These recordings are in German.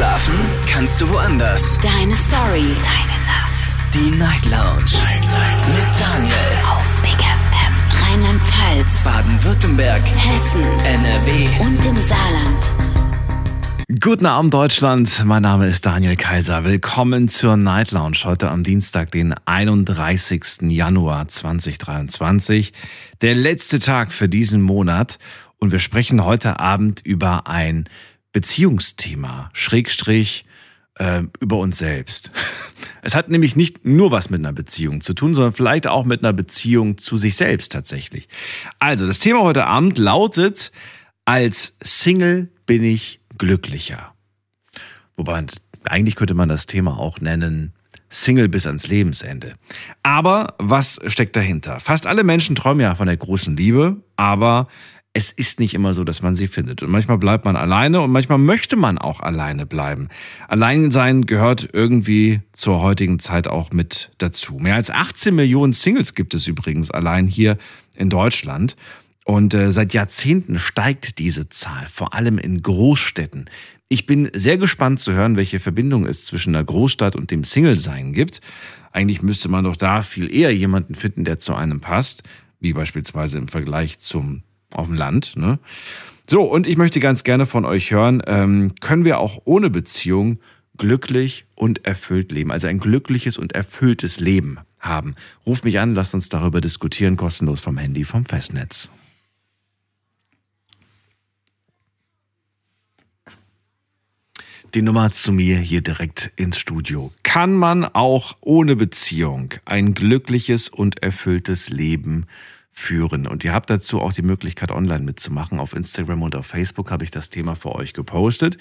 Schlafen kannst du woanders. Deine Story. Deine Nacht. Die Night Lounge. Night, Night. Mit Daniel. Auf Big FM. Rheinland-Pfalz. Baden-Württemberg. Hessen. NRW. Und im Saarland. Guten Abend Deutschland, mein Name ist Daniel Kaiser. Willkommen zur Night Lounge heute am Dienstag, den 31. Januar 2023. Der letzte Tag für diesen Monat und wir sprechen heute Abend über ein Beziehungsthema, Schrägstrich, äh, über uns selbst. Es hat nämlich nicht nur was mit einer Beziehung zu tun, sondern vielleicht auch mit einer Beziehung zu sich selbst tatsächlich. Also, das Thema heute Abend lautet, als Single bin ich glücklicher. Wobei, eigentlich könnte man das Thema auch nennen, Single bis ans Lebensende. Aber was steckt dahinter? Fast alle Menschen träumen ja von der großen Liebe, aber es ist nicht immer so, dass man sie findet. Und manchmal bleibt man alleine und manchmal möchte man auch alleine bleiben. Alleinsein gehört irgendwie zur heutigen Zeit auch mit dazu. Mehr als 18 Millionen Singles gibt es übrigens allein hier in Deutschland. Und äh, seit Jahrzehnten steigt diese Zahl, vor allem in Großstädten. Ich bin sehr gespannt zu hören, welche Verbindung es zwischen der Großstadt und dem Single-Sein gibt. Eigentlich müsste man doch da viel eher jemanden finden, der zu einem passt, wie beispielsweise im Vergleich zum auf dem Land. Ne? So, und ich möchte ganz gerne von euch hören, ähm, können wir auch ohne Beziehung glücklich und erfüllt leben? Also ein glückliches und erfülltes Leben haben. Ruf mich an, lasst uns darüber diskutieren, kostenlos vom Handy, vom Festnetz. Die Nummer zu mir hier direkt ins Studio. Kann man auch ohne Beziehung ein glückliches und erfülltes Leben führen. Und ihr habt dazu auch die Möglichkeit, online mitzumachen. Auf Instagram und auf Facebook habe ich das Thema für euch gepostet.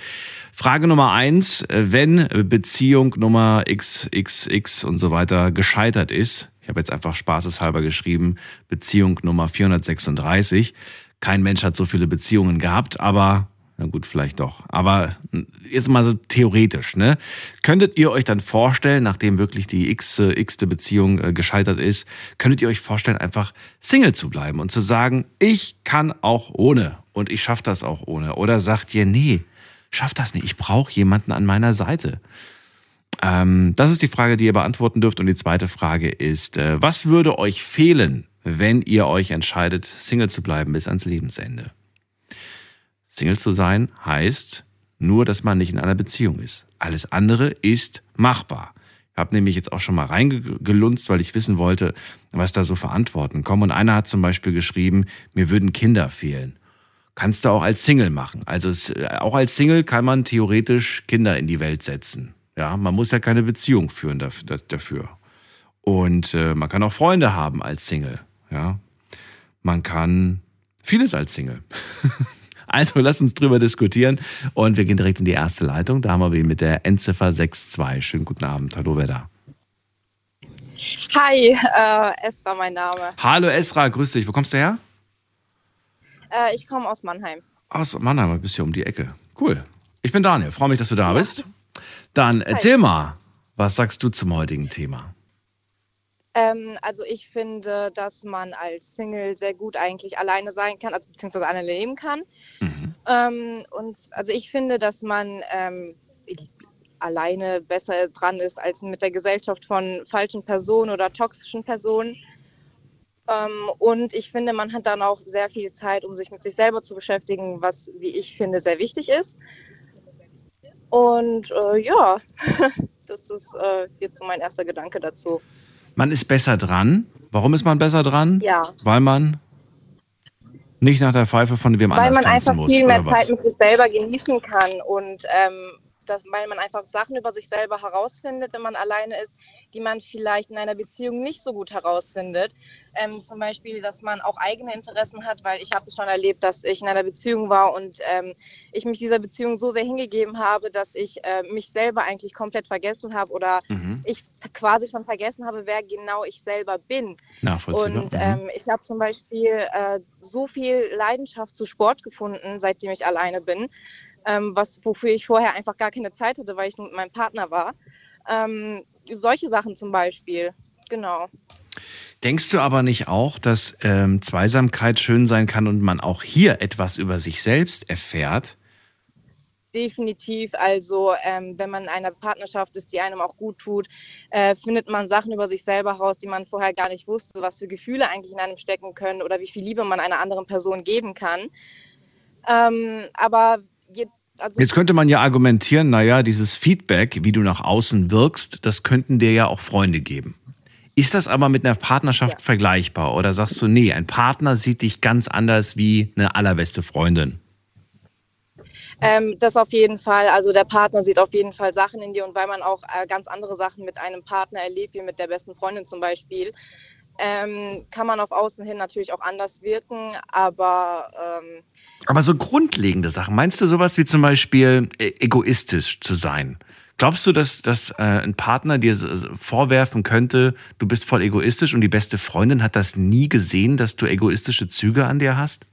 Frage Nummer eins, wenn Beziehung Nummer XXX und so weiter gescheitert ist, ich habe jetzt einfach spaßeshalber geschrieben, Beziehung Nummer 436. Kein Mensch hat so viele Beziehungen gehabt, aber na gut, vielleicht doch. Aber jetzt mal so theoretisch, ne? Könntet ihr euch dann vorstellen, nachdem wirklich die x, x-te Beziehung äh, gescheitert ist, könntet ihr euch vorstellen, einfach Single zu bleiben und zu sagen, ich kann auch ohne und ich schaff das auch ohne? Oder sagt ihr, nee, schaff das nicht, ich brauche jemanden an meiner Seite? Ähm, das ist die Frage, die ihr beantworten dürft. Und die zweite Frage ist, äh, was würde euch fehlen, wenn ihr euch entscheidet, Single zu bleiben bis ans Lebensende? Single zu sein heißt nur, dass man nicht in einer Beziehung ist. Alles andere ist machbar. Ich habe nämlich jetzt auch schon mal reingelunzt, weil ich wissen wollte, was da so für Antworten kommen. Und einer hat zum Beispiel geschrieben, mir würden Kinder fehlen. Kannst du auch als Single machen. Also es, äh, auch als Single kann man theoretisch Kinder in die Welt setzen. Ja, man muss ja keine Beziehung führen dafür. Und äh, man kann auch Freunde haben als Single. Ja, man kann vieles als Single. Also lass uns drüber diskutieren und wir gehen direkt in die erste Leitung. Da haben wir wen mit der Endziffer 62. Schönen guten Abend. Hallo, wer da? Hi, äh, Esra mein Name. Hallo Esra, grüß dich. Wo kommst du her? Äh, ich komme aus Mannheim. Aus Mannheim, du bist hier um die Ecke. Cool. Ich bin Daniel, freue mich, dass du da ja. bist. Dann erzähl Hi. mal, was sagst du zum heutigen Thema? Ähm, also ich finde, dass man als Single sehr gut eigentlich alleine sein kann, also beziehungsweise alleine leben kann. Mhm. Ähm, und also ich finde, dass man ähm, alleine besser dran ist als mit der Gesellschaft von falschen Personen oder toxischen Personen. Ähm, und ich finde, man hat dann auch sehr viel Zeit, um sich mit sich selber zu beschäftigen, was, wie ich finde, sehr wichtig ist. Und äh, ja, das ist äh, jetzt so mein erster Gedanke dazu. Man ist besser dran. Warum ist man besser dran? Ja. Weil man nicht nach der Pfeife von wem Weil anders tanzen muss. Weil man einfach viel mehr Zeit mit sich selber genießen kann und ähm, dass, weil man einfach Sachen über sich selber herausfindet, wenn man alleine ist, die man vielleicht in einer Beziehung nicht so gut herausfindet. Ähm, zum Beispiel, dass man auch eigene Interessen hat, weil ich habe es schon erlebt, dass ich in einer Beziehung war und ähm, ich mich dieser Beziehung so sehr hingegeben habe, dass ich äh, mich selber eigentlich komplett vergessen habe oder mhm. ich quasi schon vergessen habe, wer genau ich selber bin. Nachvollziehbar. Und mhm. ähm, ich habe zum Beispiel äh, so viel Leidenschaft zu Sport gefunden, seitdem ich alleine bin ähm, was, wofür ich vorher einfach gar keine Zeit hatte, weil ich nur mit meinem Partner war. Ähm, solche Sachen zum Beispiel, genau. Denkst du aber nicht auch, dass ähm, Zweisamkeit schön sein kann und man auch hier etwas über sich selbst erfährt? definitiv. Also ähm, wenn man in einer Partnerschaft ist, die einem auch gut tut, äh, findet man Sachen über sich selber heraus, die man vorher gar nicht wusste, was für Gefühle eigentlich in einem stecken können oder wie viel Liebe man einer anderen Person geben kann. Ähm, aber je, also Jetzt könnte man ja argumentieren, naja, dieses Feedback, wie du nach außen wirkst, das könnten dir ja auch Freunde geben. Ist das aber mit einer Partnerschaft Ja. vergleichbar? Oder sagst du, nee, ein Partner sieht dich ganz anders wie eine allerbeste Freundin? Ähm, das auf jeden Fall. Also der Partner sieht auf jeden Fall Sachen in dir und weil man auch äh, ganz andere Sachen mit einem Partner erlebt, wie mit der besten Freundin zum Beispiel, ähm, kann man auf Außen hin natürlich auch anders wirken. Aber ähm, Aber so grundlegende Sachen, meinst du sowas wie zum Beispiel äh, egoistisch zu sein? Glaubst du, dass, dass äh, ein Partner dir vorwerfen könnte, du bist voll egoistisch und die beste Freundin hat das nie gesehen, dass du egoistische Züge an dir hast?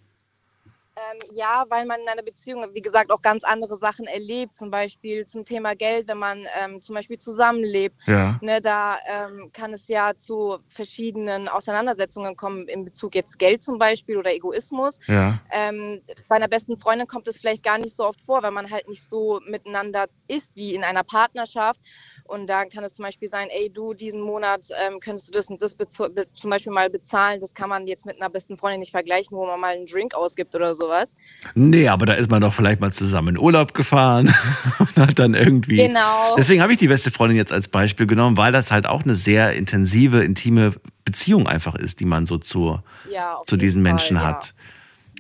Ähm, ja, weil man in einer Beziehung, wie gesagt, auch ganz andere Sachen erlebt. Zum Beispiel zum Thema Geld, wenn man ähm, zum Beispiel zusammenlebt. Ja. Ne, da ähm, kann es ja zu verschiedenen Auseinandersetzungen kommen in Bezug jetzt Geld zum Beispiel oder Egoismus. Ja. Ähm, bei einer besten Freundin kommt es vielleicht gar nicht so oft vor, weil man halt nicht so miteinander ist wie in einer Partnerschaft. Und da kann es zum Beispiel sein, ey, du, diesen Monat ähm, könntest du das und das be zum Beispiel mal bezahlen. Das kann man jetzt mit einer besten Freundin nicht vergleichen, wo man mal einen Drink ausgibt oder sowas. Nee, aber da ist man doch vielleicht mal zusammen in Urlaub gefahren und hat dann irgendwie. Genau. Deswegen habe ich die beste Freundin jetzt als Beispiel genommen, weil das halt auch eine sehr intensive, intime Beziehung einfach ist, die man so zu, Ja, zu diesen Fall, Menschen ja. hat.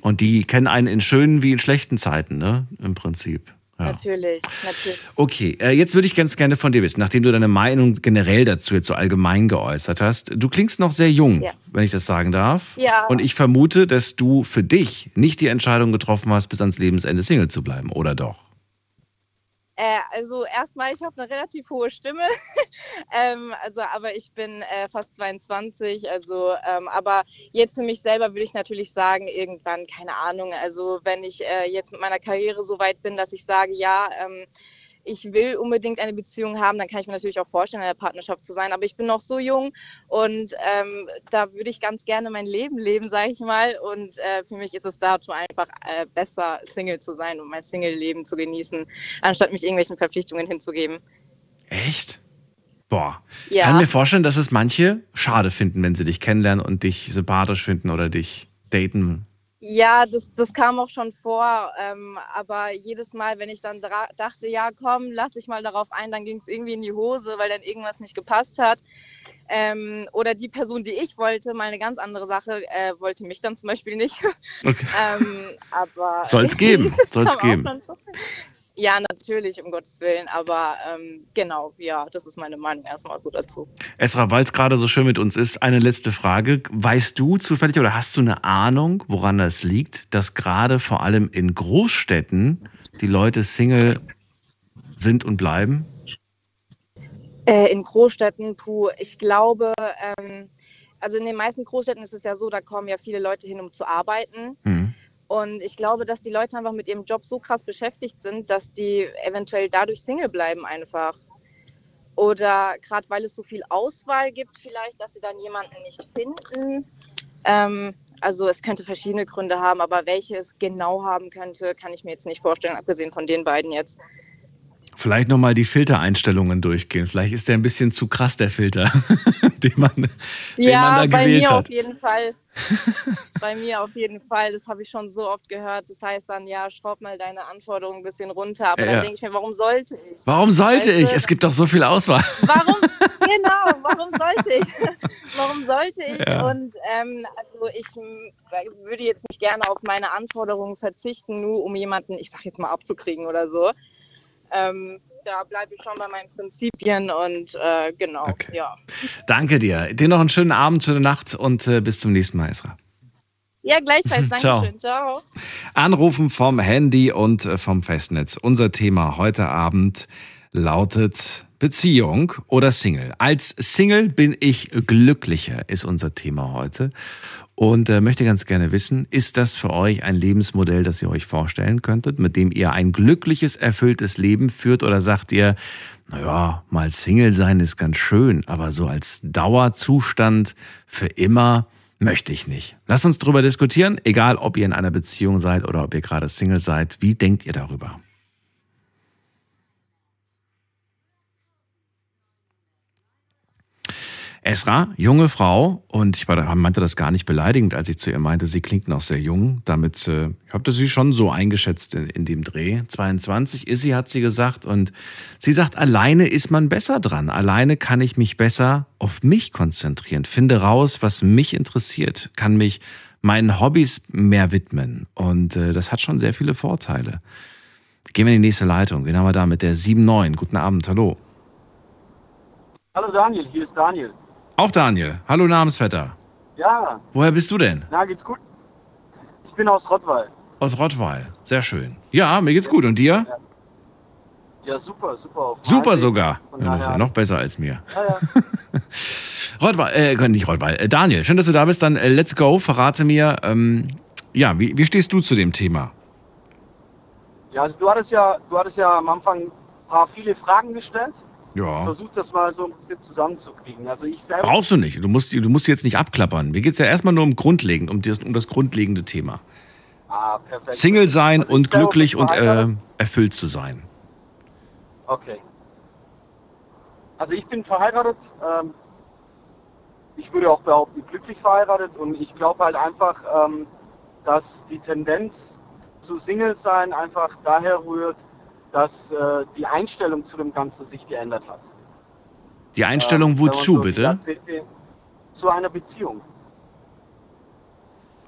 Und die kennen einen in schönen wie in schlechten Zeiten, ne? Im Prinzip. Ja. Natürlich, natürlich. Okay, äh, jetzt würde ich ganz gerne von dir wissen, nachdem du deine Meinung generell dazu jetzt so allgemein geäußert hast. Du klingst noch sehr jung, Ja. wenn ich das sagen darf. Ja. Und ich vermute, dass du für dich nicht die Entscheidung getroffen hast, bis ans Lebensende Single zu bleiben, oder doch? Äh, also erstmal, ich habe eine relativ hohe Stimme, ähm, also aber ich bin äh, fast 22, also ähm, aber jetzt für mich selber würde ich natürlich sagen, irgendwann, keine Ahnung, also wenn ich äh, jetzt mit meiner Karriere so weit bin, dass ich sage, ja, ähm, ich will unbedingt eine Beziehung haben, dann kann ich mir natürlich auch vorstellen, in einer Partnerschaft zu sein. Aber ich bin noch so jung und ähm, da würde ich ganz gerne mein Leben leben, sage ich mal. Und äh, für mich ist es dazu einfach äh, besser, Single zu sein und mein Single-Leben zu genießen, anstatt mich irgendwelchen Verpflichtungen hinzugeben. Echt? Boah. Ja. Kann mir vorstellen, dass es manche schade finden, wenn sie dich kennenlernen und dich sympathisch finden oder dich daten. Ja, das, das kam auch schon vor. Ähm, aber jedes Mal, wenn ich dann dachte, ja, komm, lass dich mal darauf ein, dann ging es irgendwie in die Hose, weil dann irgendwas nicht gepasst hat. Ähm, oder die Person, die ich wollte, mal eine ganz andere Sache, äh, wollte mich dann zum Beispiel nicht. Okay. ähm, aber Soll's geben, Das soll's kam auch geben. schon. Ja, natürlich, um Gottes Willen. Aber ähm, genau, ja, das ist meine Meinung erstmal so dazu. Esra, weil es gerade so schön mit uns ist, eine letzte Frage. Weißt du zufällig oder hast du eine Ahnung, woran das liegt, dass gerade vor allem in Großstädten die Leute Single sind und bleiben? Äh, in Großstädten, puh, ich glaube, ähm, also in den meisten Großstädten ist es ja so, da kommen ja viele Leute hin, um zu arbeiten. Hm. Und ich glaube, dass die Leute einfach mit ihrem Job so krass beschäftigt sind, dass die eventuell dadurch Single bleiben einfach. Oder gerade weil es so viel Auswahl gibt, vielleicht, dass sie dann jemanden nicht finden. Ähm, also es könnte verschiedene Gründe haben, aber welche es genau haben könnte, kann ich mir jetzt nicht vorstellen, abgesehen von den beiden jetzt. Vielleicht nochmal die Filtereinstellungen durchgehen. Vielleicht ist der ein bisschen zu krass, der Filter, den man, den ja, man da bei gewählt mir hat. auf jeden Fall. bei mir auf jeden Fall. Das habe ich schon so oft gehört. Das heißt dann, ja, schraub mal deine Anforderungen ein bisschen runter. Aber Ja. dann denke ich mir, warum sollte ich? Warum sollte Weißt ich? du- Es gibt doch so viel Auswahl. Warum? genau, warum sollte ich? warum sollte ich? Ja. Und ähm, also ich m, würde jetzt nicht gerne auf meine Anforderungen verzichten, nur um jemanden, ich sag jetzt mal, abzukriegen oder so. Ähm, da bleibe ich schon bei meinen Prinzipien und äh, genau, Okay. ja. Danke dir. Dir noch einen schönen Abend, schöne Nacht und äh, bis zum nächsten Mal, Esra. Ja, gleichfalls. Ciao. Dankeschön. Ciao. Anrufen vom Handy und äh, vom Festnetz. Unser Thema heute Abend lautet Beziehung oder Single. Als Single bin ich glücklicher, ist unser Thema heute. Und äh, möchte ganz gerne wissen, ist das für euch ein Lebensmodell, das ihr euch vorstellen könntet, mit dem ihr ein glückliches, erfülltes Leben führt? Oder sagt ihr, naja, mal Single sein ist ganz schön, aber so als Dauerzustand für immer möchte ich nicht. Lasst uns darüber diskutieren, egal ob ihr in einer Beziehung seid oder ob ihr gerade Single seid. Wie denkt ihr darüber? Esra, junge Frau, und ich meinte das gar nicht beleidigend, als ich zu ihr meinte, sie klingt noch sehr jung. Damit, äh, ich habe sie schon so eingeschätzt in, in dem Dreh. 22 ist sie, hat sie gesagt. Und sie sagt, alleine ist man besser dran. Alleine kann ich mich besser auf mich konzentrieren. Finde raus, was mich interessiert. Kann mich meinen Hobbys mehr widmen. Und äh, das hat schon sehr viele Vorteile. Gehen wir in die nächste Leitung. Wen haben wir da mit der 7-9? Guten Abend, hallo. Hallo Daniel, hier ist Daniel. Auch Daniel. Hallo Namensvetter. Ja, Woher bist du denn? na geht's gut? Ich bin aus Rottweil. Aus Rottweil. Sehr schön. Ja, mir geht's gut. Und dir? Ja, super, super. Auf Super sogar. Ja, das ist ja noch besser als mir. Ja, ja. Rottweil, äh, nicht Rottweil. Äh, Daniel, schön, dass du da bist. Dann äh, let's go. Verrate mir, ähm, ja, wie, wie stehst du zu dem Thema? ja, also du hattest ja, du hattest ja am Anfang ein paar viele Fragen gestellt. Ich Ja. versuche das mal so ein bisschen zusammenzukriegen. Also ich selber. Brauchst du nicht. Du musst, du musst jetzt nicht abklappern. Mir geht's ja erstmal nur um grundlegend, um das, um das grundlegende Thema. Ah, perfekt. Single sein Also und glücklich und äh, erfüllt zu sein. Okay. Also ich bin verheiratet. Ähm, ich würde auch behaupten, glücklich verheiratet. Und ich glaube halt einfach, ähm, dass die Tendenz zu Single sein einfach daher rührt, dass äh, die Einstellung zu dem Ganzen sich geändert hat. Die Einstellung Ähm, wozu, so bitte? Zu einer Beziehung.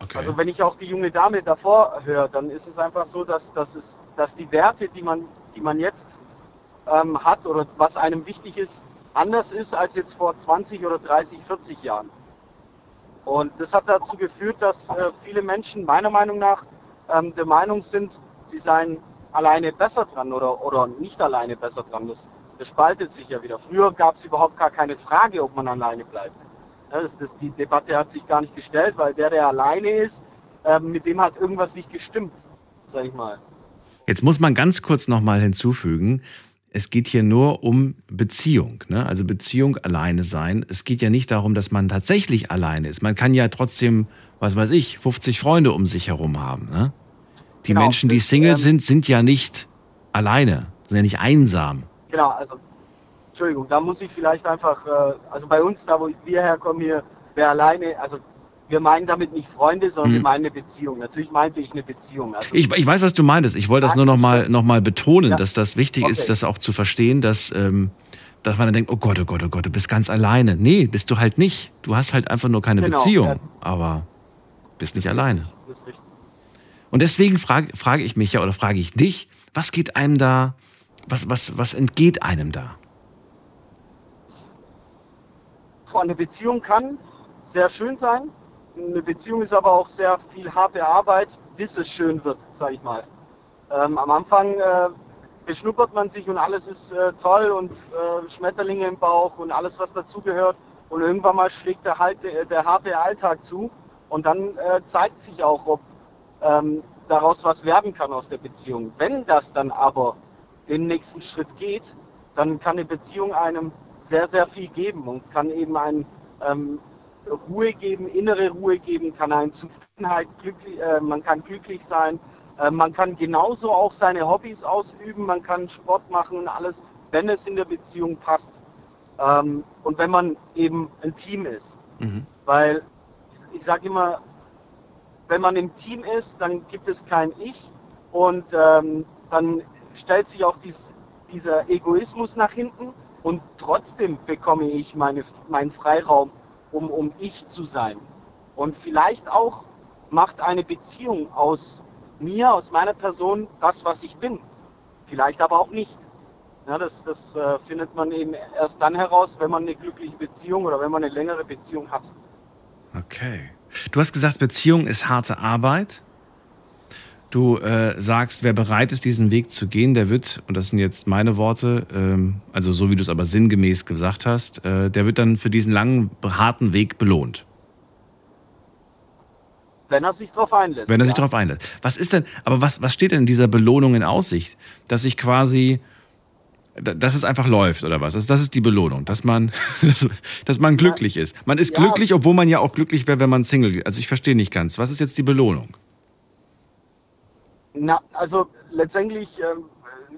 Okay. Also wenn ich auch die junge Dame davor höre, dann ist es einfach so, dass, dass, es, dass die Werte, die man, die man jetzt ähm, hat oder was einem wichtig ist, anders ist als jetzt vor 20 oder 30, 40 Jahren. Und das hat dazu geführt, dass äh, viele Menschen meiner Meinung nach ähm, der Meinung sind, sie seien alleine besser dran oder, oder nicht alleine besser dran. Das, das spaltet sich ja wieder. Früher gab es überhaupt gar keine Frage, ob man alleine bleibt. Das, das, die Debatte hat sich gar nicht gestellt, weil der, der alleine ist, ähm, mit dem hat irgendwas nicht gestimmt, sag ich mal. Jetzt muss man ganz kurz nochmal hinzufügen, es geht hier nur um Beziehung, ne? also Beziehung alleine sein. Es geht ja nicht darum, dass man tatsächlich alleine ist. Man kann ja trotzdem, was weiß ich, 50 Freunde um sich herum haben. Ne? Die Genau, Menschen, die Single ähm, sind, sind ja nicht alleine, sind ja nicht einsam. Genau, also, Entschuldigung, da muss ich vielleicht einfach, äh, also bei uns, da wo wir herkommen hier, wer alleine, also wir meinen damit nicht Freunde, sondern Mhm. wir meinen eine Beziehung. Natürlich meinte ich eine Beziehung. Also, Ich, ich weiß, was du meintest. Ich wollte das nur nochmal noch mal betonen, Ja. dass das wichtig ist, Okay. das auch zu verstehen, dass, ähm, dass man dann denkt, oh Gott, oh Gott, oh Gott, du bist ganz alleine. Nee, bist du halt nicht. Du hast halt einfach nur keine Genau, Beziehung, ja. aber bist nicht ist alleine. richtig, Das ist richtig. Und deswegen frage frage ich mich ja oder frage ich dich, was geht einem da, was, was, was entgeht einem da? Eine Beziehung kann sehr schön sein. Eine Beziehung ist aber auch sehr viel harte Arbeit, bis es schön wird, sag ich mal. Ähm, am Anfang äh, beschnuppert man sich und alles ist äh, toll und äh, Schmetterlinge im Bauch und alles, was dazugehört. Und irgendwann mal schlägt der, halt, der harte Alltag zu und dann äh, zeigt sich auch, ob ähm, daraus was werden kann aus der Beziehung. Wenn das dann aber den nächsten Schritt geht, dann kann eine Beziehung einem sehr, sehr viel geben und kann eben einen ähm, Ruhe geben, innere Ruhe geben, kann einen Zufriedenheit, glücklich, äh, man kann glücklich sein, äh, man kann genauso auch seine Hobbys ausüben, man kann Sport machen und alles, wenn es in der Beziehung passt. Ähm, und wenn man eben ein Team ist. Mhm. Weil ich, ich sage immer, wenn man im Team ist, dann gibt es kein Ich und ähm, dann stellt sich auch dies, dieser Egoismus nach hinten und trotzdem bekomme ich meine, meinen Freiraum, um, um ich zu sein. Und vielleicht auch macht eine Beziehung aus mir, aus meiner Person, das, was ich bin. Vielleicht aber auch nicht. Ja, das das äh, findet man eben erst dann heraus, wenn man eine glückliche Beziehung oder wenn man eine längere Beziehung hat. Okay. Du hast gesagt, Beziehung ist harte Arbeit. Du äh, sagst, wer bereit ist, diesen Weg zu gehen, der wird, und das sind jetzt meine Worte, ähm, also so wie du es aber sinngemäß gesagt hast, äh, der wird dann für diesen langen, harten Weg belohnt, Wenn er sich darauf einlässt. wenn er sich ja. darauf einlässt. Was ist denn, aber was, was steht denn in dieser Belohnung in Aussicht? Dass ich quasi, dass es einfach läuft oder was? Das, das ist die Belohnung, dass man, dass, dass man glücklich ist. Man ist Ja. glücklich, obwohl man ja auch glücklich wäre, wenn man Single. Also ich verstehe nicht ganz. Was ist jetzt die Belohnung? Na, also letztendlich, ähm,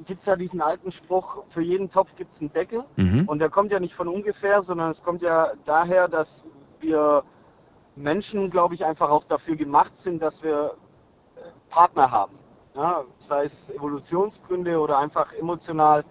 gibt es ja diesen alten Spruch, für jeden Topf gibt es einen Deckel. Mhm. Und der kommt ja nicht von ungefähr, sondern es kommt ja daher, dass wir Menschen, glaube ich, einfach auch dafür gemacht sind, dass wir äh, Partner haben. Ja, sei es Evolutionsgründe oder einfach emotional.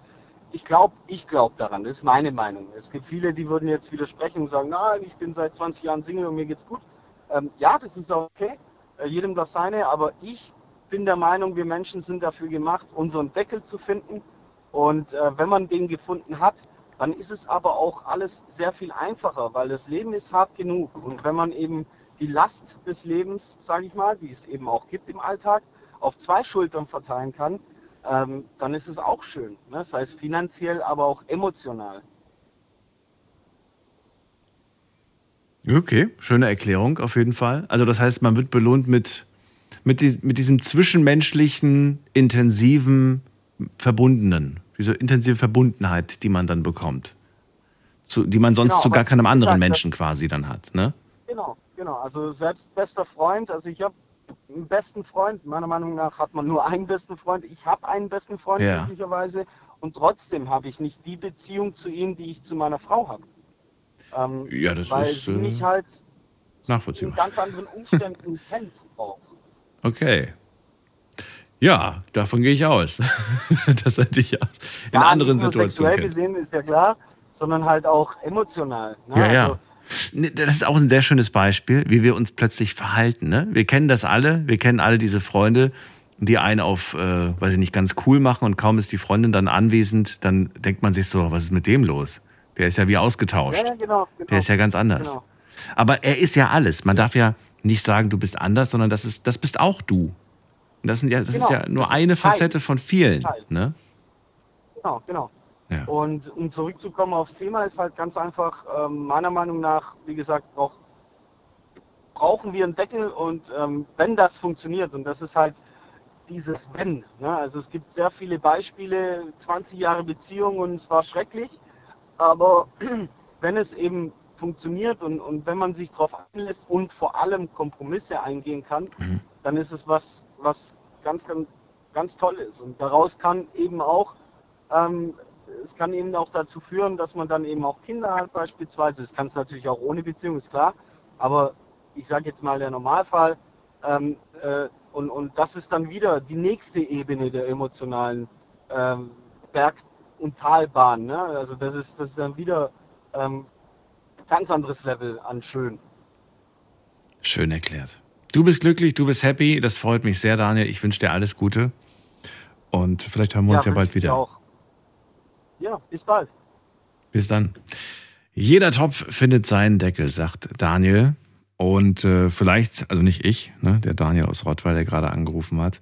Ich glaube, ich glaube daran, das ist meine Meinung. Es gibt viele, die würden jetzt widersprechen und sagen, nein, ich bin seit 20 Jahren Single und mir geht's gut. Ähm, ja, das ist auch okay, äh, jedem das seine, aber ich bin der Meinung, wir Menschen sind dafür gemacht, unseren Deckel zu finden. Und äh, wenn man den gefunden hat, dann ist es aber auch alles sehr viel einfacher, weil das Leben ist hart genug. Und wenn man eben die Last des Lebens, sage ich mal, die es eben auch gibt im Alltag, auf zwei Schultern verteilen kann, ähm, dann ist es auch schön. Ne? Das heißt finanziell, aber auch emotional. Okay, schöne Erklärung auf jeden Fall. Also das heißt, man wird belohnt mit, mit, die, mit diesem zwischenmenschlichen, intensiven, verbundenen, diese intensive Verbundenheit, die man dann bekommt. Zu, die man sonst Genau, zu gar keinem anderen gesagt, Menschen quasi dann hat. Ne? Genau, genau. Also selbst bester Freund, also ich habe einen besten Freund, meiner Meinung nach hat man nur einen besten Freund. Ich habe einen besten Freund Ja. glücklicherweise und trotzdem habe ich nicht die Beziehung zu ihm, die ich zu meiner Frau habe. Ähm, Ja, das weil ist sie äh, mich halt in nachvollziehbar. ganz anderen Umständen kennt auch. Okay. Ja, davon gehe ich aus. dass er dich in Ja, anderen nicht nur Situationen sexuell kennt. gesehen ist ja klar, sondern halt auch emotional. Ne? Ja, ja. Also, Das ist auch ein sehr schönes Beispiel, wie wir uns plötzlich verhalten. Ne? Wir kennen das alle, wir kennen alle diese Freunde, die einen auf, äh, weiß ich nicht, ganz cool machen und kaum ist die Freundin dann anwesend, dann denkt man sich so, was ist mit dem los? Der ist ja wie ausgetauscht. ja, genau, genau. Der ist ja ganz anders. Genau. Aber er ist ja alles. Man darf ja nicht sagen, du bist anders, sondern das ist, das bist auch du. Das, sind ja, das ist Genau. ja nur eine. Facette von vielen. Ne? Genau, genau. Ja. Und um zurückzukommen aufs Thema, ist halt ganz einfach, ähm, meiner Meinung nach, wie gesagt, brauch, brauchen wir einen Deckel und ähm, wenn das funktioniert, und das ist halt dieses Wenn. Ne? Also es gibt sehr viele Beispiele, 20 Jahre Beziehung und es war schrecklich, aber wenn es eben funktioniert und, und wenn man sich darauf einlässt und vor allem Kompromisse eingehen kann, Mhm. dann ist es was, was ganz, ganz, ganz toll ist. Und daraus kann eben auch ähm, es kann eben auch dazu führen, dass man dann eben auch Kinder hat beispielsweise. Das kann es natürlich auch ohne Beziehung, ist klar. Aber ich sage jetzt mal der Normalfall. Ähm, äh, und, und das ist dann wieder die nächste Ebene der emotionalen ähm, Berg- und Talbahn. Ne? Also das ist, das ist dann wieder ähm, ganz anderes Level an schön. Schön erklärt. Du bist glücklich, du bist happy. Das freut mich sehr, Daniel. Ich wünsche dir alles Gute. Und vielleicht hören wir uns ja, wünsche bald ich wieder. Auch. Ja, bis bald. Bis dann. Jeder Topf findet seinen Deckel, sagt Daniel. Und äh, vielleicht, also nicht ich, ne, der Daniel aus Rottweil, der gerade angerufen hat.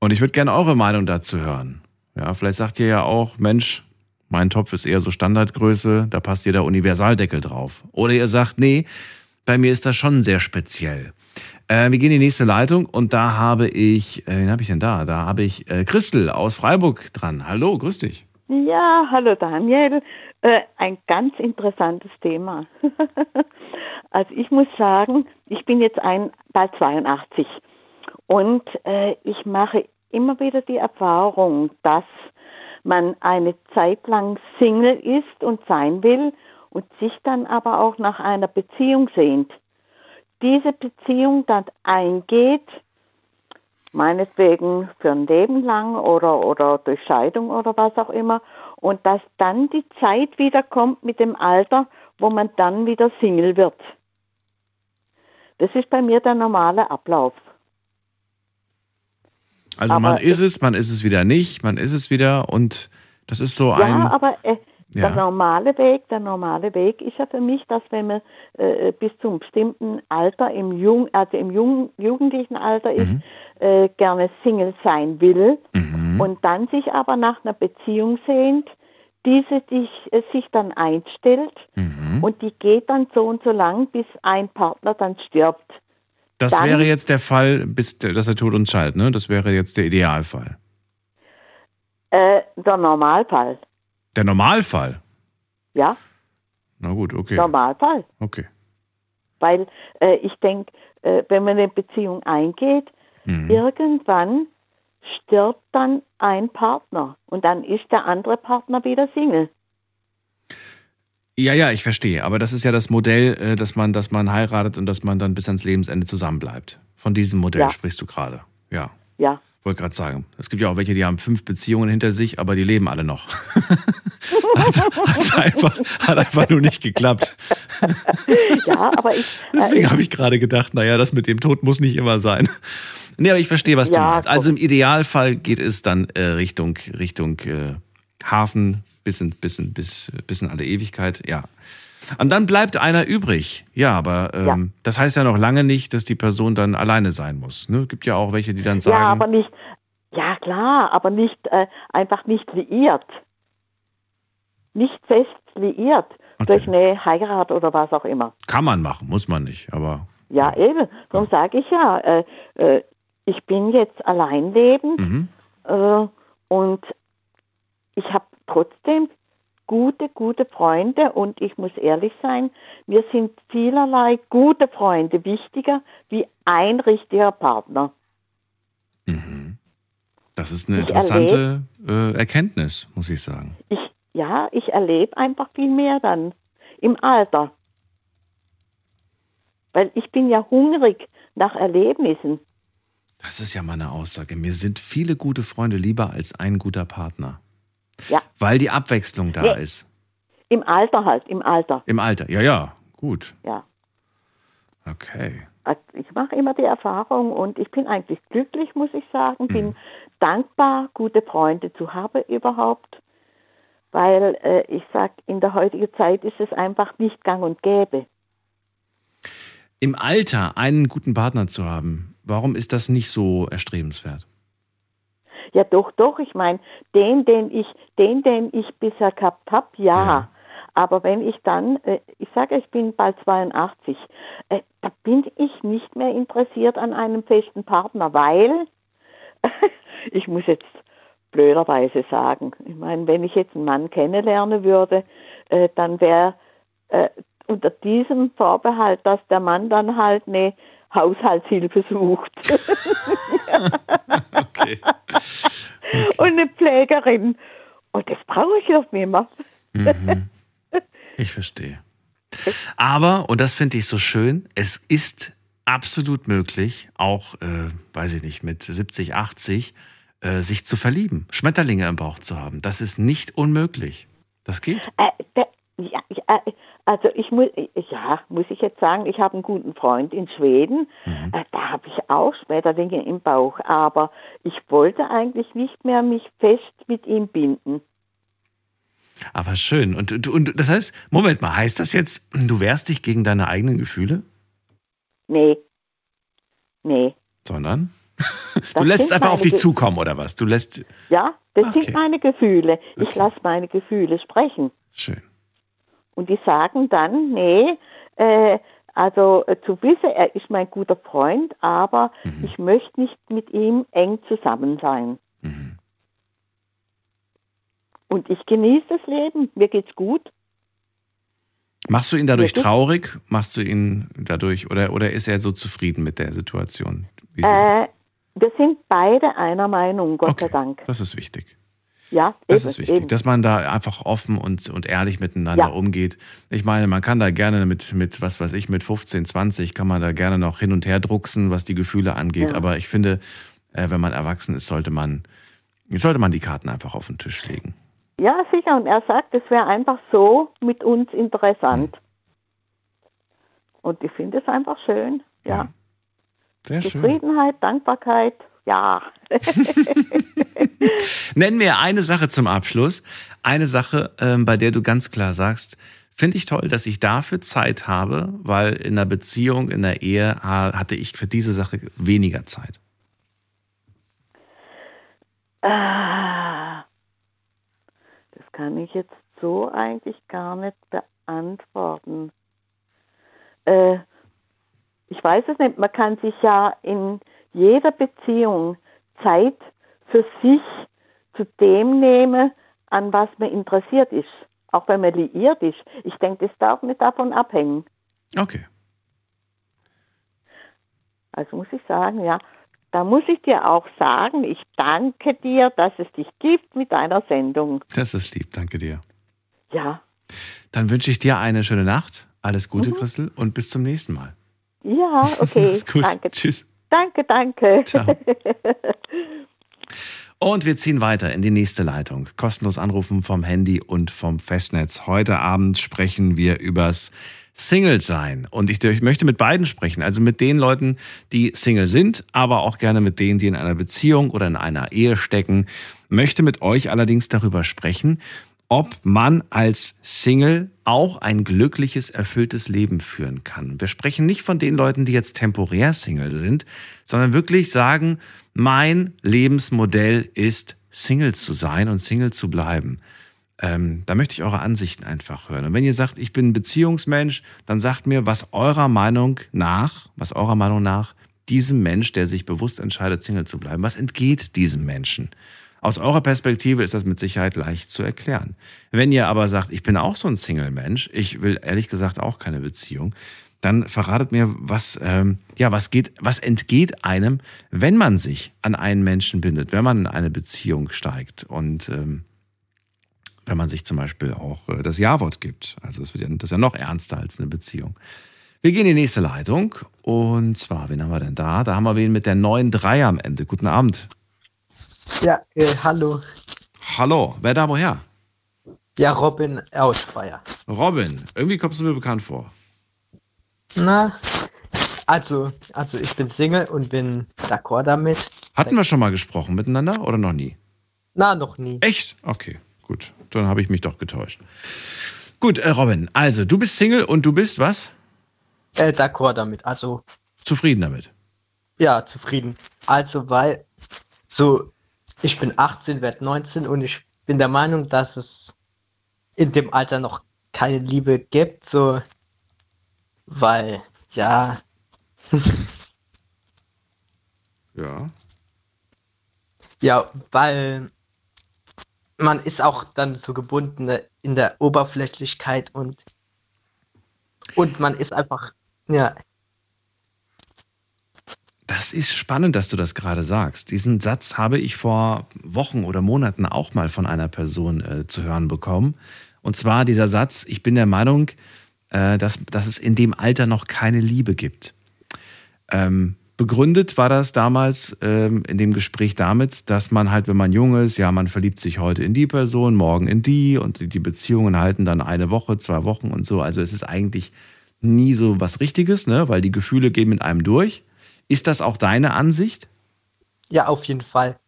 Und ich würde gerne eure Meinung dazu hören. Ja, vielleicht sagt ihr ja auch, Mensch, mein Topf ist eher so Standardgröße, da passt jeder Universaldeckel drauf. Oder ihr sagt, nee, bei mir ist das schon sehr speziell. Äh, wir gehen in die nächste Leitung und da habe ich, äh, wen habe ich denn da? Da habe ich äh, Christel aus Freiburg dran. Hallo, grüß dich. Ja, hallo Daniel. Äh, ein ganz interessantes Thema. also ich muss sagen, ich bin jetzt ein, bald 82 und äh, ich mache immer wieder die Erfahrung, dass man eine Zeit lang Single ist und sein will und sich dann aber auch nach einer Beziehung sehnt. Diese Beziehung dann eingeht, meinetwegen für ein Leben lang oder, oder durch Scheidung oder was auch immer, und dass dann die Zeit wieder kommt mit dem Alter, wo man dann wieder Single wird. Das ist bei mir der normale Ablauf. Also Aber man ist es, man ist es wieder nicht, man ist es wieder und das ist so Ja, ein. aber äh, Ja. der normale Weg, der normale Weg ist ja für mich, dass wenn man äh, bis zum bestimmten Alter im Jung, also im Jung, jugendlichen Alter ist, Mhm. äh, gerne Single sein will Mhm. und dann sich aber nach einer Beziehung sehnt, diese sich, äh, sich dann einstellt Mhm. und die geht dann so und so lang, bis ein Partner dann stirbt. Das dann- wäre jetzt der Fall, bis dass er Tod uns scheidet, ne? Das wäre jetzt der Idealfall. Äh, der Normalfall, Der Normalfall. ja, Na gut, okay. Normalfall. Okay. Weil äh, ich denke, äh, wenn man eine Beziehung eingeht, Mhm. irgendwann stirbt dann ein Partner und dann ist der andere Partner wieder Single. Ja, ja, ich verstehe. Aber das ist ja das Modell, äh, dass man, dass man heiratet und dass man dann bis ans Lebensende zusammenbleibt. Von diesem Modell Ja. sprichst du gerade. Ja. Ja, Wollte gerade sagen. Es gibt ja auch welche, die haben fünf Beziehungen hinter sich, aber die leben alle noch. hat, hat's einfach, hat einfach nur nicht geklappt. ja, aber ich, Deswegen äh, habe ich gerade gedacht, naja, das mit dem Tod muss nicht immer sein. Nee, aber ich verstehe, was du Ja, meinst. guck. Also im Idealfall geht es dann äh, Richtung, Richtung äh, Hafen bis in, bis, in, bis, bis in alle Ewigkeit, ja. Und dann bleibt einer übrig. Ja, aber ähm, Ja. das heißt ja noch lange nicht, dass die Person dann alleine sein muss. Ne? Gibt ja auch welche, die dann sagen, ja, aber nicht, ja klar, aber nicht äh, einfach nicht liiert. Nicht fest liiert Okay. durch eine Heirat oder was auch immer. kann man machen, muss man nicht. Aber Ja, eben. Darum sage ich ja, äh, äh, ich bin jetzt allein lebend mhm. äh, und ich habe trotzdem gute, gute Freunde und ich muss ehrlich sein, mir sind vielerlei gute Freunde wichtiger wie ein richtiger Partner. Mhm. das ist eine Ich interessante äh, Erkenntnis, muss ich sagen. Ich, ja, ich erlebe einfach viel mehr dann im Alter. Weil ich bin ja hungrig nach Erlebnissen. Das ist ja meine Aussage. Mir sind viele gute Freunde lieber als ein guter Partner. Ja. Weil die Abwechslung da Nee. ist. Im Alter halt, im Alter, Im Alter. Ja, ja, gut. ja. Okay. Also Ich mache immer die Erfahrung und ich bin eigentlich glücklich, muss ich sagen, bin dankbar, gute Freunde zu haben überhaupt, weil äh, ich sage, in der heutigen Zeit ist es einfach nicht gang und gäbe. Im Alter einen guten Partner zu haben, warum ist das nicht so erstrebenswert? Ja, doch, doch. Ich meine, den, den ich, den, den ich bisher gehabt habe, ja. Ja. Aber wenn ich dann, äh, ich sage, ich bin bald 82, äh, da bin ich nicht mehr interessiert an einem festen Partner, weil ich muss jetzt blöderweise sagen, ich meine, wenn ich jetzt einen Mann kennenlernen würde, äh, dann wäre unter diesem Vorbehalt, dass der Mann dann halt eine Haushaltshilfe sucht. Okay. und eine Pflegerin. Und das brauche ich doch nicht mehr. Mhm. Ich verstehe. Aber, und das finde ich so schön, es ist absolut möglich, auch, äh, weiß ich nicht, mit 70, 80, äh, sich zu verlieben, Schmetterlinge im Bauch zu haben. Das ist nicht unmöglich. Das geht. Äh, der, ja, ja, also ich muss, ja, muss ich jetzt sagen, ich habe einen guten Freund in Schweden. Mhm. Äh, da habe ich auch Schmetterlinge im Bauch, aber ich wollte eigentlich nicht mehr mich fest mit ihm binden. Aber schön. Und, und, und das heißt, Moment mal, heißt das jetzt, du wehrst dich gegen deine eigenen Gefühle? Nee. Nee. Sondern? Du lässt es einfach auf dich Ge- zukommen, oder was? Du lässt. Ja, das Okay. sind meine Gefühle. Ich Okay. lasse meine Gefühle sprechen. Schön. Und die sagen dann, nee, äh, also äh, zu wissen, er ist mein guter Freund, aber Mhm. ich möchte nicht mit ihm eng zusammen sein. Mhm. Und ich genieße das Leben, mir geht's gut. Machst du ihn dadurch Wirklich? traurig? Machst du ihn dadurch, oder, oder ist er so zufrieden mit der Situation? Äh, wir sind beide einer Meinung, Gott okay, sei Dank. das ist wichtig. Ja, Das eben, ist wichtig, eben. dass man da einfach offen und, und ehrlich miteinander Ja. umgeht. Ich meine, man kann da gerne mit, mit, was weiß ich, mit 15, 20 kann man da gerne noch hin und her drucksen, was die Gefühle angeht. Ja. Aber ich finde, äh, wenn man erwachsen ist, sollte man, sollte man die Karten einfach auf den Tisch legen. Ja, sicher. Und er sagt, es wäre einfach so mit uns interessant. Und ich finde es einfach schön. Ja. Ja. Sehr schön. Zufriedenheit, Dankbarkeit, ja. Nenn mir eine Sache zum Abschluss. Eine Sache, ähm, bei der du ganz klar sagst, finde ich toll, dass ich dafür Zeit habe, weil in einer Beziehung, in der Ehe ha- hatte ich für diese Sache weniger Zeit. Ah, Das kann ich jetzt so eigentlich gar nicht beantworten. Äh, ich weiß es nicht, man kann sich ja in jeder Beziehung Zeit für sich zu dem nehmen, an was man interessiert ist. Auch wenn man liiert ist. Ich denke, das darf nicht davon abhängen. Okay. Also muss ich sagen, ja, da muss ich dir auch sagen, ich danke dir, dass es dich gibt mit deiner Sendung. Das ist lieb, danke dir. Ja, Dann wünsche ich dir eine schöne Nacht. Alles Gute, Christel, und bis zum nächsten Mal. ja, okay. Danke, Tschüss. danke, danke. Ciao. Und wir ziehen weiter in die nächste Leitung. Kostenlos anrufen vom Handy und vom Festnetz. Heute Abend sprechen wir übers Single sein. Und ich, ich möchte mit beiden sprechen. Also mit den Leuten, die Single sind, aber auch gerne mit denen, die in einer Beziehung oder in einer Ehe stecken. Möchte mit euch allerdings darüber sprechen, ob man als Single auch ein glückliches, erfülltes Leben führen kann. Wir sprechen nicht von den Leuten, die jetzt temporär Single sind, sondern wirklich sagen, mein Lebensmodell ist Single zu sein und Single zu bleiben. Ähm, da möchte ich eure Ansichten einfach hören. Und wenn ihr sagt, ich bin ein Beziehungsmensch, dann sagt mir, was eurer Meinung nach, was eurer Meinung nach diesem Mensch, der sich bewusst entscheidet, Single zu bleiben, was entgeht diesem Menschen? Aus eurer Perspektive ist das mit Sicherheit leicht zu erklären. Wenn ihr aber sagt, ich bin auch so ein Single-Mensch, ich will ehrlich gesagt auch keine Beziehung, dann verratet mir, was, ähm, ja, was geht, was entgeht einem, wenn man sich an einen Menschen bindet, wenn man in eine Beziehung steigt und ähm, wenn man sich zum Beispiel auch äh, das Ja-Wort gibt. Also das, wird ja, das ist ja noch ernster als eine Beziehung. Wir gehen in die nächste Leitung und zwar, wen haben wir denn da? Da haben wir wen mit der neuen Drei am Ende. Guten Abend. Ja, äh, hallo. Hallo, wer da woher? Ja, Robin aus Speyer. Robin, irgendwie kommst du mir bekannt vor. Na, also, also ich bin Single und bin d'accord damit. Hatten wir schon mal gesprochen miteinander oder noch nie? Na, noch nie. Echt? Okay, gut. Dann habe ich mich doch getäuscht. Gut, äh, Robin, also du bist Single und du bist was? Äh, d'accord damit. Also, Zufrieden damit. ja, zufrieden. Also, weil so, ich bin 18, werde 19 und ich bin der Meinung, dass es in dem Alter noch keine Liebe gibt, so, weil, ja, Ja. Ja, weil man ist auch dann so gebunden in der Oberflächlichkeit und und man ist einfach ja Das ist spannend, dass du das gerade sagst. Diesen Satz habe ich vor Wochen oder Monaten auch mal von einer Person äh, zu hören bekommen. Und zwar dieser Satz, ich bin der Meinung, äh, dass, dass es in dem Alter noch keine Liebe gibt. Ähm, begründet war das damals ähm, in dem Gespräch damit, dass man halt, wenn man jung ist, ja, man verliebt sich heute in die Person, morgen in die und die Beziehungen halten dann eine Woche, zwei Wochen und so. Also es ist eigentlich nie so was Richtiges, ne? weil die Gefühle gehen mit einem durch. Ist das auch deine Ansicht? ja auf jeden Fall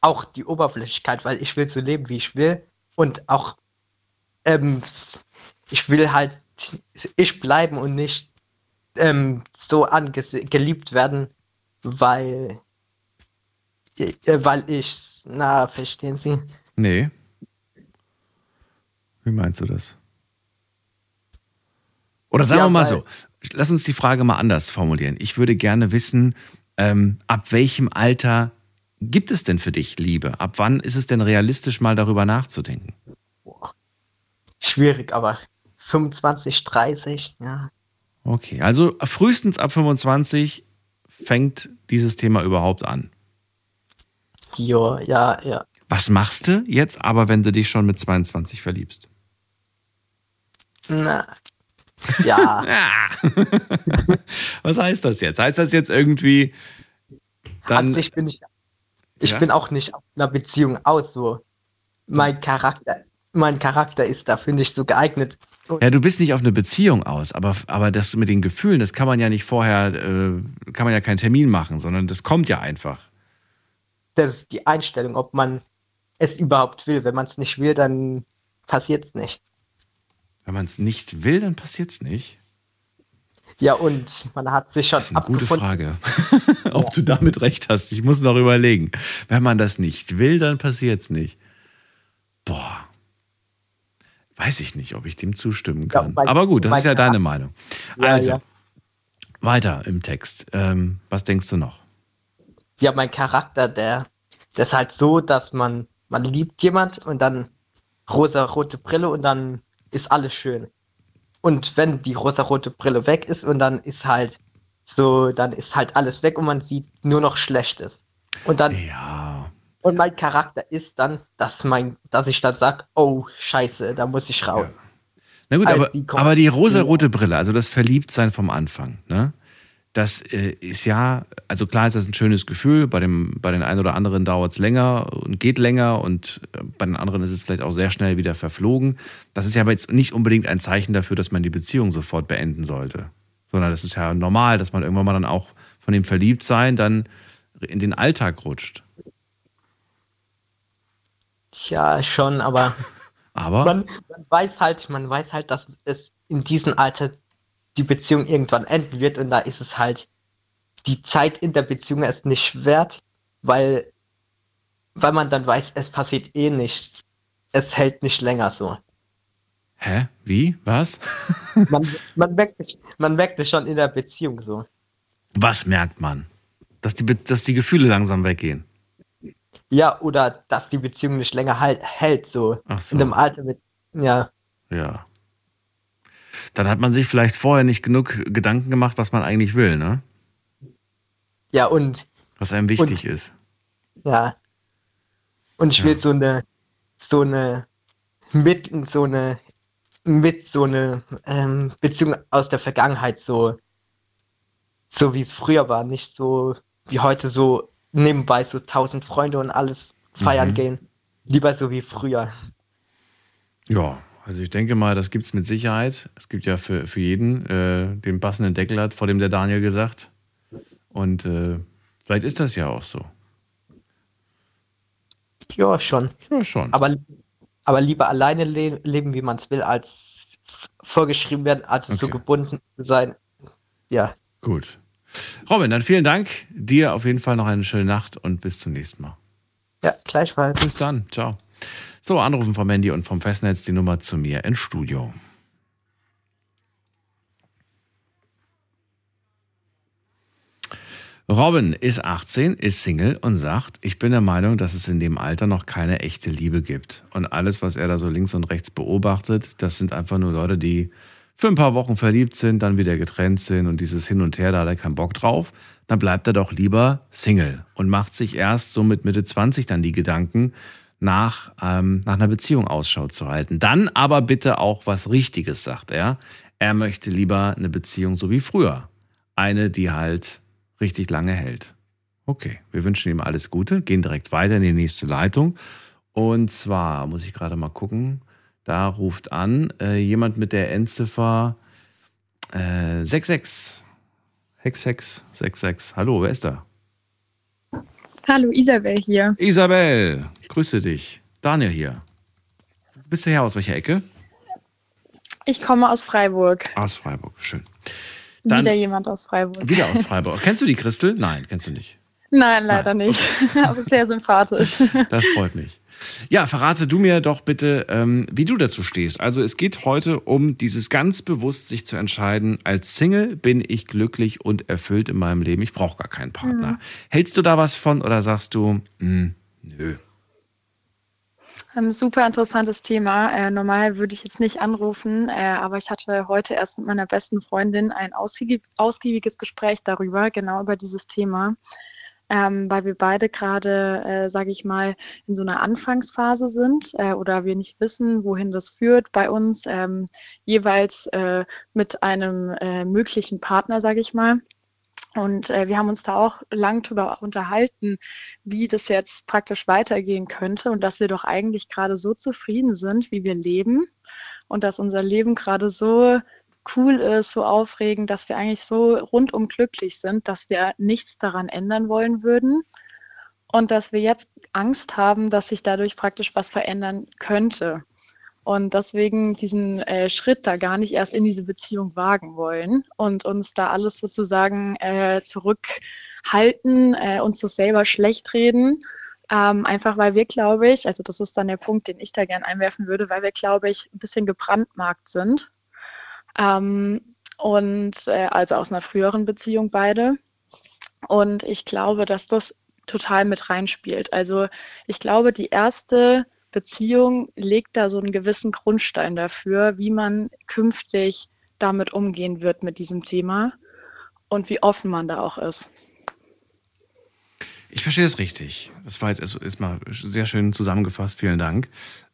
auch die Oberflächlichkeit, weil ich will so leben, wie ich will und auch ähm, ich will halt ich bleiben und nicht ähm, so geliebt werden, weil äh, weil ich na verstehen Sie Nee. Wie meinst du das? Oder sagen Ja, wir mal so, lass uns die Frage mal anders formulieren. Ich würde gerne wissen, ähm, ab welchem Alter gibt es denn für dich Liebe? Ab wann ist es denn realistisch, mal darüber nachzudenken? schwierig, aber 25, 30, ja. Okay, also frühestens ab 25 fängt dieses Thema überhaupt an. Jo, ja, ja. Was machst du jetzt aber, wenn du dich schon mit 22 verliebst? Na, ja, Ja. Was heißt das jetzt? Heißt das jetzt irgendwie, dann, an sich bin ich, ich Ja? bin auch nicht auf einer Beziehung aus, so. Mein Charakter, mein Charakter ist dafür nicht so geeignet. Ja, du bist nicht auf eine Beziehung aus, aber, aber das mit den Gefühlen, das kann man ja nicht vorher, äh, kann man ja keinen Termin machen, sondern das kommt ja einfach. das ist die Einstellung, ob man es überhaupt will. Wenn man es nicht will, dann passiert es nicht. Wenn man es nicht will, dann passiert es nicht. Ja, und man hat sich schon Das ist eine gute. Frage. Ob du damit recht hast, ich muss noch überlegen. Wenn man das nicht will, dann passiert es nicht. Boah. Weiß ich nicht, ob ich dem zustimmen Ja, kann. weil- aber gut, das ist ja deine Meinung. Ja, also, ja. weiter im Text. Ähm, was denkst du noch? Ja, mein Charakter, der, der ist halt so, dass man, man liebt jemand und dann rosa-rote Brille und dann ist alles schön. Und wenn die rosa-rote Brille weg ist und dann ist halt so, dann ist halt alles weg und man sieht nur noch Schlechtes. Und dann, Ja. und mein Charakter ist dann, dass mein, dass ich dann sag, oh, scheiße, da muss ich raus. Na gut, Also aber, die aber die rosarote Brille, also das Verliebtsein vom Anfang, ne? Das äh, ist ja, also klar ist das ein schönes Gefühl, bei, dem, bei den einen oder anderen dauert es länger und geht länger und äh, bei den anderen ist es vielleicht auch sehr schnell wieder verflogen. Das ist ja aber jetzt nicht unbedingt ein Zeichen dafür, dass man die Beziehung sofort beenden sollte, sondern das ist ja normal, dass man irgendwann mal dann auch von dem Verliebtsein dann in den Alltag rutscht. Tja, schon, aber Aber man, man weiß halt, man weiß halt, dass es in diesem Alter die Beziehung irgendwann enden wird und da ist es halt die Zeit in der Beziehung erst nicht wert, weil, weil man dann weiß, es passiert eh nichts. Es hält nicht länger so. hä? Wie? Was? Man, man, merkt es, man merkt es schon in der Beziehung so. Was merkt man? Dass die, dass die Gefühle langsam weggehen. Ja, oder dass die Beziehung nicht länger halt, hält, so. So. In dem Alter mit, ja. Ja. Dann hat man sich vielleicht vorher nicht genug Gedanken gemacht, was man eigentlich will, ne? Ja, und, Was einem wichtig ist. ja. Und ich will so eine, so eine, mit, so eine, mit so eine ähm, Beziehung aus der Vergangenheit, so, so wie es früher war, nicht so wie heute, so nebenbei so tausend Freunde und alles feiern Mhm. gehen. Lieber so wie früher. Ja, also ich denke mal, das gibt es mit Sicherheit. Es gibt ja für, für jeden äh, den passenden Deckel, hat vor dem der Daniel gesagt. Und äh, vielleicht ist das ja auch so. Ja, schon. Ja, schon. Aber, aber lieber alleine le leben, wie man es will, als vorgeschrieben werden, als so Okay. gebunden sein. Ja. Gut. Robin, dann vielen Dank. Dir auf jeden Fall noch eine schöne Nacht und bis zum nächsten Mal. Ja, gleichfalls. Bis dann. Ciao. So, anrufen vom Handy und vom Festnetz die Nummer zu mir ins Studio. Robin ist 18, ist Single und sagt, ich bin der Meinung, dass es in dem Alter noch keine echte Liebe gibt. Und alles, was er da so links und rechts beobachtet, das sind einfach nur Leute, die für ein paar Wochen verliebt sind, dann wieder getrennt sind und dieses Hin und Her, da hat er keinen Bock drauf. Dann bleibt er doch lieber Single und macht sich erst so mit Mitte 20 dann die Gedanken, nach, ähm, nach einer Beziehung Ausschau zu halten. Dann aber bitte auch was Richtiges, sagt er. Er möchte lieber eine Beziehung so wie früher. Eine, die halt richtig lange hält. Okay, wir wünschen ihm alles Gute, gehen direkt weiter in die nächste Leitung. Und zwar muss ich gerade mal gucken, da ruft an äh, jemand mit der Endziffer äh, 66. Hex, Hex, 66. Hallo, wer ist da? Hallo, Isabel hier. Isabel, grüße dich. Daniel hier. Bist du her aus welcher Ecke? Ich komme aus Freiburg. Aus Freiburg, schön. Dann- Wieder jemand aus Freiburg. Wieder aus Freiburg. kennst du die Christel? Nein, kennst du nicht. Nein, leider Nein. nicht. Aber sehr sympathisch. Das freut mich. Ja, verrate du mir doch bitte, ähm, wie du dazu stehst. Also es geht heute um dieses ganz bewusst sich zu entscheiden, als Single bin ich glücklich und erfüllt in meinem Leben. Ich brauche gar keinen Partner. Hältst du da was von oder sagst du, hm, nö? Ein super interessantes Thema. Äh, normal würde ich jetzt nicht anrufen, äh, aber ich hatte heute erst mit meiner besten Freundin ein ausgiebig, ausgiebiges Gespräch darüber, genau über dieses Thema. Ähm, weil wir beide gerade, äh, sage ich mal, in so einer Anfangsphase sind äh, oder wir nicht wissen, wohin das führt bei uns, ähm, jeweils äh, mit einem äh, möglichen Partner, sage ich mal. Und äh, wir haben uns da auch lang drüber unterhalten, wie das jetzt praktisch weitergehen könnte und dass wir doch eigentlich gerade so zufrieden sind, wie wir leben und dass unser Leben gerade so cool ist, so aufregend, dass wir eigentlich so rundum glücklich sind, dass wir nichts daran ändern wollen würden und dass wir jetzt Angst haben, dass sich dadurch praktisch was verändern könnte. Und deswegen diesen äh, Schritt da gar nicht erst in diese Beziehung wagen wollen und uns da alles sozusagen äh, zurückhalten, äh, uns das selber schlecht reden. Ähm, einfach weil wir, glaube ich, also das ist dann der Punkt, den ich da gerne einwerfen würde, weil wir, glaube ich, ein bisschen gebrandmarkt sind. Ähm, und äh, also aus einer früheren Beziehung beide. Und ich glaube, dass das total mit reinspielt. Also ich glaube, die erste Beziehung legt da so einen gewissen Grundstein dafür, wie man künftig damit umgehen wird mit diesem Thema. und wie offen man da auch ist. Ich verstehe das richtig. Das war jetzt erstmal sehr schön zusammengefasst. Vielen Dank.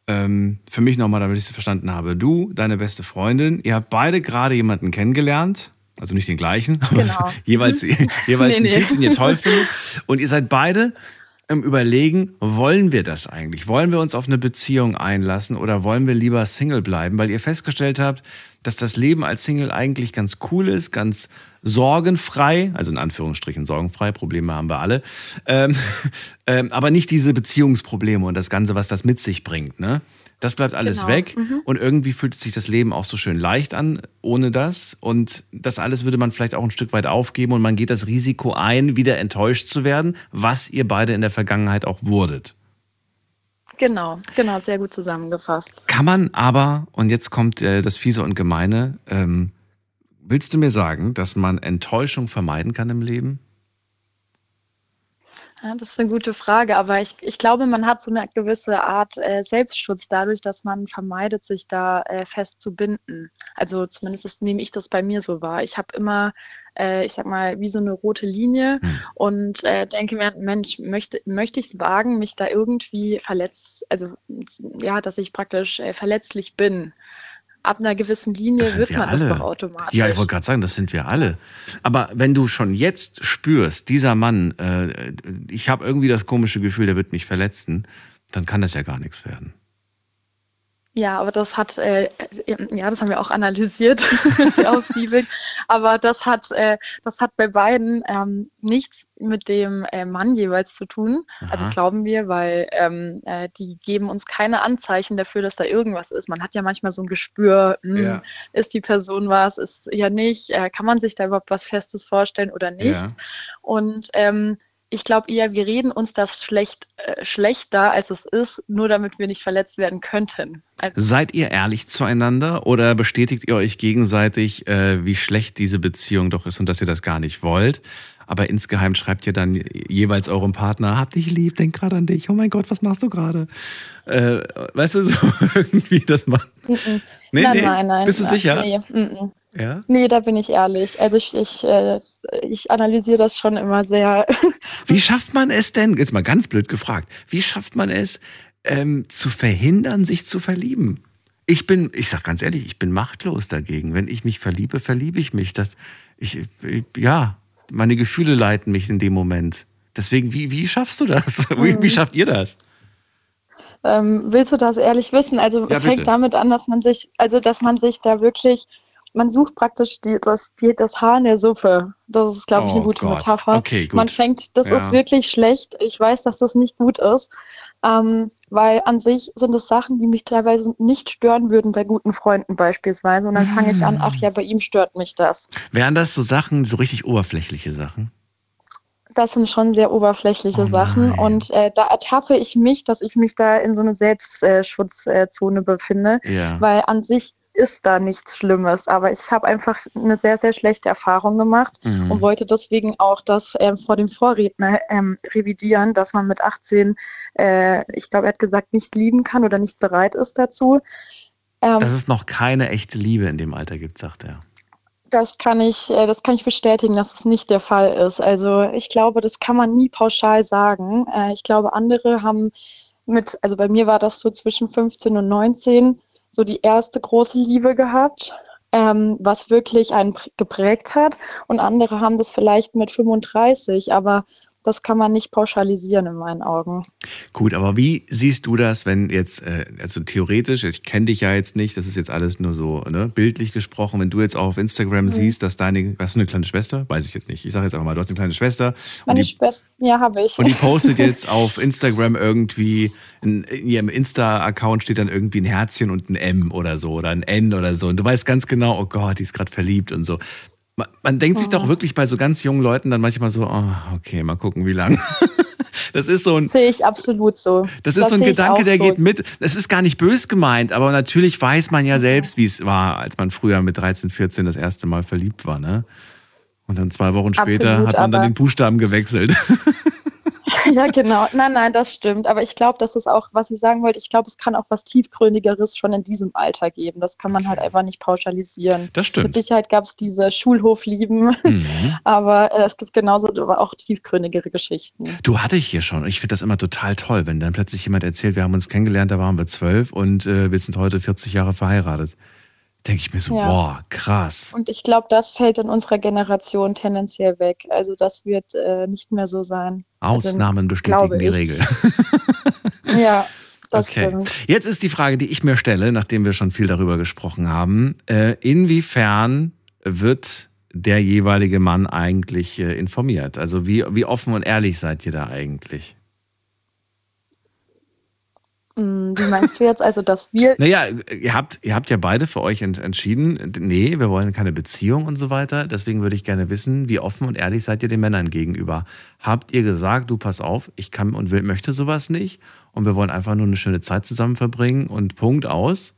Ähm, für mich nochmal, damit ich es verstanden habe. Du, deine beste Freundin, ihr habt beide gerade jemanden kennengelernt. Also nicht den gleichen, aber Genau. jeweils, jeweils Nee, einen nee. Typ, den ihr toll findet. Und ihr seid beide im Überlegen, wollen wir das eigentlich? Wollen wir uns auf eine Beziehung einlassen oder wollen wir lieber Single bleiben? Weil ihr festgestellt habt, dass das Leben als Single eigentlich ganz cool ist, ganz sorgenfrei, also in Anführungsstrichen sorgenfrei, Probleme haben wir alle, ähm, ähm, aber nicht diese Beziehungsprobleme und das Ganze, was das mit sich bringt. Ne? Das bleibt alles Genau. weg Mhm. und irgendwie fühlt sich das Leben auch so schön leicht an ohne das und das alles würde man vielleicht auch ein Stück weit aufgeben und man geht das Risiko ein, wieder enttäuscht zu werden, was ihr beide in der Vergangenheit auch wurdet. Genau, genau, sehr gut zusammengefasst. Kann man aber, und jetzt kommt äh, das Fiese und Gemeine, ähm, willst du mir sagen, dass man Enttäuschung vermeiden kann im Leben? Ja, das ist eine gute Frage, aber ich, ich glaube, man hat so eine gewisse Art äh, Selbstschutz dadurch, dass man vermeidet, sich da äh, fest zu binden. Also zumindest ist, nehme ich das bei mir so wahr. Ich habe immer, äh, ich sag mal, wie so eine rote Linie und äh, denke mir, Mensch, möchte, möchte ich es wagen, mich da irgendwie verletzt, also ja, dass ich praktisch äh, verletzlich bin. Ab einer gewissen Linie Das wird wir man das alle. doch automatisch. Ja, ich wollte gerade sagen, das sind wir alle. Aber wenn du schon jetzt spürst, dieser Mann, äh, ich habe irgendwie das komische Gefühl, der wird mich verletzen, dann kann das ja gar nichts werden. Ja, aber das hat, äh, ja, das haben wir auch analysiert, sehr ausgiebig. Aber das hat, äh, das hat bei beiden ähm, nichts mit dem äh, Mann jeweils zu tun. Also Aha. glauben wir, weil ähm, äh, die geben uns keine Anzeichen dafür, dass da irgendwas ist. Man hat ja manchmal so ein Gespür, hm, Ja. ist die Person was, ist ja nicht, äh, kann man sich da überhaupt was Festes vorstellen oder nicht? Ja. Und ähm, ich glaube eher, wir reden uns das schlecht, äh, schlechter, als es ist, nur damit wir nicht verletzt werden könnten. Also, Seid ihr ehrlich zueinander oder bestätigt ihr euch gegenseitig, äh, wie schlecht diese Beziehung doch ist und dass ihr das gar nicht wollt? Aber insgeheim schreibt ihr dann jeweils eurem Partner, hab dich lieb, denk gerade an dich, oh mein Gott, was machst du gerade? Äh, weißt du, so irgendwie das man. Mhm. Nee, nein, nee. nein, nein. Bist du nein, sicher? Nee, mhm. Ja? nee, da bin ich ehrlich. Also ich, ich, äh, ich analysiere das schon immer sehr. Wie schafft man es denn, jetzt mal ganz blöd gefragt, wie schafft man es, ähm, zu verhindern, sich zu verlieben? Ich bin, ich sag ganz ehrlich, ich bin machtlos dagegen. Wenn ich mich verliebe, verliebe ich mich. Das, ich, ich, ja, meine Gefühle leiten mich in dem Moment. Deswegen, wie, wie schaffst du das? Wie, Mhm. wie schafft ihr das? Ähm, willst du das ehrlich wissen? Also Ja, es fängt bitte. damit an, dass man sich, also dass man sich da wirklich, man sucht praktisch die, das, die, das Haar in der Suppe. Das ist, glaube ich, eine Oh gute Gott. Metapher. Okay, gut. Man fängt, das Ja. ist wirklich schlecht. Ich weiß, dass das nicht gut ist, ähm, weil an sich sind es Sachen, die mich teilweise nicht stören würden bei guten Freunden beispielsweise. Und dann fange ich an, ach ja, bei ihm stört mich das. Wären das so Sachen, so richtig oberflächliche Sachen? Das sind schon sehr oberflächliche Oh Sachen und äh, da ertappe ich mich, dass ich mich da in so einer Selbstschutzzone befinde, Ja. weil an sich ist da nichts Schlimmes, aber ich habe einfach eine sehr, sehr schlechte Erfahrung gemacht Mhm. und wollte deswegen auch das ähm, vor dem Vorredner ähm, revidieren, dass man mit 18, äh, ich glaube, er hat gesagt, nicht lieben kann oder nicht bereit ist dazu. Ähm, Dass es noch keine echte Liebe in dem Alter gibt, sagt er. Das kann ich, äh, das kann ich bestätigen, dass es nicht der Fall ist. Also ich glaube, das kann man nie pauschal sagen. Äh, Ich glaube, andere haben mit, also bei mir war das so zwischen 15 und 19, so die erste große Liebe gehabt, ähm, was wirklich einen pr- geprägt hat. Und andere haben das vielleicht mit 35, aber das kann man nicht pauschalisieren in meinen Augen. Gut, aber wie siehst du das, wenn jetzt, äh, also theoretisch, ich kenne dich ja jetzt nicht, das ist jetzt alles nur so ne, bildlich gesprochen, wenn du jetzt auch auf Instagram Mhm. siehst, dass deine, hast du eine kleine Schwester? Weiß ich jetzt nicht. Ich sage jetzt einfach mal, du hast eine kleine Schwester Meine die, Schwester, ja, habe ich. und die postet jetzt auf Instagram irgendwie, in, in ihrem Insta-Account steht dann irgendwie ein Herzchen und ein M oder so oder ein N oder so und du weißt ganz genau, oh Gott, die ist gerade verliebt und so. Man, man denkt sich Mhm. doch wirklich bei so ganz jungen Leuten dann manchmal so, oh, okay, mal gucken, wie lang. Das ist so ein, Sehe ich absolut so. das ist so ein Gedanke, der so. geht mit. Das ist gar nicht bös gemeint, aber natürlich weiß man ja selbst, wie es war, als man früher mit 13, 14 das erste Mal verliebt war, ne? Und dann zwei Wochen später Absolut, hat man dann den Buchstaben gewechselt. Ja, genau. Nein, nein, das stimmt. Aber ich glaube, das ist auch, was ich sagen wollte, ich glaube, es kann auch was Tiefgründigeres schon in diesem Alter geben. Das kann man halt einfach nicht pauschalisieren. Das stimmt. Mit Sicherheit gab es diese Schulhoflieben, Mhm. aber äh, es gibt genauso aber auch tiefgründigere Geschichten. Du hatte ich hier schon. Ich finde das immer total toll, wenn dann plötzlich jemand erzählt, wir haben uns kennengelernt, da waren wir zwölf und äh, wir sind heute 40 Jahre verheiratet. Denke ich mir so, Ja. boah, krass. Und ich glaube, das fällt in unserer Generation tendenziell weg. Also das wird äh, nicht mehr so sein. Also, Ausnahmen bestätigen glaube die. Regel. Ja, das Okay. stimmt. Jetzt ist die Frage, die ich mir stelle, nachdem wir schon viel darüber gesprochen haben, äh, inwiefern wird der jeweilige Mann eigentlich äh, informiert? Also wie, wie offen und ehrlich seid ihr da eigentlich? Hm, Wie meinst du jetzt? Also, dass wir Naja, ihr habt, ihr habt ja beide für euch ent entschieden, nee, wir wollen keine Beziehung und so weiter. Deswegen würde ich gerne wissen, wie offen und ehrlich seid ihr den Männern gegenüber? Habt ihr gesagt, du pass auf, ich kann und will, möchte sowas nicht und wir wollen einfach nur eine schöne Zeit zusammen verbringen und Punkt aus?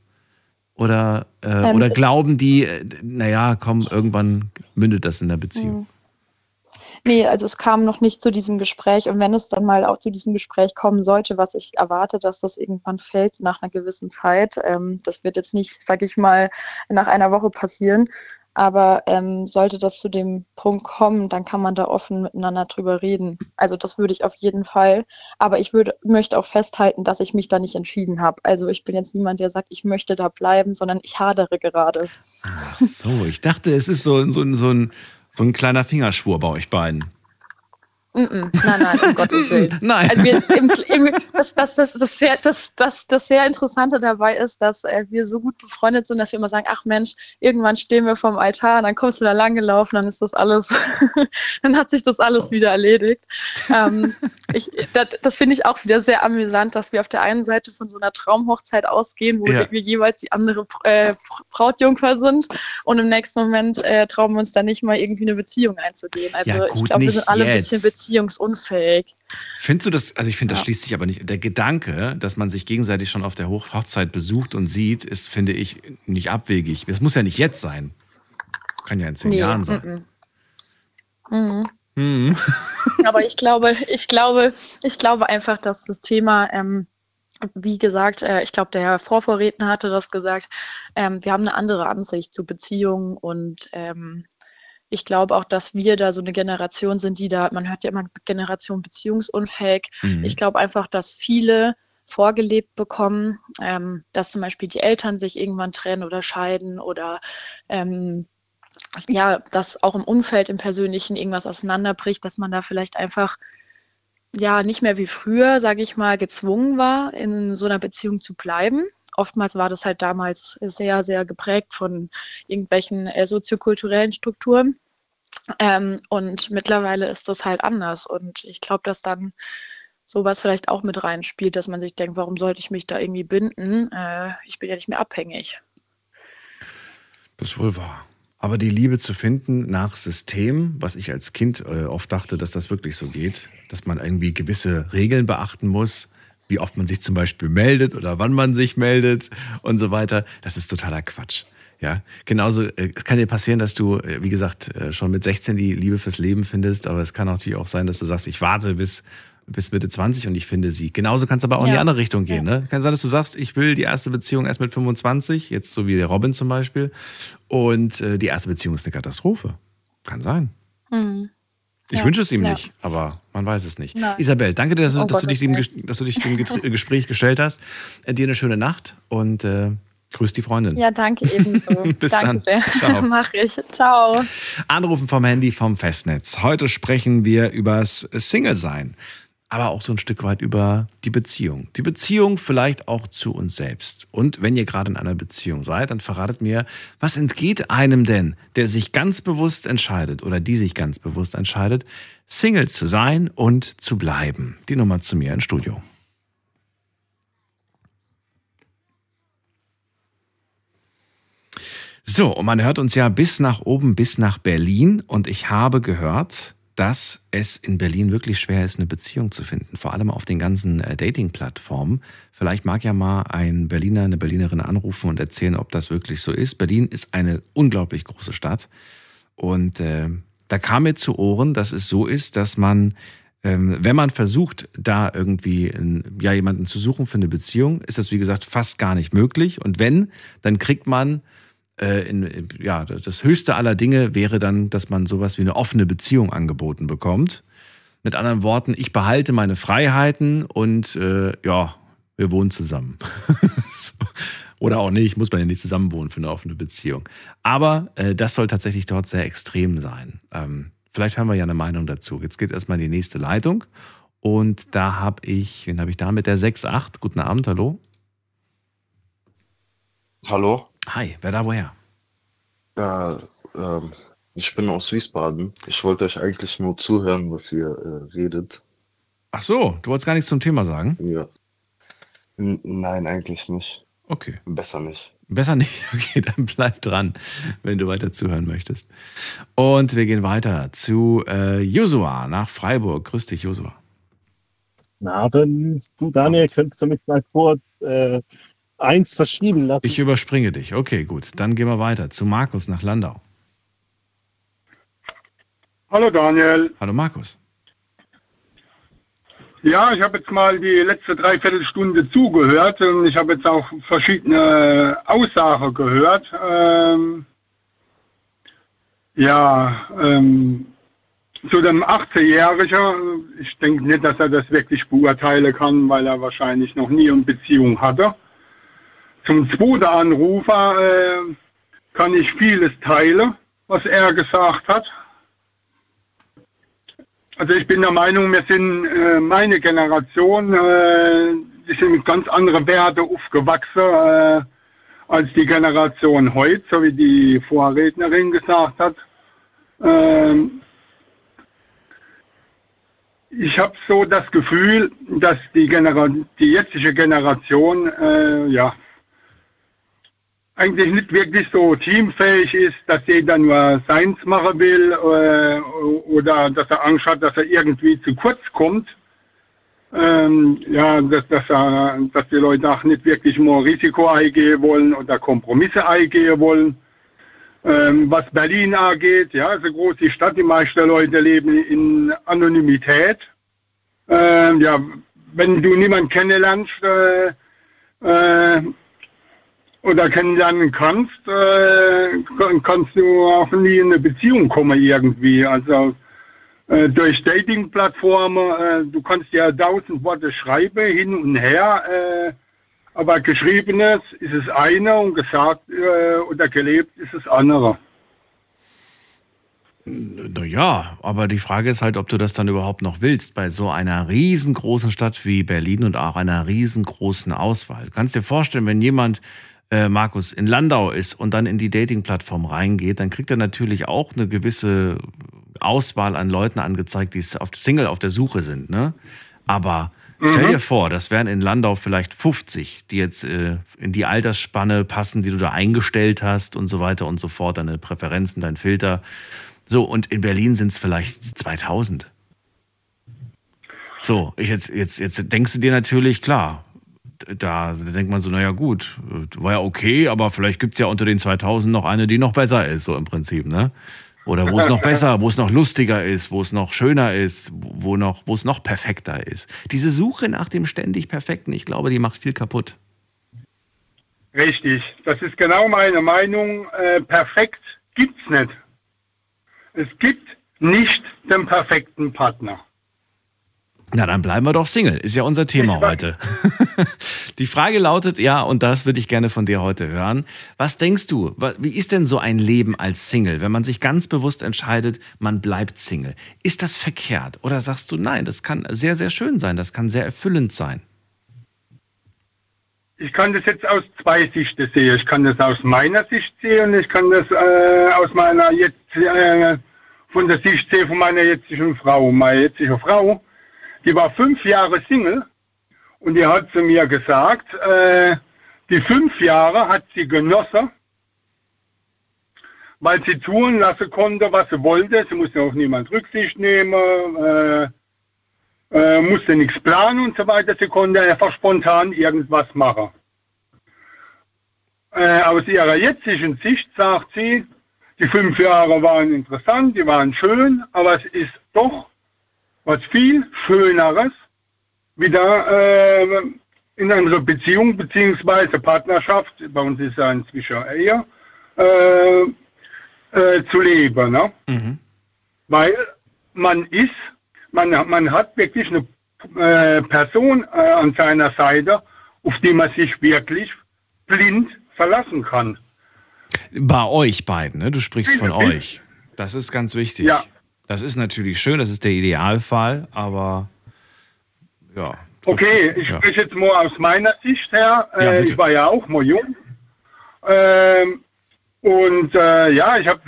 Oder, äh, Ähm, oder glauben die, äh, naja, komm, irgendwann mündet das in der Beziehung? Hm. Nee, also es kam noch nicht zu diesem Gespräch. Und wenn es dann mal auch zu diesem Gespräch kommen sollte, was ich erwarte, dass das irgendwann fällt nach einer gewissen Zeit, ähm, das wird jetzt nicht, sag ich mal, nach einer Woche passieren. Aber ähm, sollte das zu dem Punkt kommen, dann kann man da offen miteinander drüber reden. Also das würde ich auf jeden Fall. Aber ich würde, möchte auch festhalten, dass ich mich da nicht entschieden habe. Also ich bin jetzt niemand, der sagt, ich möchte da bleiben, sondern ich hadere gerade. Ach so, ich dachte, es ist so, so, so, ein, so ein kleiner Fingerschwur bei euch beiden. Nein, nein, um Gottes Willen. Nein. Also wir, im, im, das, das, das, das, sehr, das, das, das sehr Interessante dabei ist, dass äh, wir so gut befreundet sind, dass wir immer sagen, ach Mensch, irgendwann stehen wir vorm Altar, und dann kommst du da lang gelaufen, dann ist das alles, dann hat sich das alles wieder erledigt. Ähm, ich, das das finde ich auch wieder sehr amüsant, dass wir auf der einen Seite von so einer Traumhochzeit ausgehen, wo Ja. wir jeweils die andere äh, Brautjungfer sind und im nächsten Moment äh, trauen wir uns dann nicht mal irgendwie eine Beziehung einzugehen. Also Ja, ich glaube, wir sind alle ein jetzt. bisschen beziehungsunfähig. Findest du das, also ich finde, das Ja. schließt sich aber nicht, der Gedanke, dass man sich gegenseitig schon auf der Hoch Hochzeit besucht und sieht, ist, finde ich, nicht abwegig. Das muss ja nicht jetzt sein. Kann ja in zehn Jahren sein. mm, mm. Aber ich glaube, ich glaube, ich glaube einfach, dass das Thema, ähm, wie gesagt, äh, ich glaube, der Herr Vorvorredner hatte das gesagt, ähm, wir haben eine andere Ansicht zu Beziehungen und ähm, ich glaube auch, dass wir da so eine Generation sind, die da, man hört ja immer Generation beziehungsunfähig. Mhm. Ich glaube einfach, dass viele vorgelebt bekommen, ähm, dass zum Beispiel die Eltern sich irgendwann trennen oder scheiden oder ähm, ja, dass auch im Umfeld, im Persönlichen irgendwas auseinanderbricht, dass man da vielleicht einfach ja nicht mehr wie früher, sage ich mal, gezwungen war, in so einer Beziehung zu bleiben. Oftmals war das halt damals sehr, sehr geprägt von irgendwelchen äh, soziokulturellen Strukturen. Ähm, und mittlerweile ist das halt anders. Und ich glaube, dass dann sowas vielleicht auch mit reinspielt, dass man sich denkt, warum sollte ich mich da irgendwie binden? Äh, ich bin ja nicht mehr abhängig. Das ist wohl wahr. Aber die Liebe zu finden nach System, was ich als Kind äh, oft dachte, dass das wirklich so geht, dass man irgendwie gewisse Regeln beachten muss, wie oft man sich zum Beispiel meldet oder wann man sich meldet und so weiter, das ist totaler Quatsch. Ja, genauso, äh, es kann dir passieren, dass du, äh, wie gesagt, äh, schon mit 16 die Liebe fürs Leben findest, aber es kann natürlich auch sein, dass du sagst, ich warte bis, bis Mitte 20 und ich finde sie. Genauso kann es aber auch in die Ja. andere Richtung gehen. Ne? Kann sein, dass du sagst, ich will die erste Beziehung erst mit 25, jetzt so wie der Robin zum Beispiel, und äh, die erste Beziehung ist eine Katastrophe. Kann sein. Mhm. Ich Ja, wünsche es ihm ja. nicht, aber man weiß es nicht. Nein. Isabel, danke dir, dass du, Oh dass du, dich, dem, dass du dich dem Get- Gespräch gestellt hast. Äh, dir eine schöne Nacht und äh, grüß die Freundin. Ja, danke ebenso. Bis danke dann. sehr. Ciao. Mach ich. Ciao. Anrufen vom Handy vom Festnetz. Heute sprechen wir übers Single-Sein, aber auch so ein Stück weit über die Beziehung. Die Beziehung vielleicht auch zu uns selbst. Und wenn ihr gerade in einer Beziehung seid, dann verratet mir, was entgeht einem denn, der sich ganz bewusst entscheidet oder die sich ganz bewusst entscheidet, Single zu sein und zu bleiben. Die Nummer zu mir ins Studio. So, und man hört uns ja bis nach oben, bis nach Berlin. Und ich habe gehört, dass es in Berlin wirklich schwer ist, eine Beziehung zu finden. Vor allem auf den ganzen äh, Dating-Plattformen. Vielleicht mag ja mal ein Berliner, eine Berlinerin anrufen und erzählen, ob das wirklich so ist. Berlin ist eine unglaublich große Stadt. Und äh, da kam mir zu Ohren, dass es so ist, dass man ähm, wenn man versucht, da irgendwie ja, jemanden zu suchen für eine Beziehung, ist das, wie gesagt, fast gar nicht möglich. Und wenn, dann kriegt man, äh, in, ja, das höchste aller Dinge wäre dann, dass man sowas wie eine offene Beziehung angeboten bekommt. Mit anderen Worten, ich behalte meine Freiheiten und äh, ja, wir wohnen zusammen. Oder auch nicht, muss man ja nicht zusammen wohnen für eine offene Beziehung. Aber äh, das soll tatsächlich dort sehr extrem sein. Ähm, Vielleicht haben wir ja eine Meinung dazu. Jetzt geht erstmal in die nächste Leitung. Und da habe ich, wen habe ich da mit der 6.8? Guten Abend, hallo. Hallo. Hi, wer da woher? Ja, ähm, ich bin aus Wiesbaden. Ich wollte euch eigentlich nur zuhören, was ihr äh, redet. Ach so, du wolltest gar nichts zum Thema sagen? Ja. N nein, eigentlich nicht. Okay. Besser nicht. Besser nicht? Okay, dann bleib dran, wenn du weiter zuhören möchtest. Und wir gehen weiter zu äh, Josua nach Freiburg. Grüß dich, Josua. Na, Abend. Du, Daniel, könntest du mich mal kurz äh, eins verschieben lassen? Ich überspringe dich. Okay, gut. Dann gehen wir weiter zu Markus nach Landau. Hallo, Daniel. Hallo, Markus. Ja, ich habe jetzt mal die letzte Dreiviertelstunde zugehört und ich habe jetzt auch verschiedene Aussagen gehört. Ähm, ja, ähm, zu dem 18-Jährigen, ich denke nicht, dass er das wirklich beurteilen kann, weil er wahrscheinlich noch nie eine Beziehung hatte. Zum zweiten Anrufer äh, kann ich vieles teilen, was er gesagt hat. Also ich bin der Meinung, wir sind äh, meine Generation, äh, die sind mit ganz anderen Werten aufgewachsen äh, als die Generation heute, so wie die Vorrednerin gesagt hat. Ähm, ich habe so das Gefühl, dass die, Genera die jetzige Generation äh, ja, eigentlich nicht wirklich so teamfähig ist, dass jeder nur seins machen will äh, oder dass er Angst hat, dass er irgendwie zu kurz kommt. Ähm, ja, dass, dass, er, dass die Leute auch nicht wirklich mehr Risiko eingehen wollen oder Kompromisse eingehen wollen. Ähm, was Berlin angeht, ja, ist eine große Stadt, die meisten Leute leben in Anonymität. Ähm, ja, wenn du niemanden kennenlernst, äh, äh, oder kennenlernen kannst, äh, kannst du auch nie in eine Beziehung kommen irgendwie. Also äh, durch Dating-Plattformen, äh, du kannst ja tausend Worte schreiben, hin und her, äh, aber geschriebenes ist es eine und gesagt äh, oder gelebt ist es andere. Naja, aber die Frage ist halt, ob du das dann überhaupt noch willst bei so einer riesengroßen Stadt wie Berlin und auch einer riesengroßen Auswahl. Du kannst dir vorstellen, wenn jemand äh, Markus in Landau ist und dann in die Dating-Plattform reingeht, dann kriegt er natürlich auch eine gewisse Auswahl an Leuten angezeigt, die auf Single auf der Suche sind. Ne? Aber stell mhm. dir vor, das wären in Landau vielleicht 50, die jetzt äh, in die Altersspanne passen, die du da eingestellt hast und so weiter und so fort, deine Präferenzen, dein Filter. So, und in Berlin sind es vielleicht 2000. So, ich jetzt, jetzt, jetzt denkst du dir natürlich, klar, da denkt man so, naja gut, war ja okay, aber vielleicht gibt es ja unter den 2000 noch eine, die noch besser ist, so im Prinzip, ne? Oder wo es noch besser, wo es noch lustiger ist, wo es noch schöner ist, wo, noch, wo es noch perfekter ist. Diese Suche nach dem ständig Perfekten, ich glaube, die macht viel kaputt. Richtig, das ist genau meine Meinung. Äh, perfekt es nicht. Es gibt nicht den perfekten Partner. Na, dann bleiben wir doch Single. Ist ja unser Thema heute. Die Frage lautet, ja, und das würde ich gerne von dir heute hören. Was denkst du, wie ist denn so ein Leben als Single, wenn man sich ganz bewusst entscheidet, man bleibt Single? Ist das verkehrt? Oder sagst du, nein, das kann sehr, sehr schön sein, das kann sehr erfüllend sein? Ich kann das jetzt aus zwei Sichten sehen. Ich kann das aus meiner Sicht sehen und ich kann das äh, aus meiner jetzt, äh, von der Sicht sehen von meiner jetzigen Frau. Meine jetzige Frau, die war fünf Jahre Single und die hat zu mir gesagt, äh, die fünf Jahre hat sie genossen, weil sie tun lassen konnte, was sie wollte. Sie musste auf niemand Rücksicht nehmen, äh, äh, musste nichts planen und so weiter. Sie konnte einfach spontan irgendwas machen. Äh, aus ihrer jetzigen Sicht sagt sie, die fünf Jahre waren interessant, die waren schön, aber es ist doch was viel Schöneres wieder äh, in einer Beziehung beziehungsweise Partnerschaft, bei uns ist ja inzwischen Ehe, äh, äh, zu leben. Ne? Weil man ist, man, man hat wirklich eine äh, Person äh, an seiner Seite, auf die man sich wirklich blind verlassen kann. Bei euch beiden, ne? Du sprichst von euch. Das ist ganz wichtig. Ja. Das ist natürlich schön, das ist der Idealfall, aber ja. Okay, ich Ja. spreche jetzt mal aus meiner Sicht her. Ja, Äh, ich war ja auch mal jung. Ähm, und äh, ja, ich habe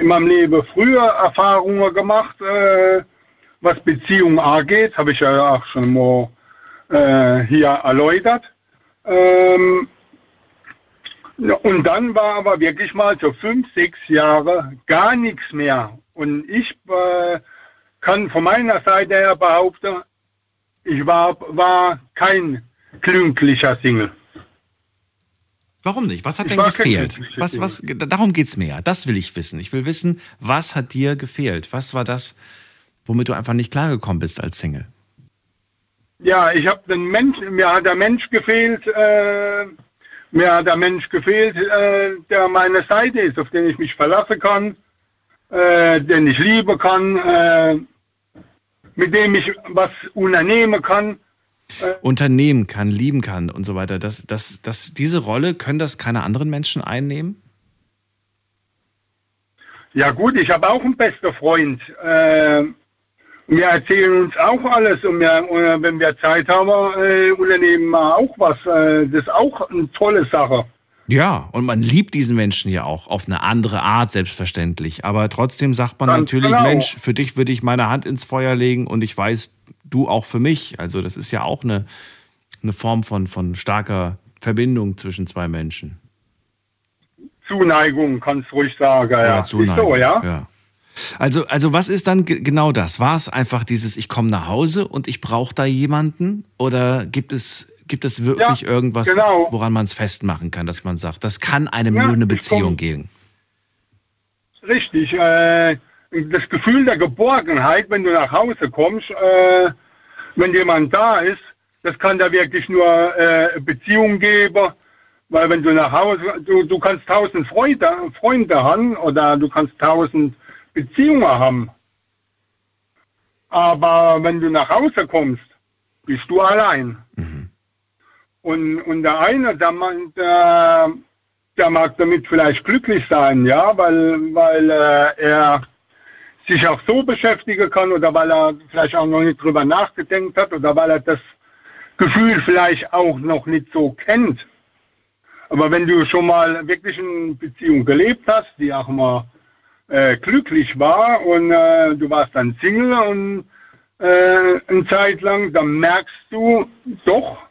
in meinem Leben früher Erfahrungen gemacht, äh, was Beziehungen angeht. Habe ich ja auch schon mal äh, hier erläutert. Ähm, ja, und dann war aber wirklich mal so fünf, sechs Jahre gar nichts mehr. Und ich äh, kann von meiner Seite her behaupten, ich war, war kein glücklicher Single. Warum nicht? Was hat Ich denn gefehlt? Was, was, darum geht's mir. ja. Das will ich wissen. Ich will wissen, was hat dir gefehlt? Was war das, womit du einfach nicht klargekommen bist als Single? Ja, ich habe den Mensch, mir hat der Mensch gefehlt, äh, mir hat der Mensch gefehlt, äh, der an meiner Seite ist, auf den ich mich verlassen kann, äh, den ich lieben kann, äh, mit dem ich was unternehmen kann. Unternehmen kann, lieben kann und so weiter. Das, das, das, diese Rolle können das keine anderen Menschen einnehmen? Ja gut, ich habe auch einen besten Freund. Äh, wir erzählen uns auch alles und, wir, wenn wir Zeit haben, äh, unternehmen wir auch was. Äh, das ist auch eine tolle Sache. Ja, und man liebt diesen Menschen ja auch auf eine andere Art, selbstverständlich. Aber trotzdem sagt man Ganz natürlich, genau. Mensch, für dich würde ich meine Hand ins Feuer legen und ich weiß, du auch für mich. Also das ist ja auch eine, eine Form von, von starker Verbindung zwischen zwei Menschen. Zuneigung, kannst du ruhig sagen. Ja. Ist Zuneigung. so, ja? ja. Also, also was ist dann ge- genau das? War es einfach dieses, ich komme nach Hause und ich brauche da jemanden? Oder gibt es, gibt es wirklich Ja, irgendwas, genau. woran man es festmachen kann, dass man sagt, das kann einem Ja, nur eine Beziehung geben? Richtig. Äh, das Gefühl der Geborgenheit, wenn du nach Hause kommst, äh, wenn jemand da ist, das kann da wirklich nur äh, Beziehung geben. Weil wenn du nach Hause, du, du kannst tausend Freunde, Freunde haben oder du kannst tausend Beziehungen haben. Aber wenn du nach Hause kommst, bist du allein. Und, und der eine, der, man- der, der mag damit vielleicht glücklich sein, ja, weil, weil äh, er sich auch so beschäftigen kann oder weil er vielleicht auch noch nicht drüber nachgedacht hat oder weil er das Gefühl vielleicht auch noch nicht so kennt. Aber wenn du schon mal wirklich eine Beziehung gelebt hast, die auch mal äh, glücklich war und äh, du warst dann Single und äh, eine Zeit lang, dann merkst du doch,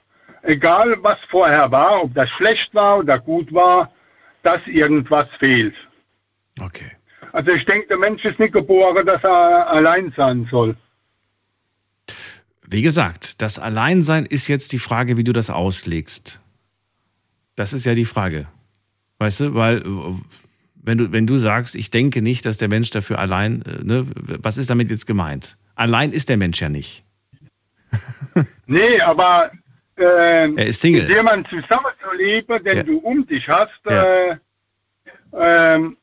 egal was vorher war, ob das schlecht war oder gut war, dass irgendwas fehlt. Okay. Also ich denke, der Mensch ist nicht geboren, dass er allein sein soll. Wie gesagt, das Alleinsein ist jetzt die Frage, wie du das auslegst. Das ist ja die Frage. Weißt du, weil wenn du, wenn du sagst, ich denke nicht, dass der Mensch dafür allein, äh, ne, was ist damit jetzt gemeint? Allein ist der Mensch ja nicht. Nee, aber äh, Er ist Single. mit jemandem zusammenzuleben, den Ja. du um dich hast, Ja. äh, ähm,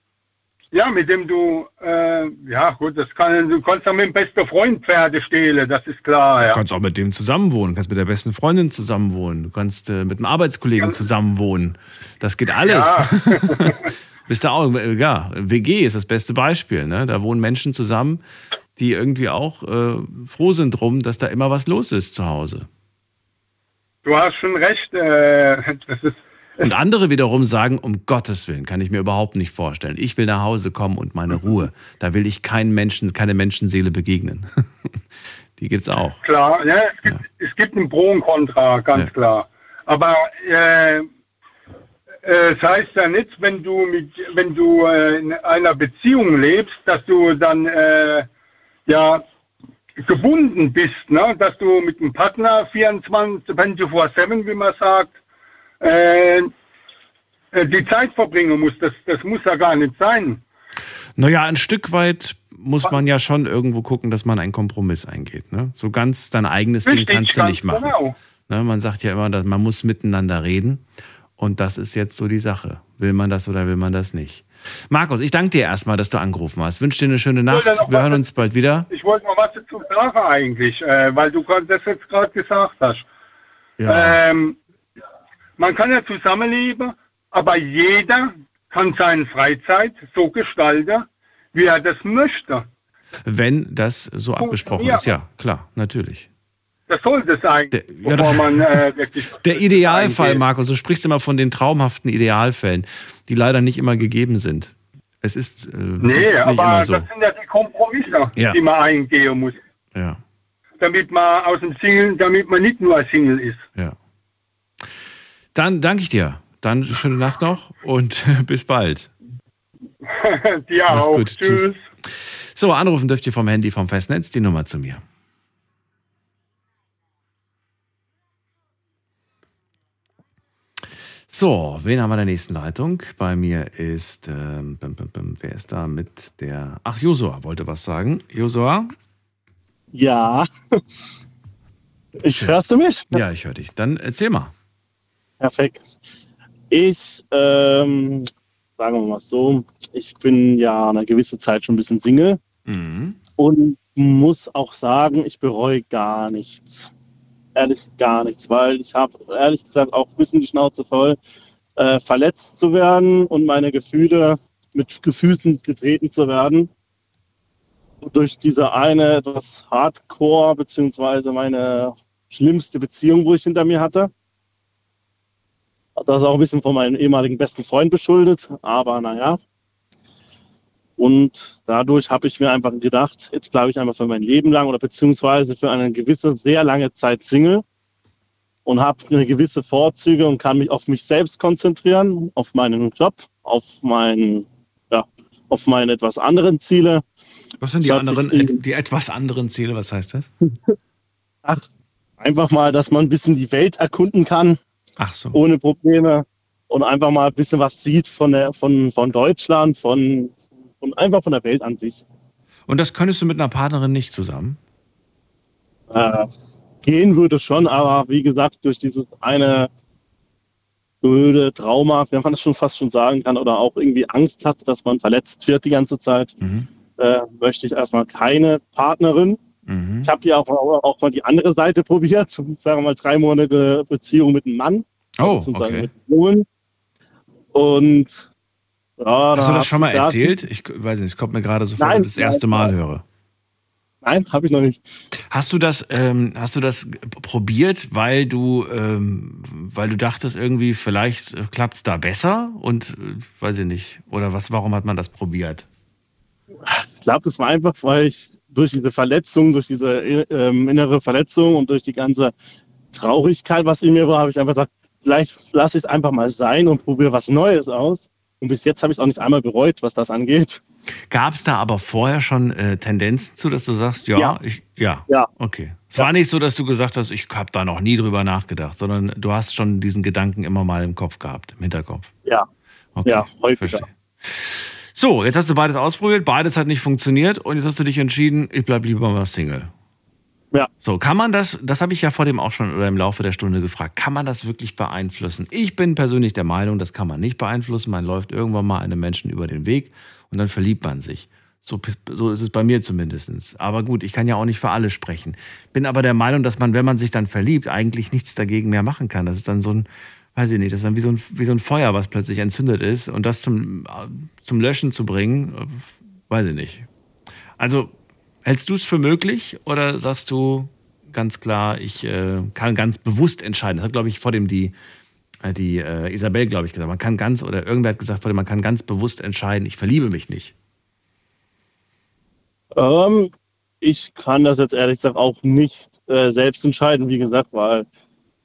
ja, mit dem du, äh, ja gut, das kann, du kannst auch mit dem besten Freund Pferde stehlen, das ist klar, Du ja. kannst auch mit dem zusammenwohnen, kannst mit der besten Freundin zusammenwohnen, du kannst äh, mit einem Arbeitskollegen zusammenwohnen. Das geht alles. Bist du auch, äh, ja, WG ist das beste Beispiel. Ne? Da wohnen Menschen zusammen, die irgendwie auch äh, froh sind drum, dass da immer was los ist zu Hause. Du hast schon recht, äh, das ist, Und andere wiederum sagen, um Gottes Willen, kann ich mir überhaupt nicht vorstellen. Ich will nach Hause kommen und meine Ruhe. Da will ich keinen Menschen, keine Menschenseele begegnen. Die gibt's auch. Klar, ja, es, gibt, es gibt ein Pro und Contra, ganz Ja. klar. Aber äh, äh, es heißt ja nicht, wenn du mit, wenn du äh, in einer Beziehung lebst, dass du dann äh, ja gebunden bist, ne? dass du mit dem Partner 24, 24-7, wie man sagt, äh, äh, die Zeit verbringen musst. Das, das muss ja gar nicht sein. Naja, ein Stück weit muss man ja schon irgendwo gucken, dass man einen Kompromiss eingeht. Ne? So ganz dein eigenes Richtig, Ding kannst du nicht machen. genau. Ne? Man sagt ja immer, dass man muss miteinander reden. Und das ist jetzt so die Sache. Will man das oder will man das nicht? Markus, ich danke dir erstmal, dass du angerufen hast. Wünsche dir eine schöne Nacht. Wir hören uns bald wieder. Ich wollte noch was dazu sagen eigentlich, äh, weil du das jetzt gerade gesagt hast. Ja. Ähm, man kann ja zusammenleben, aber jeder kann seine Freizeit so gestalten, wie er das möchte. Wenn das so abgesprochen ja. ist, ja, klar, natürlich. Das sollte sein, ja, bevor man äh, wirklich. Der Idealfall, eingeht. Markus, du sprichst immer von den traumhaften Idealfällen, die leider nicht immer gegeben sind. Es ist äh, Nee, nicht, nicht aber immer so. das sind ja die Kompromisse, Ja. die man eingehen muss, Ja, damit man aus dem Single, damit man nicht nur ein Single ist. ja. Dann danke ich dir. Dann schöne Nacht noch und bis bald. Dir auch. gut. Tschüss. Tschüss. So, anrufen dürft ihr vom Handy vom Festnetz die Nummer zu mir. So, wen haben wir in der nächsten Leitung? Bei mir ist, ähm, bim, bim, bim, wer ist da mit der, ach, Josua wollte was sagen. Josua? Ja. Ich, hörst du mich? Ja, ich höre dich. Dann erzähl mal. Perfekt. Ich, ähm, sagen wir mal so, ich bin ja eine gewisse Zeit schon ein bisschen Single Mhm. und muss auch sagen, ich bereue gar nichts. Ehrlich gar nichts, weil ich habe ehrlich gesagt auch ein bisschen die Schnauze voll, äh, verletzt zu werden und meine Gefühle mit Gefüßen getreten zu werden. Durch diese eine etwas Hardcore, beziehungsweise meine schlimmste Beziehung, wo ich hinter mir hatte. Das ist auch ein bisschen von meinem ehemaligen besten Freund beschuldet, aber naja. Und dadurch habe ich mir einfach gedacht, jetzt bleibe ich einfach für mein Leben lang oder beziehungsweise für eine gewisse, sehr lange Zeit Single und habe eine gewisse Vorzüge und kann mich auf mich selbst konzentrieren, auf meinen Job, auf, mein, ja, auf meine etwas anderen Ziele. Was sind die sich anderen, die etwas anderen Ziele? Was heißt das? Ach, einfach mal, dass man ein bisschen die Welt erkunden kann. Ach so. Ohne Probleme. Und einfach mal ein bisschen was sieht von, der, von, von Deutschland, von, von einfach von der Welt an sich. Und das könntest du mit einer Partnerin nicht zusammen? Äh, gehen würde schon, aber wie gesagt, durch dieses eine blöde Trauma, wenn man das schon fast schon sagen kann, oder auch irgendwie Angst hat, dass man verletzt wird die ganze Zeit, Mhm. äh, möchte ich erstmal keine Partnerin. Mhm. Ich habe ja auch, auch mal die andere Seite probiert, sagen wir mal drei Monate Beziehung mit einem Mann. Oh, sozusagen okay. mit Jungen. Und ja, Hast du da das schon mal erzählt? Ich weiß nicht, es kommt mir gerade so vor, dass ich das erste Mal höre. Nein, habe ich noch nicht. Hast du das, ähm, hast du das probiert, weil du, ähm, weil du dachtest, irgendwie vielleicht klappt es da besser und äh, weiß ich nicht. Oder was, warum hat man das probiert? Ich glaube, das war einfach, weil ich durch diese Verletzung, durch diese ähm, innere Verletzung und durch die ganze Traurigkeit, was in mir war, habe ich einfach gesagt, vielleicht lasse ich es einfach mal sein und probiere was Neues aus. Und bis jetzt habe ich es auch nicht einmal bereut, was das angeht. Gab es da aber vorher schon äh, Tendenzen zu, dass du sagst, ja, Ja. ich, ja, Ja. okay. Es war nicht so, dass du gesagt hast, ich habe da noch nie drüber nachgedacht, sondern du hast schon diesen Gedanken immer mal im Kopf gehabt, im Hinterkopf. Ja, Okay, ja häufiger. verstehe. So, jetzt hast du beides ausprobiert, beides hat nicht funktioniert und jetzt hast du dich entschieden, ich bleib lieber mal Single. Ja. So, kann man das, das habe ich ja vor dem auch schon oder im Laufe der Stunde gefragt, kann man das wirklich beeinflussen? Ich bin persönlich der Meinung, das kann man nicht beeinflussen. Man läuft irgendwann mal einem Menschen über den Weg und dann verliebt man sich. So, so ist es bei mir zumindest. Aber gut, ich kann ja auch nicht für alle sprechen. Bin aber der Meinung, dass man, wenn man sich dann verliebt, eigentlich nichts dagegen mehr machen kann. Das ist dann so ein, weiß ich nicht, das ist dann wie so ein, wie so ein Feuer, was plötzlich entzündet ist. Und das zum, zum Löschen zu bringen, weiß ich nicht. Also, hältst du es für möglich oder sagst du ganz klar, ich äh, kann ganz bewusst entscheiden? Das hat, glaube ich, vor dem die, äh, die äh, Isabel, glaube ich, gesagt. Man kann ganz, oder irgendwer hat gesagt, vor dem, man kann ganz bewusst entscheiden, ich verliebe mich nicht. Ähm, ich kann das jetzt ehrlich gesagt auch nicht äh, selbst entscheiden, wie gesagt, weil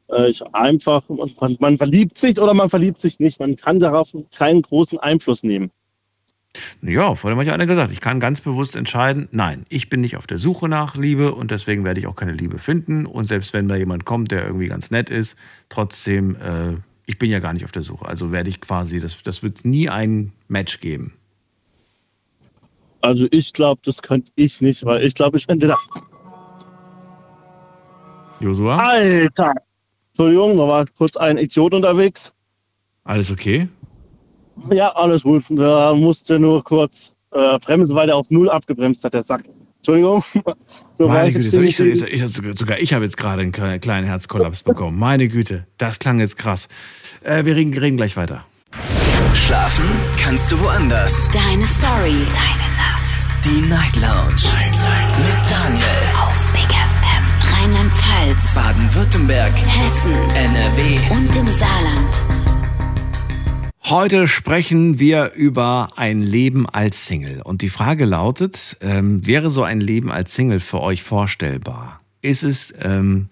äh, ich einfach, man, man verliebt sich oder man verliebt sich nicht. Man kann darauf keinen großen Einfluss nehmen. Ja, vor dem hat ja einer gesagt, ich kann ganz bewusst entscheiden, nein, ich bin nicht auf der Suche nach Liebe und deswegen werde ich auch keine Liebe finden. Und selbst wenn da jemand kommt, der irgendwie ganz nett ist, trotzdem, äh, ich bin ja gar nicht auf der Suche. Also werde ich quasi, das, das wird nie ein Match geben. Also ich glaube, das könnte ich nicht, weil ich glaube, ich entweder. Josua? Alter! Entschuldigung, da war kurz ein Idiot unterwegs. Alles okay? Ja, alles gut. Da musste nur kurz äh, bremsen, weil der auf Null abgebremst hat, der Sack. Entschuldigung. So Meine ich Güte, so ich, ich, ich, sogar ich habe jetzt gerade einen kleinen Herzkollaps bekommen. Meine Güte, das klang jetzt krass. Äh, wir reden, reden gleich weiter. Schlafen kannst du woanders. Deine Story. Deine Nacht. Die Night Lounge. Mit Daniel. Auf Big FM. Rheinland-Pfalz. Baden-Württemberg. Hessen. NRW. Und im Saarland. Heute sprechen wir über ein Leben als Single. Und die Frage lautet, ähm, wäre so ein Leben als Single für euch vorstellbar? Ist es ähm,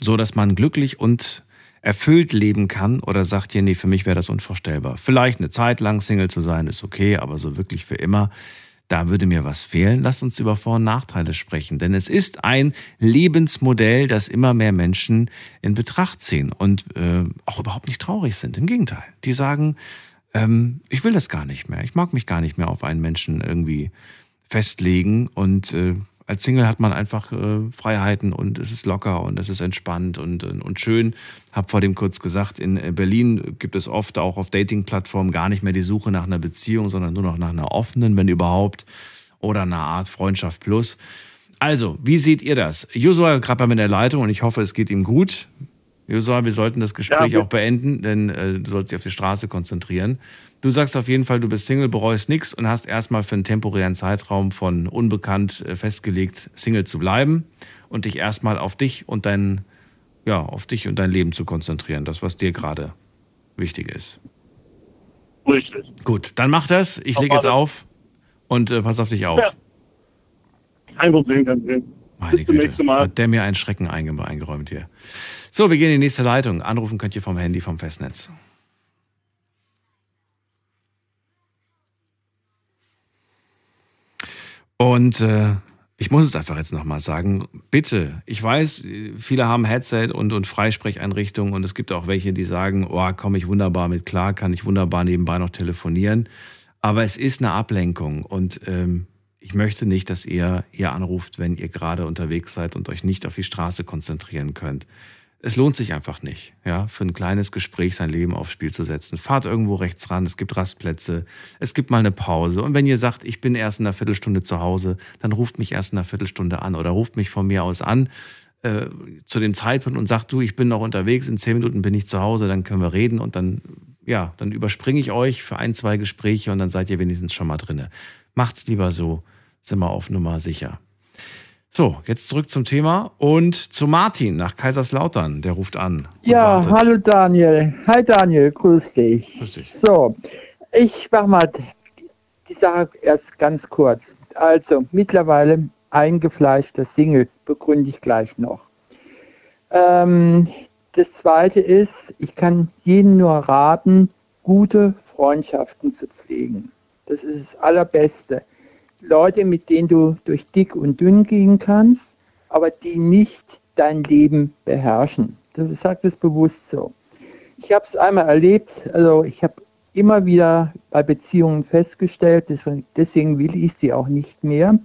so, dass man glücklich und erfüllt leben kann? Oder sagt ihr, nee, für mich wäre das unvorstellbar? Vielleicht eine Zeit lang Single zu sein, ist okay, aber so wirklich für immer, da würde mir was fehlen. Lasst uns über Vor- und Nachteile sprechen. Denn es ist ein Lebensmodell, das immer mehr Menschen in Betracht ziehen und äh, auch überhaupt nicht traurig sind. Im Gegenteil. Die sagen, ähm, ich will das gar nicht mehr. Ich mag mich gar nicht mehr auf einen Menschen irgendwie festlegen. Und äh, als Single hat man einfach äh, Freiheiten und es ist locker und es ist entspannt und, und, und schön. Hab vor dem kurz gesagt, in äh, Berlin gibt es oft auch auf Dating-Plattformen gar nicht mehr die Suche nach einer Beziehung, sondern nur noch nach einer offenen, wenn überhaupt, oder einer Art Freundschaft plus. Also, wie seht ihr das? Joshua gerade bei mir in der Leitung und ich hoffe, es geht ihm gut. Joshua, wir sollten das Gespräch Ja, auch beenden, denn äh, du sollst dich auf die Straße konzentrieren. Du sagst auf jeden Fall, du bist Single, bereust nichts und hast erstmal für einen temporären Zeitraum von unbekannt äh, festgelegt, Single zu bleiben und dich erstmal auf dich und dein, ja, auf dich und dein Leben zu konzentrieren. Das, was dir gerade wichtig ist. Richtig. Gut, dann mach das. Ich lege jetzt auf und äh, pass auf dich auf. Ja. Kein Problem, kein Problem. Meine Bis zum Güte, nächsten Mal. hat der mir einen Schrecken einge eingeräumt hier. So, wir gehen in die nächste Leitung. Anrufen könnt ihr vom Handy, vom Festnetz. Und äh, ich muss es einfach jetzt nochmal sagen, bitte, ich weiß, viele haben Headset und, und Freisprecheinrichtungen und es gibt auch welche, die sagen, oh, komme ich wunderbar mit klar, kann ich wunderbar nebenbei noch telefonieren. Aber es ist eine Ablenkung und ähm, ich möchte nicht, dass ihr hier anruft, wenn ihr gerade unterwegs seid und euch nicht auf die Straße konzentrieren könnt. Es lohnt sich einfach nicht, ja, für ein kleines Gespräch sein Leben aufs Spiel zu setzen. Fahrt irgendwo rechts ran, es gibt Rastplätze, es gibt mal eine Pause. Und wenn ihr sagt, ich bin erst in einer Viertelstunde zu Hause, dann ruft mich erst in einer Viertelstunde an oder ruft mich von mir aus an äh, zu dem Zeitpunkt und sagt, du, ich bin noch unterwegs, in zehn Minuten bin ich zu Hause, dann können wir reden und dann, ja, dann überspringe ich euch für ein, zwei Gespräche und dann seid ihr wenigstens schon mal drinne. Macht's lieber so, sind wir auf Nummer sicher. So, jetzt zurück zum Thema und zu Martin nach Kaiserslautern. Der ruft an. Ja, wartet. hallo Daniel. Hi Daniel, grüß dich. Grüß dich. So, ich mach mal die Sache erst ganz kurz. Also, mittlerweile eingefleischter Single, begründe ich gleich noch. Ähm, das zweite ist, ich kann jedem nur raten, gute Freundschaften zu pflegen. Das ist das Allerbeste. Leute, mit denen du durch dick und dünn gehen kannst, aber die nicht dein Leben beherrschen. Das sage das bewusst so. Ich habe es einmal erlebt, also ich habe immer wieder bei Beziehungen festgestellt, deswegen, deswegen will ich sie auch nicht mehr.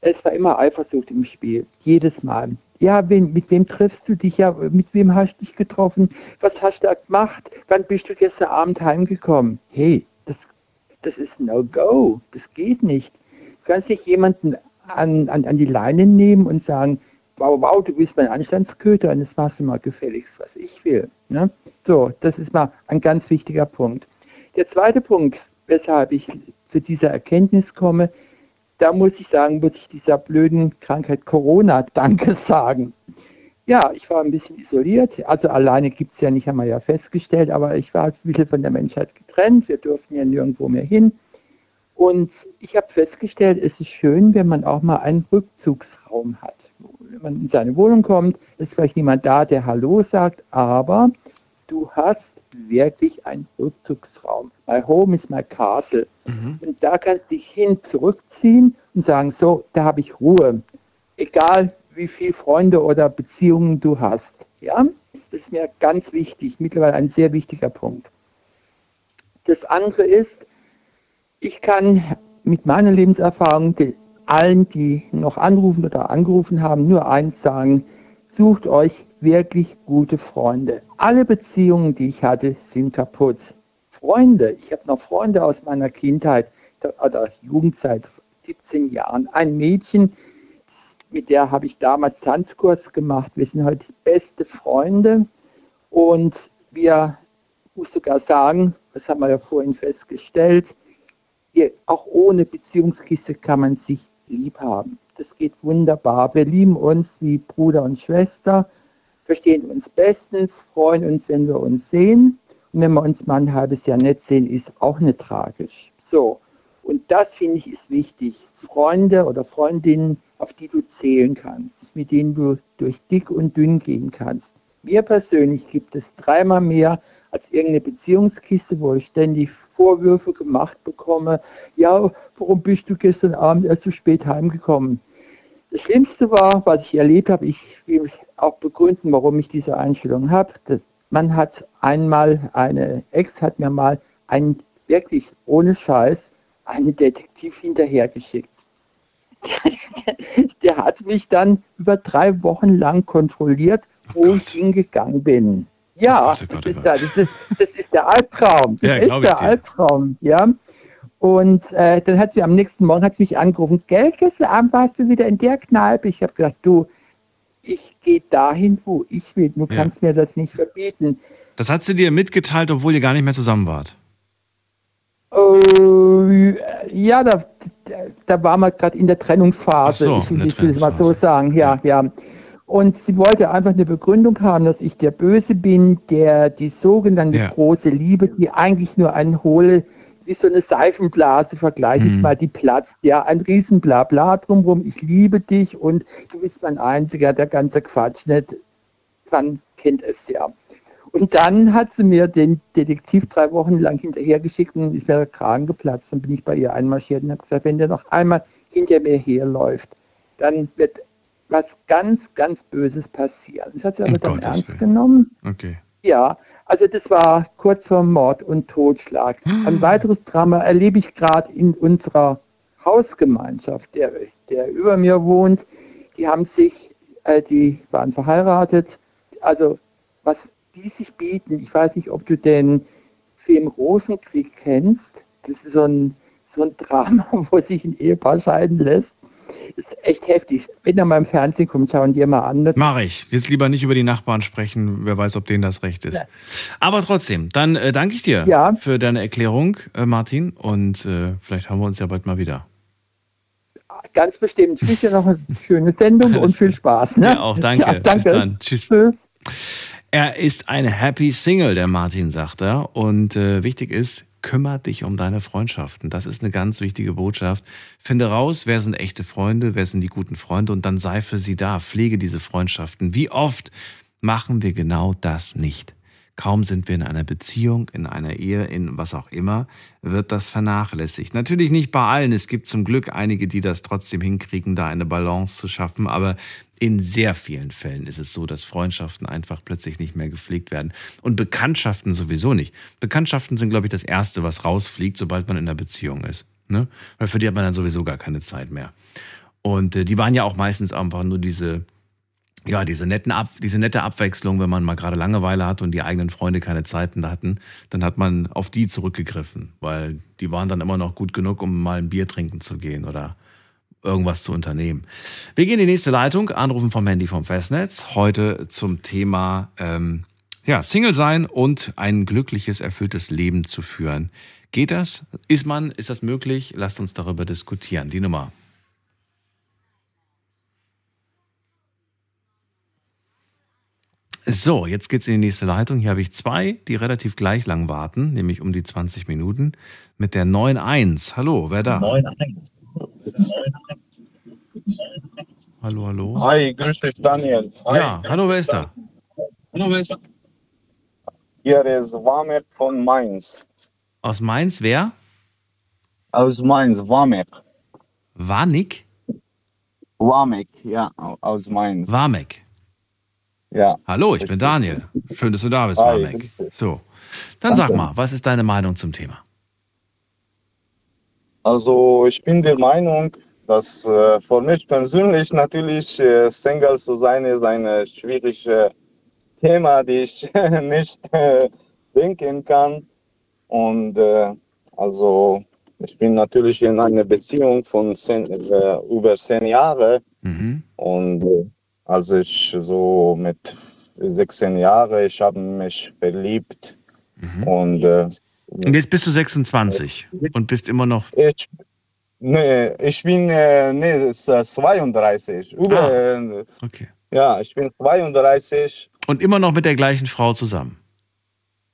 Es war immer Eifersucht im Spiel, jedes Mal. Ja, wen, mit wem triffst du dich? Ja, mit wem hast du dich getroffen? Was hast du da gemacht? Wann bist du gestern Abend heimgekommen? Hey, das, das ist No-Go. Das geht nicht. Du kannst nicht jemanden an, an, an die Leine nehmen und sagen, wow, wow, du bist mein Anstandsköter und jetzt machst du mal gefälligst, was ich will. Ne? So, das ist mal ein ganz wichtiger Punkt. Der zweite Punkt, weshalb ich zu dieser Erkenntnis komme, da muss ich sagen, muss ich dieser blöden Krankheit Corona Danke sagen. Ja, ich war ein bisschen isoliert. Also alleine gibt es ja nicht, haben wir ja festgestellt, aber ich war ein bisschen von der Menschheit getrennt. Wir durften ja nirgendwo mehr hin. Und ich habe festgestellt, es ist schön, wenn man auch mal einen Rückzugsraum hat. Wenn man in seine Wohnung kommt, ist vielleicht niemand da, der Hallo sagt, aber du hast wirklich einen Rückzugsraum. My home is my castle. Und da kannst du dich hin zurückziehen und sagen, so, da habe ich Ruhe. Egal wie viele Freunde oder Beziehungen du hast. Ja, das ist mir ganz wichtig, mittlerweile ein sehr wichtiger Punkt. Das andere ist, ich kann mit meiner Lebenserfahrung allen, die noch anrufen oder angerufen haben, nur eins sagen, sucht euch wirklich gute Freunde. Alle Beziehungen, die ich hatte, sind kaputt. Freunde, ich habe noch Freunde aus meiner Kindheit oder Jugendzeit, 17 Jahren. Ein Mädchen, mit der habe ich damals Tanzkurs gemacht. Wir sind heute beste Freunde und wir, muss sogar sagen, das haben wir ja vorhin festgestellt, wir, auch ohne Beziehungskiste kann man sich lieb haben. Das geht wunderbar. Wir lieben uns wie Bruder und Schwester, verstehen uns bestens, freuen uns, wenn wir uns sehen. Und wenn wir uns mal ein halbes Jahr nicht sehen, ist auch nicht tragisch. So. Und das finde ich ist wichtig. Freunde oder Freundinnen, auf die du zählen kannst, mit denen du durch dick und dünn gehen kannst. Mir persönlich gibt es dreimal mehr als irgendeine Beziehungskiste, wo ich ständig Vorwürfe gemacht bekomme. Ja, warum bist du gestern Abend erst so spät heimgekommen? Das Schlimmste war, was ich erlebt habe, ich will auch begründen, warum ich diese Einstellung habe. Man hat einmal, eine Ex hat mir mal einen wirklich ohne Scheiß einen Detektiv hinterhergeschickt. Der hat mich dann über drei Wochen lang kontrolliert, wo oh ich hingegangen bin. Ja, oh Gott, oh Gott, das, ist da, das, ist, das, ist der Albtraum. Das ja, ist der Albtraum, ja. Und äh, dann hat sie am nächsten Morgen hat sie mich angerufen, gell, gestern Abend warst du wieder in der Kneipe. Ich habe gesagt, du, ich gehe dahin, wo ich will. Du ja. kannst mir das nicht verbieten. Das hat sie dir mitgeteilt, obwohl ihr gar nicht mehr zusammen wart? Äh, ja, da, da waren wir gerade in der Trennungsphase. So, ich, ich will es mal so sagen, ja, ja. ja. Und sie wollte einfach eine Begründung haben, dass ich der Böse bin, der die sogenannte ja. große Liebe, die eigentlich nur ein hohle, wie so eine Seifenblase, vergleiche mhm. ich mal, die platzt, ja, ein Riesenblabla drumherum, ich liebe dich und du bist mein Einziger, der ganze Quatsch nicht, man kennt es ja. Und dann hat sie mir den Detektiv drei Wochen lang hinterhergeschickt und ist mir der Kragen geplatzt. Dann bin ich bei ihr einmarschiert und habe gesagt, wenn der noch einmal hinter mir herläuft, dann wird was ganz, ganz Böses passieren. Das hat sie aber um dann Gottes ernst Willen. genommen. Okay. Ja, also das war kurz vor Mord und Totschlag. Ein weiteres Drama erlebe ich gerade in unserer Hausgemeinschaft, der, der über mir wohnt. Die haben sich, äh, die waren verheiratet. Also was die sich bieten, ich weiß nicht, ob du den Film Rosenkrieg kennst. Das ist so ein, so ein Drama, wo sich ein Ehepaar scheiden lässt ist echt heftig. Wenn er mal im Fernsehen kommt, schauen die mal an. Mache ich. Jetzt lieber nicht über die Nachbarn sprechen. Wer weiß, ob denen das recht ist. Ja. Aber trotzdem, dann äh, danke ich dir ja. für deine Erklärung, äh, Martin. Und äh, vielleicht haben wir uns ja bald mal wieder. Ganz bestimmt. Ich wünsche dir noch eine schöne Sendung und viel Spaß. Ne? Ja, auch danke. Ja, danke. Bis dann. Tschüss. Tschüss. Er ist ein Happy Single, der Martin, sagt er. Und äh, wichtig ist, kümmere dich um deine Freundschaften. Das ist eine ganz wichtige Botschaft. Finde raus, wer sind echte Freunde, wer sind die guten Freunde und dann sei für sie da. Pflege diese Freundschaften. Wie oft machen wir genau das nicht? Kaum sind wir in einer Beziehung, in einer Ehe, in was auch immer, wird das vernachlässigt. Natürlich nicht bei allen. Es gibt zum Glück einige, die das trotzdem hinkriegen, da eine Balance zu schaffen. Aber in sehr vielen Fällen ist es so, dass Freundschaften einfach plötzlich nicht mehr gepflegt werden. Und Bekanntschaften sowieso nicht. Bekanntschaften sind, glaube ich, das Erste, was rausfliegt, sobald man in einer Beziehung ist. Ne? Weil für die hat man dann sowieso gar keine Zeit mehr. Und äh, die waren ja auch meistens einfach nur diese, ja, diese, netten Ab diese nette Abwechslung, wenn man mal gerade Langeweile hat und die eigenen Freunde keine Zeiten hatten, dann hat man auf die zurückgegriffen, weil die waren dann immer noch gut genug, um mal ein Bier trinken zu gehen oder irgendwas zu unternehmen. Wir gehen in die nächste Leitung, anrufen vom Handy vom Festnetz. Heute zum Thema ähm, ja, Single sein und ein glückliches, erfülltes Leben zu führen. Geht das? Ist man, ist das möglich? Lasst uns darüber diskutieren. Die Nummer So, jetzt geht's in die nächste Leitung. Hier habe ich zwei, die relativ gleich lang warten, nämlich um die 20 Minuten, mit der 9.1. Hallo, wer da? 9.1. Hallo, hallo. Hi, grüß dich, Daniel. Hi. Ja, hallo, wer ist da? Hallo, wer ist da? Hier ist Wamek von Mainz. Aus Mainz, wer? Aus Mainz, Wamek. Wanik? Wamek, ja, aus Mainz. Wamek. Ja. Hallo, ich bin Daniel. Schön, dass du da bist, Hi, Wamek. So, dann Danke. sag mal, was ist deine Meinung zum Thema? Also ich bin der Meinung, dass äh, für mich persönlich natürlich äh, Single zu sein ist ein schwieriges Thema, die ich nicht äh, denken kann. Und äh, also ich bin natürlich in einer Beziehung von zehn, äh, über zehn Jahren. Mhm. Und äh, als ich so mit 16 Jahren, ich habe mich verliebt. Und, äh, Und jetzt bist du 26 und bist immer noch. ich, nee, ich bin äh, nee, es ist, äh, 32. Über, Ah, äh, okay. Ja, ich bin 32. Und immer noch mit der gleichen Frau zusammen.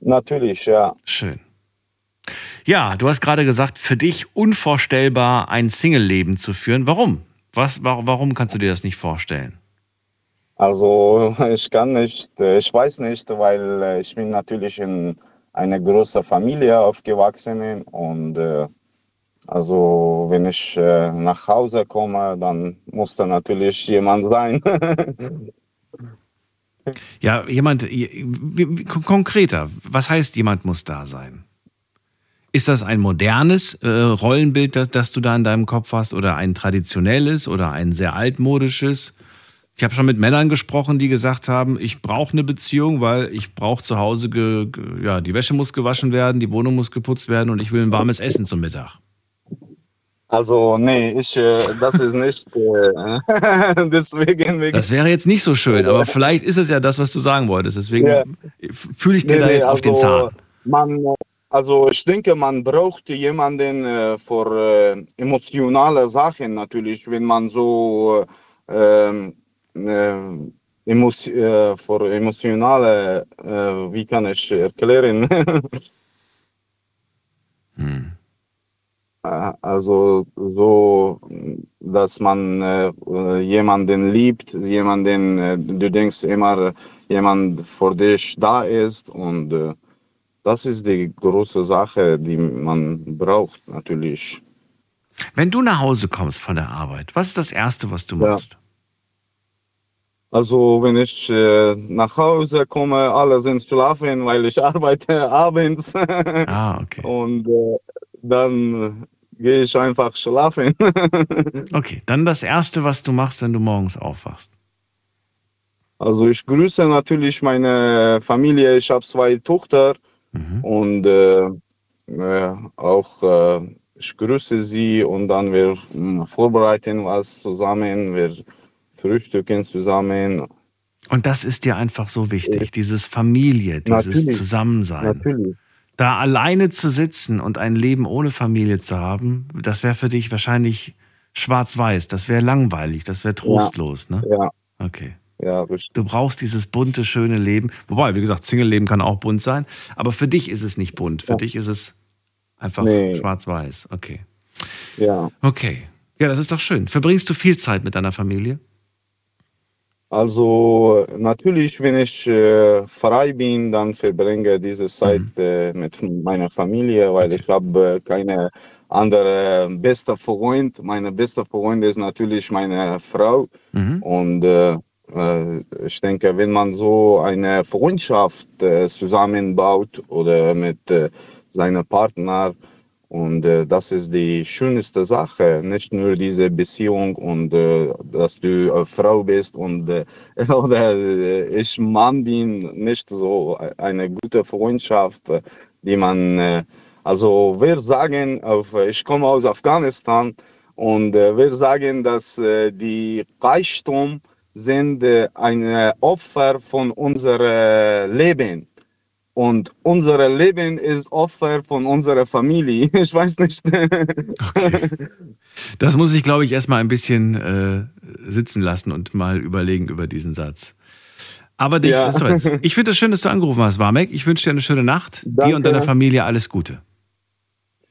Natürlich, ja. Schön. Ja, du hast gerade gesagt, für dich unvorstellbar, ein Single-Leben zu führen. Warum? Was, warum, kannst du dir das nicht vorstellen? Also ich kann nicht, äh, ich weiß nicht, weil ich bin natürlich in einer großen Familie aufgewachsen und also wenn ich äh, nach Hause komme, dann muss da natürlich jemand sein. Ja, jemand, konkreter, was heißt, jemand muss da sein? Ist das ein modernes äh, Rollenbild, das, das du da in deinem Kopf hast, oder ein traditionelles oder ein sehr altmodisches? Ich habe schon mit Männern gesprochen, die gesagt haben, ich brauche eine Beziehung, weil ich brauche zu Hause, ja, die Wäsche muss gewaschen werden, die Wohnung muss geputzt werden und ich will ein warmes Essen zum Mittag. Also nee, ich, äh, das ist nicht äh, deswegen. Wegen, Das wäre jetzt nicht so schön, aber vielleicht ist es ja das, was du sagen wolltest. Deswegen Ja. fühle ich dir Nee, da nee, jetzt auf den also, Zahn. Man, also ich denke, man braucht jemanden äh, für äh, emotionale Sachen natürlich, wenn man so ähm, äh, emos äh, für emotionale, äh, wie kann ich erklären? Äh, Also so, dass man äh, jemanden liebt, jemanden, äh, du denkst immer, jemand für dich da ist und äh, das ist die große Sache, die man braucht natürlich. Wenn du nach Hause kommst von der Arbeit, was ist das Erste, was du Ja. machst? Also wenn ich äh, nach Hause komme, alle sind schlafen, weil ich arbeite abends. Ah, okay. Und äh, dann gehe ich einfach schlafen. Okay, dann das Erste, was du machst, wenn du morgens aufwachst. Also ich grüße natürlich meine Familie. Ich habe zwei Töchter und äh, äh, auch äh, ich grüße sie und dann wir mh, vorbereiten was zusammen, wir frühstücken zusammen. Und das ist dir einfach so wichtig, dieses Familie, dieses Natürlich. Zusammensein. Natürlich. Da alleine zu sitzen und ein Leben ohne Familie zu haben, das wäre für dich wahrscheinlich schwarz-weiß, das wäre langweilig, das wäre trostlos, ne? Ja. Okay. Ja, richtig. Du brauchst dieses bunte, schöne Leben. Wobei, wie gesagt, Single-Leben kann auch bunt sein. Aber für dich ist es nicht bunt. Für Ja. dich ist es einfach Nee. schwarz-weiß. Okay. Ja. Okay. Ja, das ist doch schön. Verbringst du viel Zeit mit deiner Familie? Also natürlich, wenn ich äh, frei bin, dann verbringe diese Zeit äh, mit meiner Familie, weil ich habe äh, keine andere beste Freund. Meine beste Freund ist natürlich meine Frau. Und äh, äh, ich denke, wenn man so eine Freundschaft äh, zusammenbaut oder mit äh, seinem Partner, und äh, das ist die schönste Sache, nicht nur diese Beziehung und äh, dass du äh, Frau bist und äh, oder äh, ich Mann bin, nicht so eine gute Freundschaft, die man, äh, also wir sagen, auf, ich komme aus Afghanistan und wir sagen, dass die Reichtum sind äh, ein Opfer von unserem Leben. Und unser Leben ist Opfer von unserer Familie. Ich weiß nicht. Das muss ich, glaube ich, erstmal ein bisschen äh, sitzen lassen und mal überlegen über diesen Satz. Aber dich, Ja. ich finde es schön, dass du angerufen hast, Warmek. Ich wünsche dir eine schöne Nacht. Dir und Danke. deiner Familie alles Gute.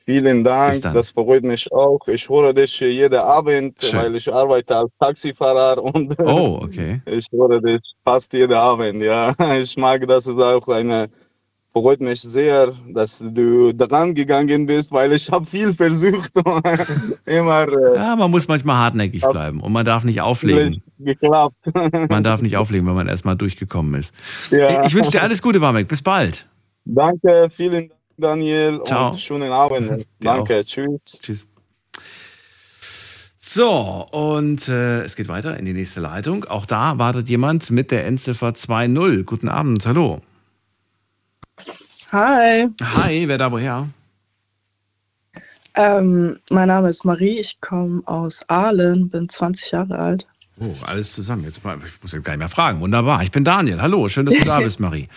Vielen Dank, das freut mich auch. Ich höre dich jeden Abend, Schön. weil ich arbeite als Taxifahrer und Oh, okay. ich höre dich fast jeden Abend. Ja, ich mag das ist auch eine freut mich sehr, dass du dran gegangen bist, weil ich habe viel versucht immer äh, Ja, man muss manchmal hartnäckig bleiben und man darf nicht auflegen. geklappt. Man darf nicht auflegen, wenn man erstmal durchgekommen ist. Ja. Ich wünsche dir alles Gute, Warmek. Bis bald. Danke, vielen Dank, Daniel Ciao. und schönen Abend. Danke, tschüss. Tschüss. So, und äh, es geht weiter in die nächste Leitung. Auch da wartet jemand mit der Endziffer 2.0. Guten Abend, hallo. Hi, Hi, wer da woher? ähm, mein Name ist Marie, ich komme aus Aalen, bin 20 Jahre alt. Oh, alles zusammen. Jetzt mal, ich muss jetzt gar nicht mehr fragen. Wunderbar. Ich bin Daniel. Hallo, schön, dass du da bist, Marie.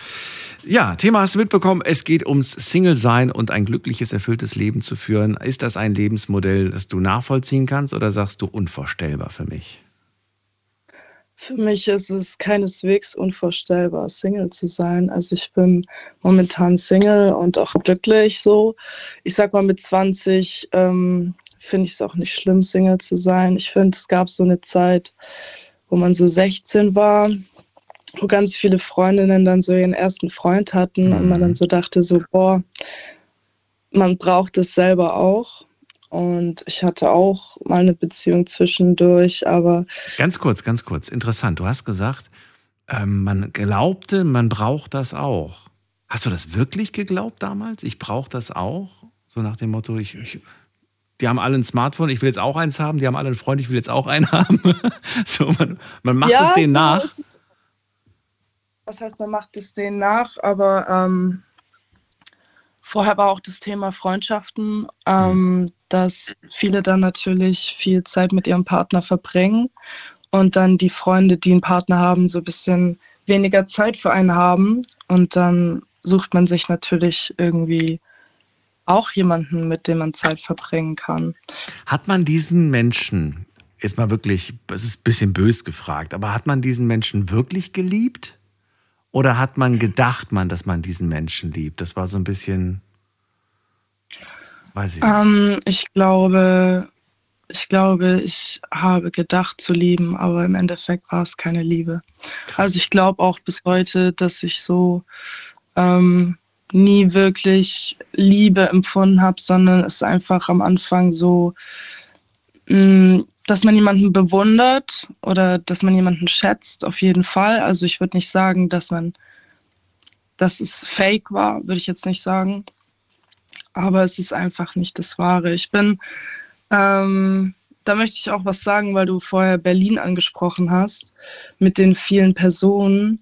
Ja, Thema hast du mitbekommen. Es geht ums Single-Sein und ein glückliches, erfülltes Leben zu führen. Ist das ein Lebensmodell, das du nachvollziehen kannst oder sagst du unvorstellbar für mich? Für mich ist es keineswegs unvorstellbar, Single zu sein. Also ich bin momentan Single und auch glücklich so. Ich sag mal, mit 20 ähm, finde ich es auch nicht schlimm, Single zu sein. Ich finde, es gab so eine Zeit, wo man so 16 war, wo ganz viele Freundinnen dann so ihren ersten Freund hatten und man dann so dachte, so, boah, man braucht es selber auch. Und ich hatte auch mal eine Beziehung zwischendurch, aber Ganz kurz, ganz kurz. Interessant. Du hast gesagt, ähm, man glaubte, man braucht das auch. Hast du das wirklich geglaubt damals? Ich brauche das auch? So nach dem Motto, ich, ich, die haben alle ein Smartphone, ich will jetzt auch eins haben, die haben alle einen Freund, ich will jetzt auch einen haben. so, man, man macht Ja, es denen so nach. ist. Was heißt, man macht es denen nach, aber ähm, vorher war auch das Thema Freundschaften, ähm, dass viele dann natürlich viel Zeit mit ihrem Partner verbringen und dann die Freunde, die einen Partner haben, so ein bisschen weniger Zeit für einen haben und dann sucht man sich natürlich irgendwie auch jemanden, mit dem man Zeit verbringen kann. Hat man diesen Menschen, jetzt mal wirklich, es ist ein bisschen bös gefragt, aber hat man diesen Menschen wirklich geliebt? Oder hat man gedacht, man, dass man diesen Menschen liebt? Das war so ein bisschen, weiß ich nicht. Ähm, ich glaube, ich glaube, ich habe gedacht zu lieben, aber im Endeffekt war es keine Liebe. Also ich glaube auch bis heute, dass ich so ähm, nie wirklich Liebe empfunden habe, sondern es einfach am Anfang so, mh, dass man jemanden bewundert oder dass man jemanden schätzt, auf jeden Fall. Also ich würde nicht sagen, dass man, dass es fake war, würde ich jetzt nicht sagen aber es ist einfach nicht das Wahre. Ich bin, ähm, da möchte ich auch was sagen, weil du vorher Berlin angesprochen hast, mit den vielen Personen.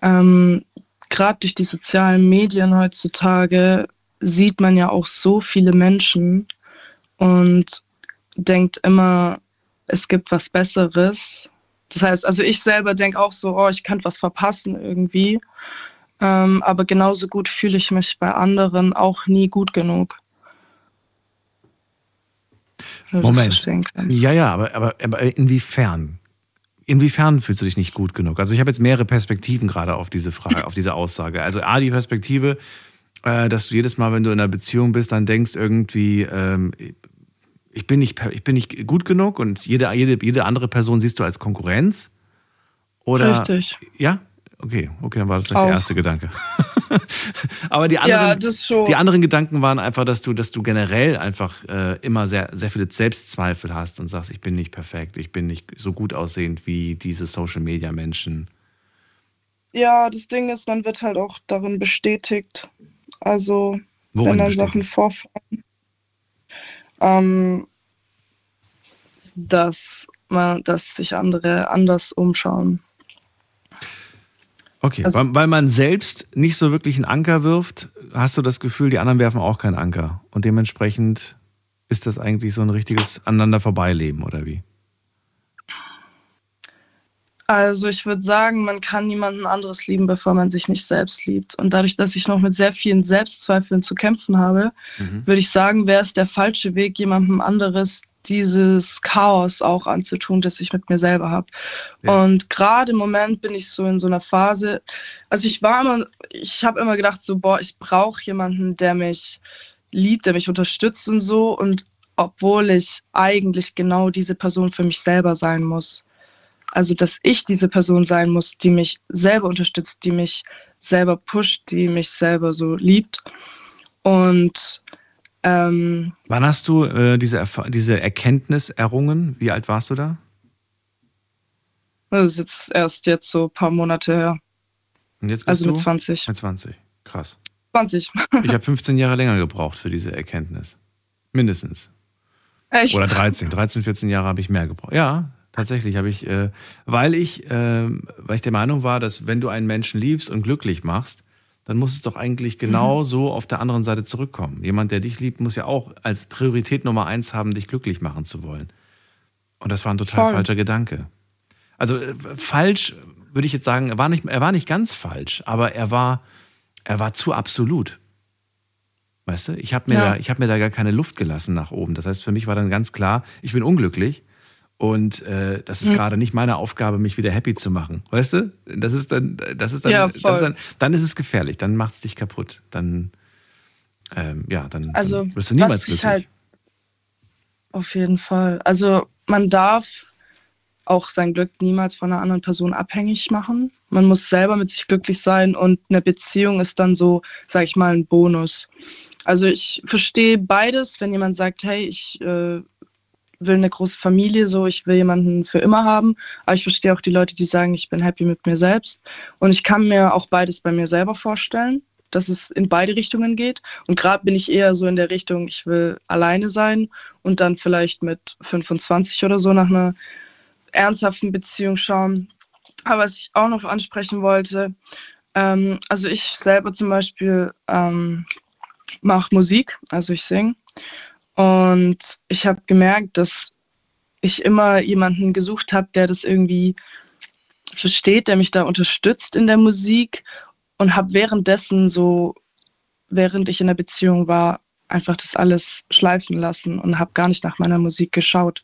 Ähm, Gerade durch die sozialen Medien heutzutage sieht man ja auch so viele Menschen und denkt immer, es gibt was Besseres. Das heißt, also ich selber denke auch so, oh, ich könnte was verpassen irgendwie. Ähm, aber genauso gut fühle ich mich bei anderen auch nie gut genug. Moment. Ja, ja, aber, aber, aber inwiefern? Inwiefern fühlst du dich nicht gut genug? Also ich habe jetzt mehrere Perspektiven gerade auf diese Frage, auf diese Aussage. Also A, die Perspektive, äh, dass du jedes Mal, wenn du in einer Beziehung bist, dann denkst irgendwie, ähm, ich bin nicht, ich bin nicht gut genug und jede, jede, jede andere Person siehst du als Konkurrenz. Oder, Richtig. Ja? Okay, okay, dann war das vielleicht Auch. der erste Gedanke. Aber die anderen, Ja, die anderen Gedanken waren einfach, dass du, dass du generell einfach äh, immer sehr, sehr viele Selbstzweifel hast und sagst, ich bin nicht perfekt, ich bin nicht so gut aussehend wie diese Social Media Menschen. Ja, das Ding ist, man wird halt auch darin bestätigt. Also, Worin wenn dann bestätigt? Sachen vorfallen, ähm, dass, man, dass sich andere anders umschauen. Okay, Also- weil, weil man selbst nicht so wirklich einen Anker wirft, hast du das Gefühl, die anderen werfen auch keinen Anker. Und dementsprechend ist das eigentlich so ein richtiges aneinander vorbeileben, oder wie? Also ich würde sagen, man kann niemanden anderes lieben, bevor man sich nicht selbst liebt. Und dadurch, dass ich noch mit sehr vielen Selbstzweifeln zu kämpfen habe, würde ich sagen, wäre es der falsche Weg, jemandem anderes dieses Chaos auch anzutun, das ich mit mir selber habe. Und gerade im Moment bin ich so in so einer Phase, also ich war immer, ich habe immer gedacht, so, boah, ich brauche jemanden, der mich liebt, der mich unterstützt und so. Und obwohl ich eigentlich genau diese Person für mich selber sein muss. Also, dass ich diese Person sein muss, die mich selber unterstützt, die mich selber pusht, die mich selber so liebt. Und ähm, Wann hast du äh, diese, diese Erkenntnis errungen? Wie alt warst du da? das ist jetzt erst jetzt so ein paar Monate her. Und jetzt bist Also du? mit 20. Mit 20. Krass. 20. Ich habe 15 Jahre länger gebraucht für diese Erkenntnis. Mindestens. Echt? Oder 13, 13, 14 Jahre habe ich mehr gebraucht. Ja, tatsächlich habe ich, äh, weil ich, äh, weil ich der Meinung war, dass wenn du einen Menschen liebst und glücklich machst, dann muss es doch eigentlich genau Mhm. so auf der anderen Seite zurückkommen. Jemand, der dich liebt, muss ja auch als Priorität Nummer eins haben, dich glücklich machen zu wollen. Und das war ein total Voll. falscher Gedanke. Also äh, falsch würde ich jetzt sagen, er war nicht, er war nicht ganz falsch, aber er war, er war zu absolut. Weißt du, ich habe mir, Ja. da, ich hab mir da gar keine Luft gelassen nach oben. Das heißt, für mich war dann ganz klar, ich bin unglücklich und äh, das ist Mhm. gerade nicht meine Aufgabe, mich wieder happy zu machen. Weißt du? Das ist dann, das ist dann, Ja, das ist dann, dann ist es gefährlich, dann macht es dich kaputt. Dann, ähm, ja, dann, Also, dann wirst du niemals glücklich. halt auf jeden Fall. Also man darf auch sein Glück niemals von einer anderen Person abhängig machen. Man muss selber mit sich glücklich sein und eine Beziehung ist dann so, sag ich mal, ein Bonus. Also ich verstehe beides, wenn jemand sagt, hey, ich äh, will eine große Familie, so ich will jemanden für immer haben, aber ich verstehe auch die Leute, die sagen, ich bin happy mit mir selbst und ich kann mir auch beides bei mir selber vorstellen, dass es in beide Richtungen geht und gerade bin ich eher so in der Richtung, ich will alleine sein und dann vielleicht mit 25 oder so nach einer ernsthaften Beziehung schauen. Aber was ich auch noch ansprechen wollte, ähm, also ich selber zum Beispiel ähm, mache Musik, also ich singe. Und ich habe gemerkt, dass ich immer jemanden gesucht habe, der das irgendwie versteht, der mich da unterstützt in der Musik und habe währenddessen so, während ich in der Beziehung war, einfach das alles schleifen lassen und habe gar nicht nach meiner Musik geschaut,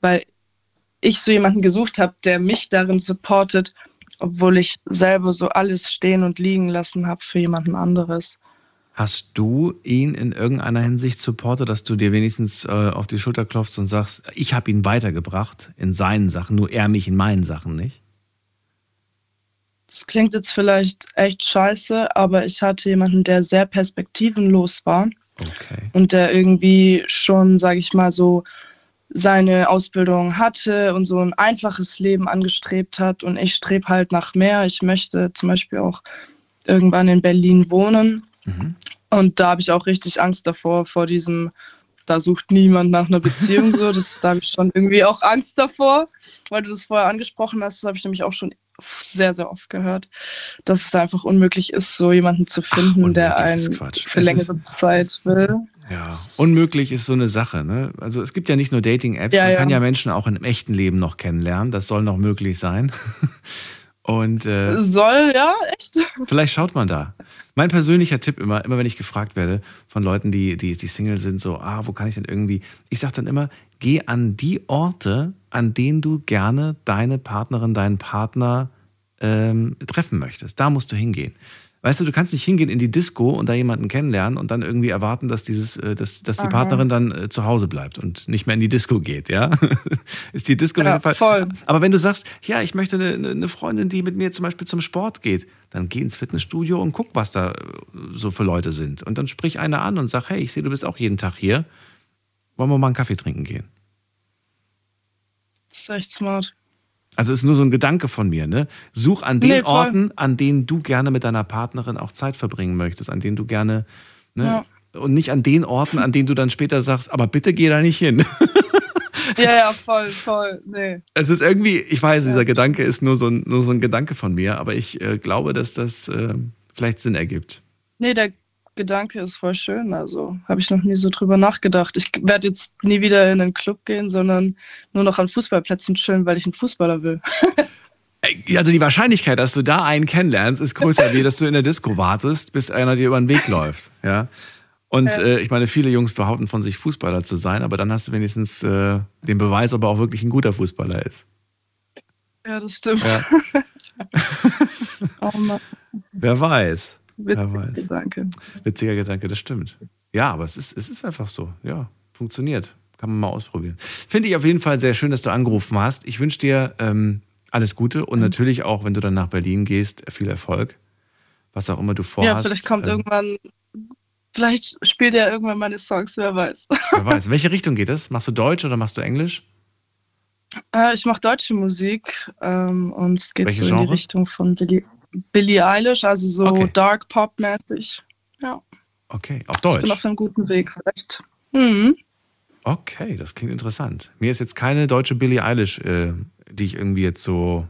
weil ich so jemanden gesucht habe, der mich darin supportet, obwohl ich selber so alles stehen und liegen lassen habe für jemanden anderes. Hast du ihn in irgendeiner Hinsicht supportet, dass du dir wenigstens äh, auf die Schulter klopfst und sagst, ich habe ihn weitergebracht in seinen Sachen, nur er mich in meinen Sachen nicht? Das klingt jetzt vielleicht echt scheiße, aber ich hatte jemanden, der sehr perspektivenlos war Okay. und der irgendwie schon, sage ich mal, so seine Ausbildung hatte und so ein einfaches Leben angestrebt hat. Und ich strebe halt nach mehr. Ich möchte zum Beispiel auch irgendwann in Berlin wohnen. Und da habe ich auch richtig Angst davor, vor diesem, da sucht niemand nach einer Beziehung so. Das, da habe ich schon irgendwie auch Angst davor, weil du das vorher angesprochen hast. Das habe ich nämlich auch schon sehr, sehr oft gehört, dass es da einfach unmöglich ist, so jemanden zu finden, der einen für längere Zeit will. Ja, unmöglich ist so eine Sache. Ne? Also es gibt ja nicht nur Dating-Apps, Ja, man ja. kann ja Menschen auch im echten Leben noch kennenlernen. Das soll noch möglich sein. Und äh, Soll, ja, echt? vielleicht schaut man da. Mein persönlicher Tipp immer, immer wenn ich gefragt werde von Leuten, die, die, die Single sind, so, ah, wo kann ich denn irgendwie? Ich sage dann immer, geh an die Orte, an denen du gerne deine Partnerin, deinen Partner ähm, treffen möchtest. Da musst du hingehen. Weißt du, du kannst nicht hingehen in die Disco und da jemanden kennenlernen und dann irgendwie erwarten, dass dieses, äh, dass, dass die Aha. Partnerin dann äh, zu Hause bleibt und nicht mehr in die Disco geht, ja? Ist die Disco Ja, voll. Aber wenn du sagst, ja, ich möchte eine, eine- Freundin, die mit mir zum Beispiel zum Sport geht, dann geh ins Fitnessstudio und guck, was da äh, so für Leute sind. Und dann sprich eine an und sag, hey, ich sehe, du bist auch jeden Tag hier. Wollen wir mal einen Kaffee trinken gehen? Das ist echt smart. Also ist nur so ein Gedanke von mir, ne? Such an den Nee. Orten, an denen du gerne mit deiner Partnerin auch Zeit verbringen möchtest, an denen du gerne, ne? Und nicht an den Orten, an denen du dann später sagst, aber bitte geh da nicht hin. Ja, ja, voll, voll. Nee. Es ist irgendwie, ich weiß, dieser Gedanke ist nur so ein, nur so ein Gedanke von mir, aber ich äh, glaube, dass das äh, vielleicht Sinn ergibt. Nee, der Gedanke ist voll schön. Also habe ich noch nie so drüber nachgedacht. Ich werde jetzt nie wieder in einen Club gehen, sondern nur noch an Fußballplätzen chillen, weil ich einen Fußballer will. Also die Wahrscheinlichkeit, dass du da einen kennenlernst, ist größer, wie dass du in der Disco wartest, bis einer dir über den Weg läuft. Ja. Und Ja. äh, ich meine, viele Jungs behaupten von sich Fußballer zu sein, aber dann hast du wenigstens äh, den Beweis, ob er auch wirklich ein guter Fußballer ist. Ja, das stimmt. Ja. oh. Wer weiß. Wer Witziger weiß. Gedanke. Witziger Gedanke, das stimmt. Ja, aber es ist, es ist einfach so. Ja, funktioniert. Kann man mal ausprobieren. Finde ich auf jeden Fall sehr schön, dass du angerufen hast. Ich wünsche dir ähm, alles Gute Mhm. und natürlich auch, wenn du dann nach Berlin gehst, viel Erfolg. Was auch immer du vorhast. Ja, vielleicht kommt Ähm, irgendwann, vielleicht spielt er irgendwann meine Songs, wer weiß. Wer weiß. In welche Richtung geht es? Machst du Deutsch oder machst du Englisch? Äh, ich mache deutsche Musik ähm, und es geht Welche so in die Genre? Richtung von Billie, Billie Eilish, also so Okay. Dark Pop-mäßig. Ja, Okay, auf ich bin Deutsch. auf einem guten Weg vielleicht. Mhm. Okay, das klingt interessant. Mir ist jetzt keine deutsche Billie Eilish, äh, die ich irgendwie jetzt so.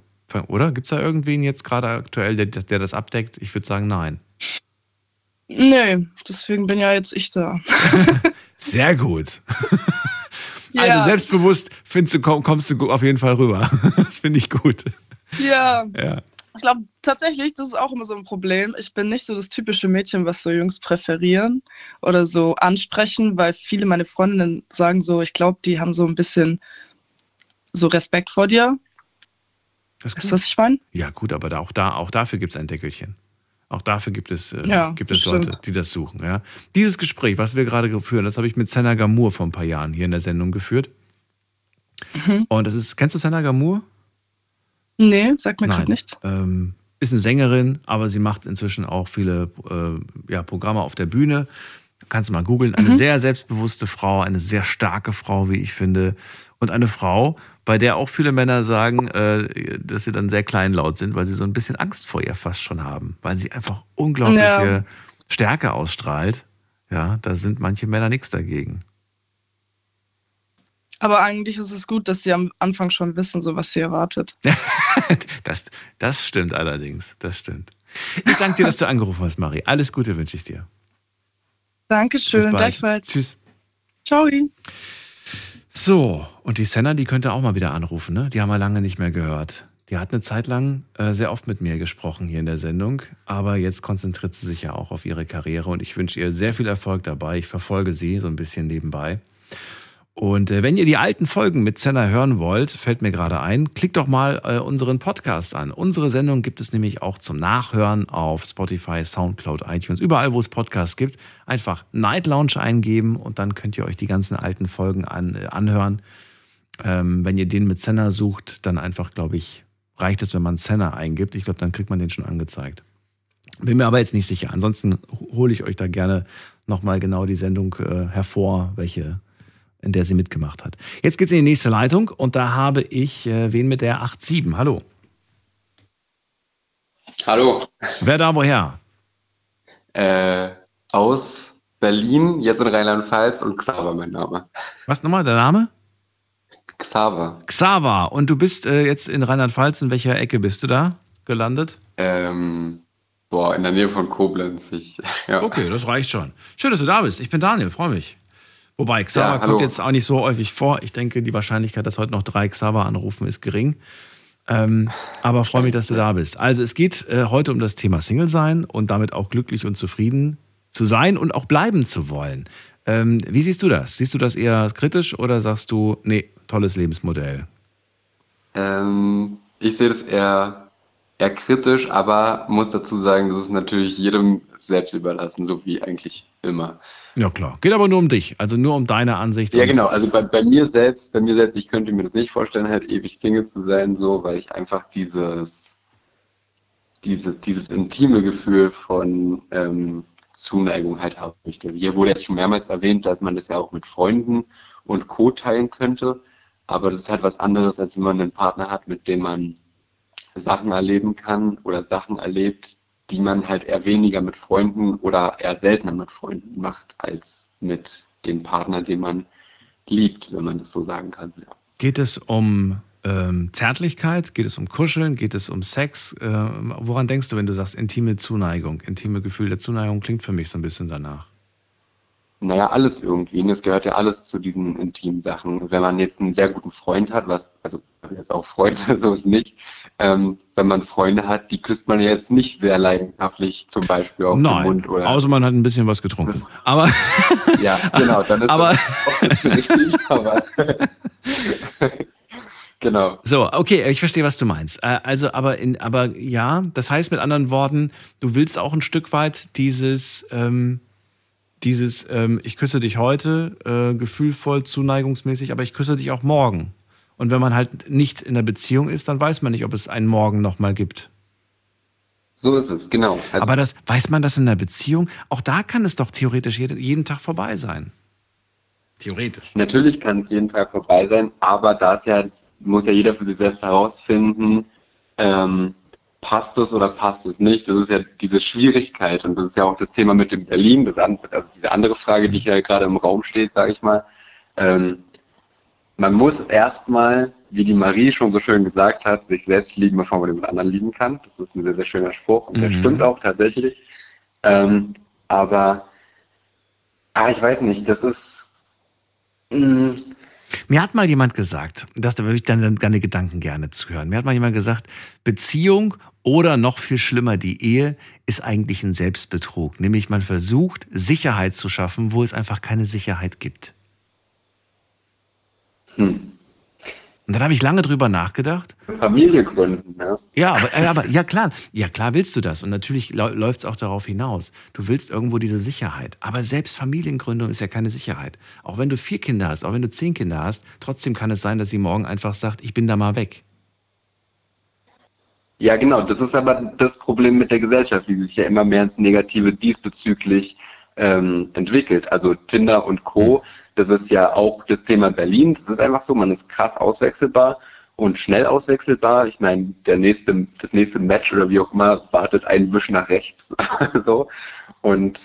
Oder? Gibt es da irgendwen jetzt gerade aktuell, der, der das abdeckt? Ich würde sagen, nein. Nee, deswegen bin ja jetzt ich da. Sehr gut. Ja. Also selbstbewusst findest du, komm- kommst du auf jeden Fall rüber. Das finde ich gut. Ja. Ja. Ich glaube tatsächlich, das ist auch immer so ein Problem. Ich bin nicht so das typische Mädchen, was so Jungs präferieren oder so ansprechen, weil viele meine Freundinnen sagen so, ich glaube, die haben so ein bisschen so Respekt vor dir. Das ist Weißt du, was ich meine? Ja, gut, aber da, auch, da, auch dafür gibt es ein Deckelchen. Auch dafür gibt es, äh, Ja, gibt es Leute, stimmt. die das suchen. Ja. Dieses Gespräch, was wir gerade führen, das habe ich mit Senna Gamur vor ein paar Jahren hier in der Sendung geführt. Mhm. Und das ist, kennst du Senna Gamur? Nee, sagt mir gerade nichts. Ähm, ist eine Sängerin, aber sie macht inzwischen auch viele äh, ja, Programme auf der Bühne. Kannst du mal googeln. Eine Mhm. sehr selbstbewusste Frau, eine sehr starke Frau, wie ich finde. Und eine Frau, bei der auch viele Männer sagen, äh, dass sie dann sehr kleinlaut sind, weil sie so ein bisschen Angst vor ihr fast schon haben. Weil sie einfach unglaubliche Ja. Stärke ausstrahlt. Ja, da sind manche Männer nichts dagegen. Aber eigentlich ist es gut, dass sie am Anfang schon wissen, so was sie erwartet. Das, das stimmt allerdings. Das stimmt. Ich danke dir, dass du angerufen hast, Marie. Alles Gute wünsche ich dir. Dankeschön, gleichfalls. Tschüss. Ciao. So, und die Senna, die könnte auch mal wieder anrufen, ne? Die haben wir lange nicht mehr gehört. Die hat eine Zeit lang äh, sehr oft mit mir gesprochen hier in der Sendung, aber jetzt konzentriert sie sich ja auch auf ihre Karriere und ich wünsche ihr sehr viel Erfolg dabei. Ich verfolge sie so ein bisschen nebenbei. Und äh, wenn ihr die alten Folgen mit Senna hören wollt, fällt mir gerade ein, klickt doch mal äh, unseren Podcast an. Unsere Sendung gibt es nämlich auch zum Nachhören auf Spotify, Soundcloud, iTunes, überall, wo es Podcasts gibt. Einfach Night Lounge eingeben und dann könnt ihr euch die ganzen alten Folgen an, äh, anhören. Ähm, wenn ihr den mit Senna sucht, dann einfach, glaube ich, reicht es, wenn man Senna eingibt. Ich glaube, dann kriegt man den schon angezeigt. Bin mir aber jetzt nicht sicher. Ansonsten hole ich euch da gerne nochmal genau die Sendung äh, hervor, welche in der sie mitgemacht hat. Jetzt geht's in die nächste Leitung und da habe ich äh, wen mit der 87. Hallo. Hallo. Wer da woher? Äh, aus Berlin, jetzt in Rheinland-Pfalz und Xaver mein Name. Was nochmal der Name? Xaver. Xaver. Und du bist äh, jetzt in Rheinland-Pfalz. In welcher Ecke bist du da gelandet? Ähm, boah, in der Nähe von Koblenz. Ich, ja. Okay, das reicht schon. Schön, dass du da bist. Ich bin Daniel, freue mich. Wobei, Xaver Ja, kommt jetzt auch nicht so häufig vor. Ich denke, die Wahrscheinlichkeit, dass heute noch drei Xaver anrufen, ist gering. Ähm, aber freue mich, dass du da bist. Also es geht äh, heute um das Thema Single sein und damit auch glücklich und zufrieden zu sein und auch bleiben zu wollen. Ähm, wie siehst du das? Siehst du das eher kritisch oder sagst du, nee, tolles Lebensmodell? Ähm, ich sehe das eher, eher kritisch, aber muss dazu sagen, das ist natürlich jedem selbst überlassen, so wie eigentlich immer. Ja klar. Geht aber nur um dich, also nur um deine Ansicht. Ja, genau. Also bei, bei mir selbst, bei mir selbst, ich könnte mir das nicht vorstellen, halt ewig Single zu sein, so, weil ich einfach dieses, dieses, dieses intime Gefühl von ähm, Zuneigung halt möchte. Also hier wurde jetzt schon mehrmals erwähnt, dass man das ja auch mit Freunden und Co. teilen könnte. Aber das ist halt was anderes, als wenn man einen Partner hat, mit dem man Sachen erleben kann oder Sachen erlebt, die man halt eher weniger mit Freunden oder eher seltener mit Freunden macht, als mit dem Partner, den man liebt, wenn man das so sagen kann. Ja. Geht es um ähm, Zärtlichkeit? Geht es um Kuscheln? Geht es um Sex? Ähm, woran denkst du, wenn du sagst intime Zuneigung? Intime Gefühl der Zuneigung klingt für mich so ein bisschen danach. Naja, alles irgendwie. Und es gehört ja alles zu diesen intimen Sachen. Wenn man jetzt einen sehr guten Freund hat, was, also jetzt auch Freunde, so ist nicht, ähm, wenn man Freunde hat, die küsst man ja jetzt nicht sehr leidenschaftlich, zum Beispiel auf den Nein, Mund oder. außer man hat ein bisschen was getrunken. Aber ja, genau, dann ist Aber- das richtig, aber genau. So, okay, ich verstehe, was du meinst. Äh, Also, aber, in, aber ja, das heißt mit anderen Worten, du willst auch ein Stück weit dieses, ähm, dieses, ähm, ich küsse dich heute, äh, gefühlvoll, zuneigungsmäßig, aber ich küsse dich auch morgen. Und wenn man halt nicht in der Beziehung ist, dann weiß man nicht, ob es einen Morgen nochmal gibt. So ist es, genau. Also, Aber das, weiß man das in der Beziehung? Auch da kann es doch theoretisch jeden, jeden Tag vorbei sein. Theoretisch. Natürlich kann es jeden Tag vorbei sein, aber da ist ja, muss ja jeder für sich selbst herausfinden, ähm, passt es oder passt es nicht. Das ist ja diese Schwierigkeit und das ist ja auch das Thema mit dem Berlin, das andere, also diese andere Frage, die hier gerade im Raum steht, sage ich mal. ähm, man muss erstmal, wie die Marie schon so schön gesagt hat, sich selbst lieben, bevor man den anderen lieben kann. Das ist ein sehr, sehr schöner Spruch und der Mhm. stimmt auch tatsächlich. Ähm, aber, ah, ich weiß nicht, das ist, mh, Mir hat mal jemand gesagt, das da würde ich dann deine Gedanken gerne zuhören. Mir hat mal jemand gesagt, Beziehung oder noch viel schlimmer die Ehe ist eigentlich ein Selbstbetrug. Nämlich man versucht Sicherheit zu schaffen, wo es einfach keine Sicherheit gibt. hm, Und dann habe ich lange drüber nachgedacht. Familie gründen, ne? Ja, aber, äh, aber ja klar, ja klar willst du das und natürlich läuft es auch darauf hinaus. Du willst irgendwo diese Sicherheit, aber selbst Familiengründung ist ja keine Sicherheit. Auch wenn du vier Kinder hast, auch wenn du zehn Kinder hast, trotzdem kann es sein, dass sie morgen einfach sagt, ich bin da mal weg. Ja, genau. Das ist aber das Problem mit der Gesellschaft, wie sich ja immer mehr ins Negative diesbezüglich ähm, entwickelt. Also Tinder und Co. Das ist ja auch das Thema Berlin. Das ist einfach so, man ist krass auswechselbar und schnell auswechselbar. Ich meine, der nächste, das nächste Match oder wie auch immer wartet ein Wisch nach rechts. so. Und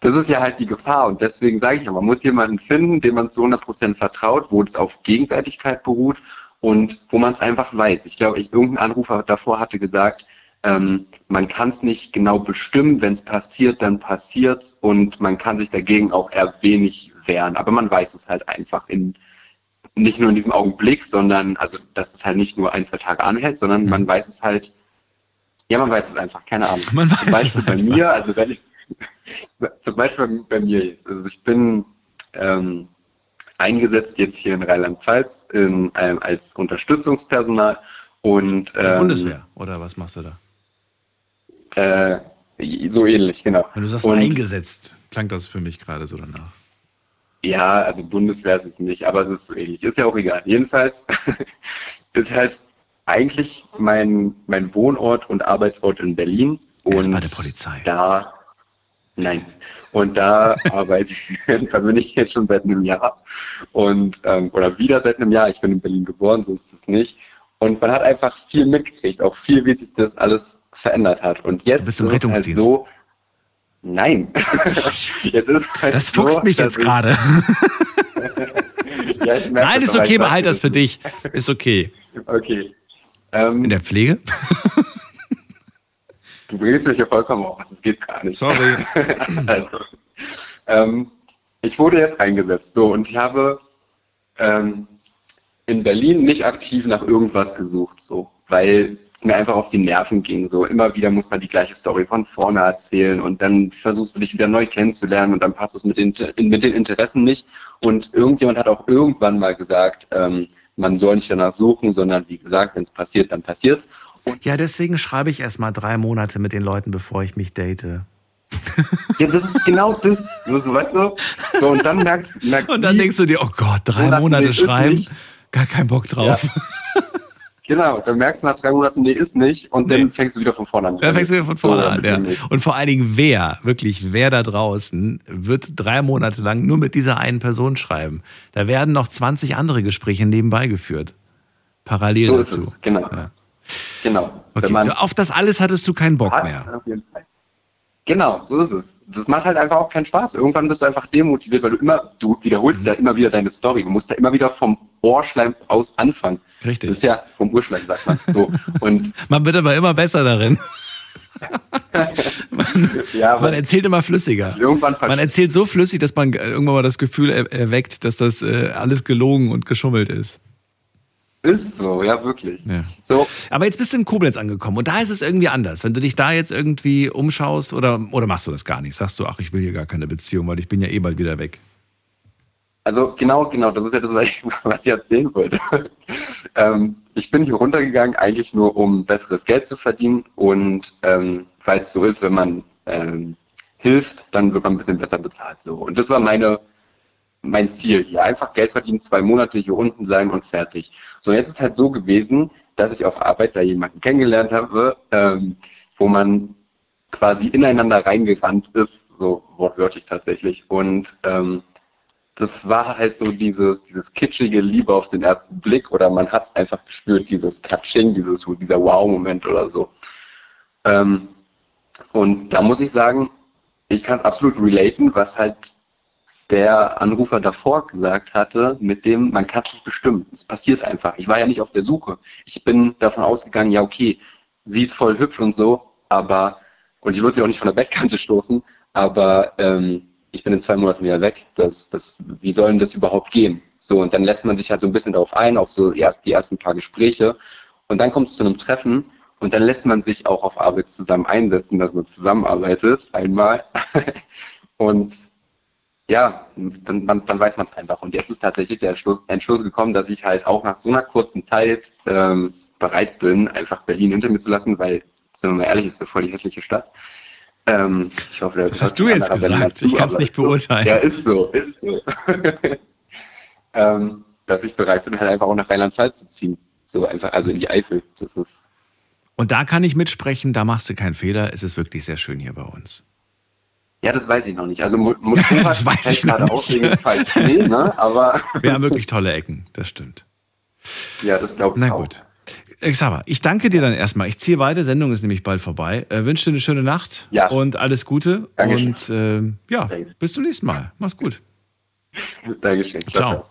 das ist ja halt die Gefahr. Und deswegen sage ich ja, man muss jemanden finden, dem man zu 100% vertraut, wo es auf Gegenseitigkeit beruht und wo man es einfach weiß. Ich glaube, ich, irgendein Anrufer davor hatte gesagt, ähm, man kann es nicht genau bestimmen, wenn es passiert, dann passiert's und man kann sich dagegen auch eher wenig wehren. Aber man weiß es halt einfach in nicht nur in diesem Augenblick, sondern also dass es halt nicht nur ein, zwei Tage anhält, sondern Mhm. man weiß es halt, ja, man weiß es einfach, keine Ahnung. Man weiß Zum Beispiel es bei einfach. mir, also wenn ich zum Beispiel bei, mir jetzt, also ich bin ähm, eingesetzt jetzt hier in Rheinland-Pfalz in, ähm, als Unterstützungspersonal und ähm, Bundeswehr oder was machst du da? Äh, so ähnlich, genau. Wenn du sagst Und- eingesetzt, klang das für mich gerade so danach. Ja, also Bundeswehr ist es nicht, aber es ist so ähnlich. Ist ja auch egal. Jedenfalls ist halt eigentlich mein, mein Wohnort und Arbeitsort in Berlin. Und bei der Polizei. Da, nein. Und da arbeite ich, da bin ich jetzt schon seit einem Jahr. Und, ähm, oder wieder seit einem Jahr. Ich bin in Berlin geboren, so ist es nicht. Und man hat einfach viel mitgekriegt, auch viel, wie sich das alles verändert hat. Und jetzt bist im ist es halt so, nein. jetzt ist halt Das so, fuchst mich dass jetzt gerade. Ja, Nein, ist okay, ich weiß, behalt das für dich. Ist okay. Okay. Ähm, In der Pflege? Du bringst mich ja vollkommen auf, das geht gar nicht. Sorry. also, ähm, ich wurde jetzt eingesetzt, so, und ich habe ähm, in Berlin nicht aktiv nach irgendwas gesucht, so, weil es mir einfach auf die Nerven ging, so. Immer wieder muss man die gleiche Story von vorne erzählen und dann versuchst du dich wieder neu kennenzulernen und dann passt es mit den, mit den Interessen nicht. Und irgendjemand hat auch irgendwann mal gesagt, ähm, man soll nicht danach suchen, sondern wie gesagt, wenn es passiert, dann passiert's. Ja, deswegen schreibe ich erst mal drei Monate mit den Leuten, bevor ich mich date. Ja, das ist genau das. So, so, weißt du? So, und dann merkst, merkst Und dann denkst du dir, oh Gott, drei Monate, Monate nee, schreiben, gar keinen Bock drauf. Genau, dann merkst du nach drei Monaten, nee, ist nicht. Und dann fängst du wieder von vorne an. Dann fängst du wieder von So, vorne damit an. Ja. Und vor allen Dingen, wer, wirklich, wer da draußen wird drei Monate lang nur mit dieser einen Person schreiben? Da werden noch 20 andere Gespräche nebenbei geführt. Parallel So ist dazu. es, genau. Ja. Genau. Okay. Man Auf das alles hattest du keinen Bock hat, mehr. Genau, so ist es. Das macht halt einfach auch keinen Spaß. Irgendwann bist du einfach demotiviert, weil du immer, du wiederholst Mhm. ja immer wieder deine Story. Du musst ja immer wieder vom Ohrschleim aus anfangen. Richtig. Das ist ja vom Urschleim, sagt man. So. Und Man wird aber immer besser darin. ja, aber Man erzählt immer flüssiger. irgendwann Man erzählt so flüssig, dass man irgendwann mal das Gefühl er erweckt, dass das äh, alles gelogen und geschummelt ist. Ist so, ja, wirklich. Ja. So, Aber jetzt bist du in Koblenz angekommen und da ist es irgendwie anders. Wenn du dich da jetzt irgendwie umschaust oder, oder machst du das gar nicht? Sagst du, ach, ich will hier gar keine Beziehung, weil ich bin ja eh bald wieder weg. Also genau, genau, das ist ja das, was ich, was ich erzählen wollte. ähm, ich bin hier runtergegangen, eigentlich nur um besseres Geld zu verdienen und ähm, weil es so ist, wenn man ähm, hilft, dann wird man ein bisschen besser bezahlt. So. Und das war meine, mein Ziel hier. Einfach Geld verdienen, zwei Monate hier unten sein und fertig. So, jetzt ist halt so gewesen, dass ich auf Arbeit da jemanden kennengelernt habe, ähm, wo man quasi ineinander reingerannt ist, so wortwörtlich tatsächlich. Und ähm, das war halt so dieses, dieses kitschige Liebe auf den ersten Blick oder man hat es einfach gespürt, dieses Touching, dieses, dieser Wow-Moment oder so. Ähm, und da muss ich sagen, ich kann absolut relaten, was halt der Anrufer davor gesagt hatte, mit dem man kann es nicht bestimmen. Es passiert einfach. Ich war ja nicht auf der Suche. Ich bin davon ausgegangen, ja okay, sie ist voll hübsch und so, aber und ich würde sie auch nicht von der Bettkante stoßen, aber ähm, ich bin in zwei Monaten wieder weg. Das, das, wie soll denn das überhaupt gehen? So, und dann lässt man sich halt so ein bisschen darauf ein, auf so erst die ersten paar Gespräche. Und dann kommt es zu einem Treffen und dann lässt man sich auch auf Arbeit zusammen einsetzen, dass man zusammenarbeitet, einmal. und ja, dann, dann, dann weiß man es einfach. Und jetzt ist tatsächlich der Entschluss, Entschluss gekommen, dass ich halt auch nach so einer kurzen Zeit ähm, bereit bin, einfach Berlin hinter mir zu lassen, weil, sind wir mal ehrlich, ist mir voll die hässliche Stadt. Ähm, ich hoffe, das, das hast du jetzt gesagt. Zu, ich kann es nicht beurteilen. Ja, ist so, ist so. ähm, dass ich bereit bin, halt einfach auch nach Rheinland-Pfalz zu ziehen. So einfach, also in die Eifel. Das ist und da kann ich mitsprechen, da machst du keinen Fehler. Es ist wirklich sehr schön hier bei uns. Ja, das weiß ich noch nicht. Also Motorrad das weiß ich gerade aus wegen Schnee, ne? Aber wir haben wirklich tolle Ecken, das stimmt. Ja, das glaube ich Na auch. gut. Xaver, ich danke dir dann erstmal. Ich ziehe weiter, Sendung ist nämlich bald vorbei. Äh, wünsche dir eine schöne Nacht ja. und alles Gute. Dankeschön. Und äh, ja, bis zum nächsten Mal. Mach's gut. Dankeschön. Ciao.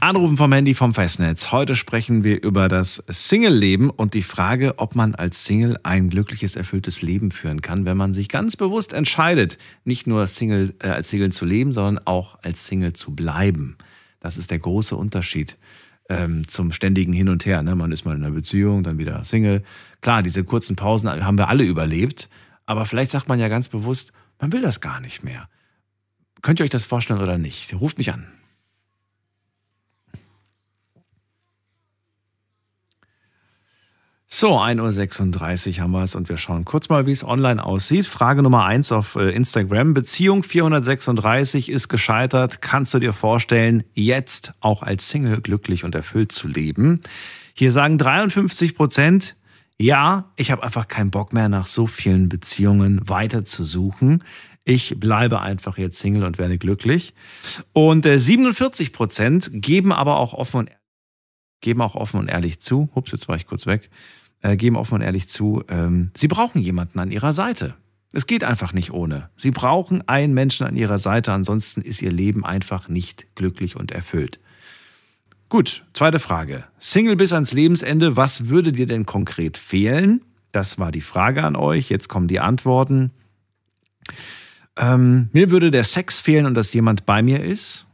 Anrufen vom Handy vom Festnetz. Heute sprechen wir über das Single-Leben und die Frage, ob man als Single ein glückliches, erfülltes Leben führen kann, wenn man sich ganz bewusst entscheidet, nicht nur Single, äh, als Single zu leben, sondern auch als Single zu bleiben. Das ist der große Unterschied ähm, zum ständigen Hin und Her. Ne? Man ist mal in einer Beziehung, dann wieder Single. Klar, diese kurzen Pausen haben wir alle überlebt, aber vielleicht sagt man ja ganz bewusst, man will das gar nicht mehr. Könnt ihr euch das vorstellen oder nicht? Ruft mich an. So, 1.36 Uhr haben wir es und wir schauen kurz mal, wie es online aussieht. Frage Nummer 1 auf äh, Instagram. Beziehung 436 ist gescheitert. Kannst du dir vorstellen, jetzt auch als Single glücklich und erfüllt zu leben? Hier sagen 53 Prozent, ja, ich habe einfach keinen Bock mehr nach so vielen Beziehungen weiter zu suchen. Ich bleibe einfach jetzt Single und werde glücklich. Und äh, 47 Prozent geben aber auch offen und geben auch offen und ehrlich zu. Ups, jetzt war ich kurz weg. Äh, geben offen und ehrlich zu, ähm, sie brauchen jemanden an ihrer Seite. Es geht einfach nicht ohne. Sie brauchen einen Menschen an ihrer Seite, ansonsten ist ihr Leben einfach nicht glücklich und erfüllt. Gut, zweite Frage. Single bis ans Lebensende, was würde dir denn konkret fehlen? Das war die Frage an euch. Jetzt kommen die Antworten. Ähm, mir würde der Sex fehlen und dass jemand bei mir ist.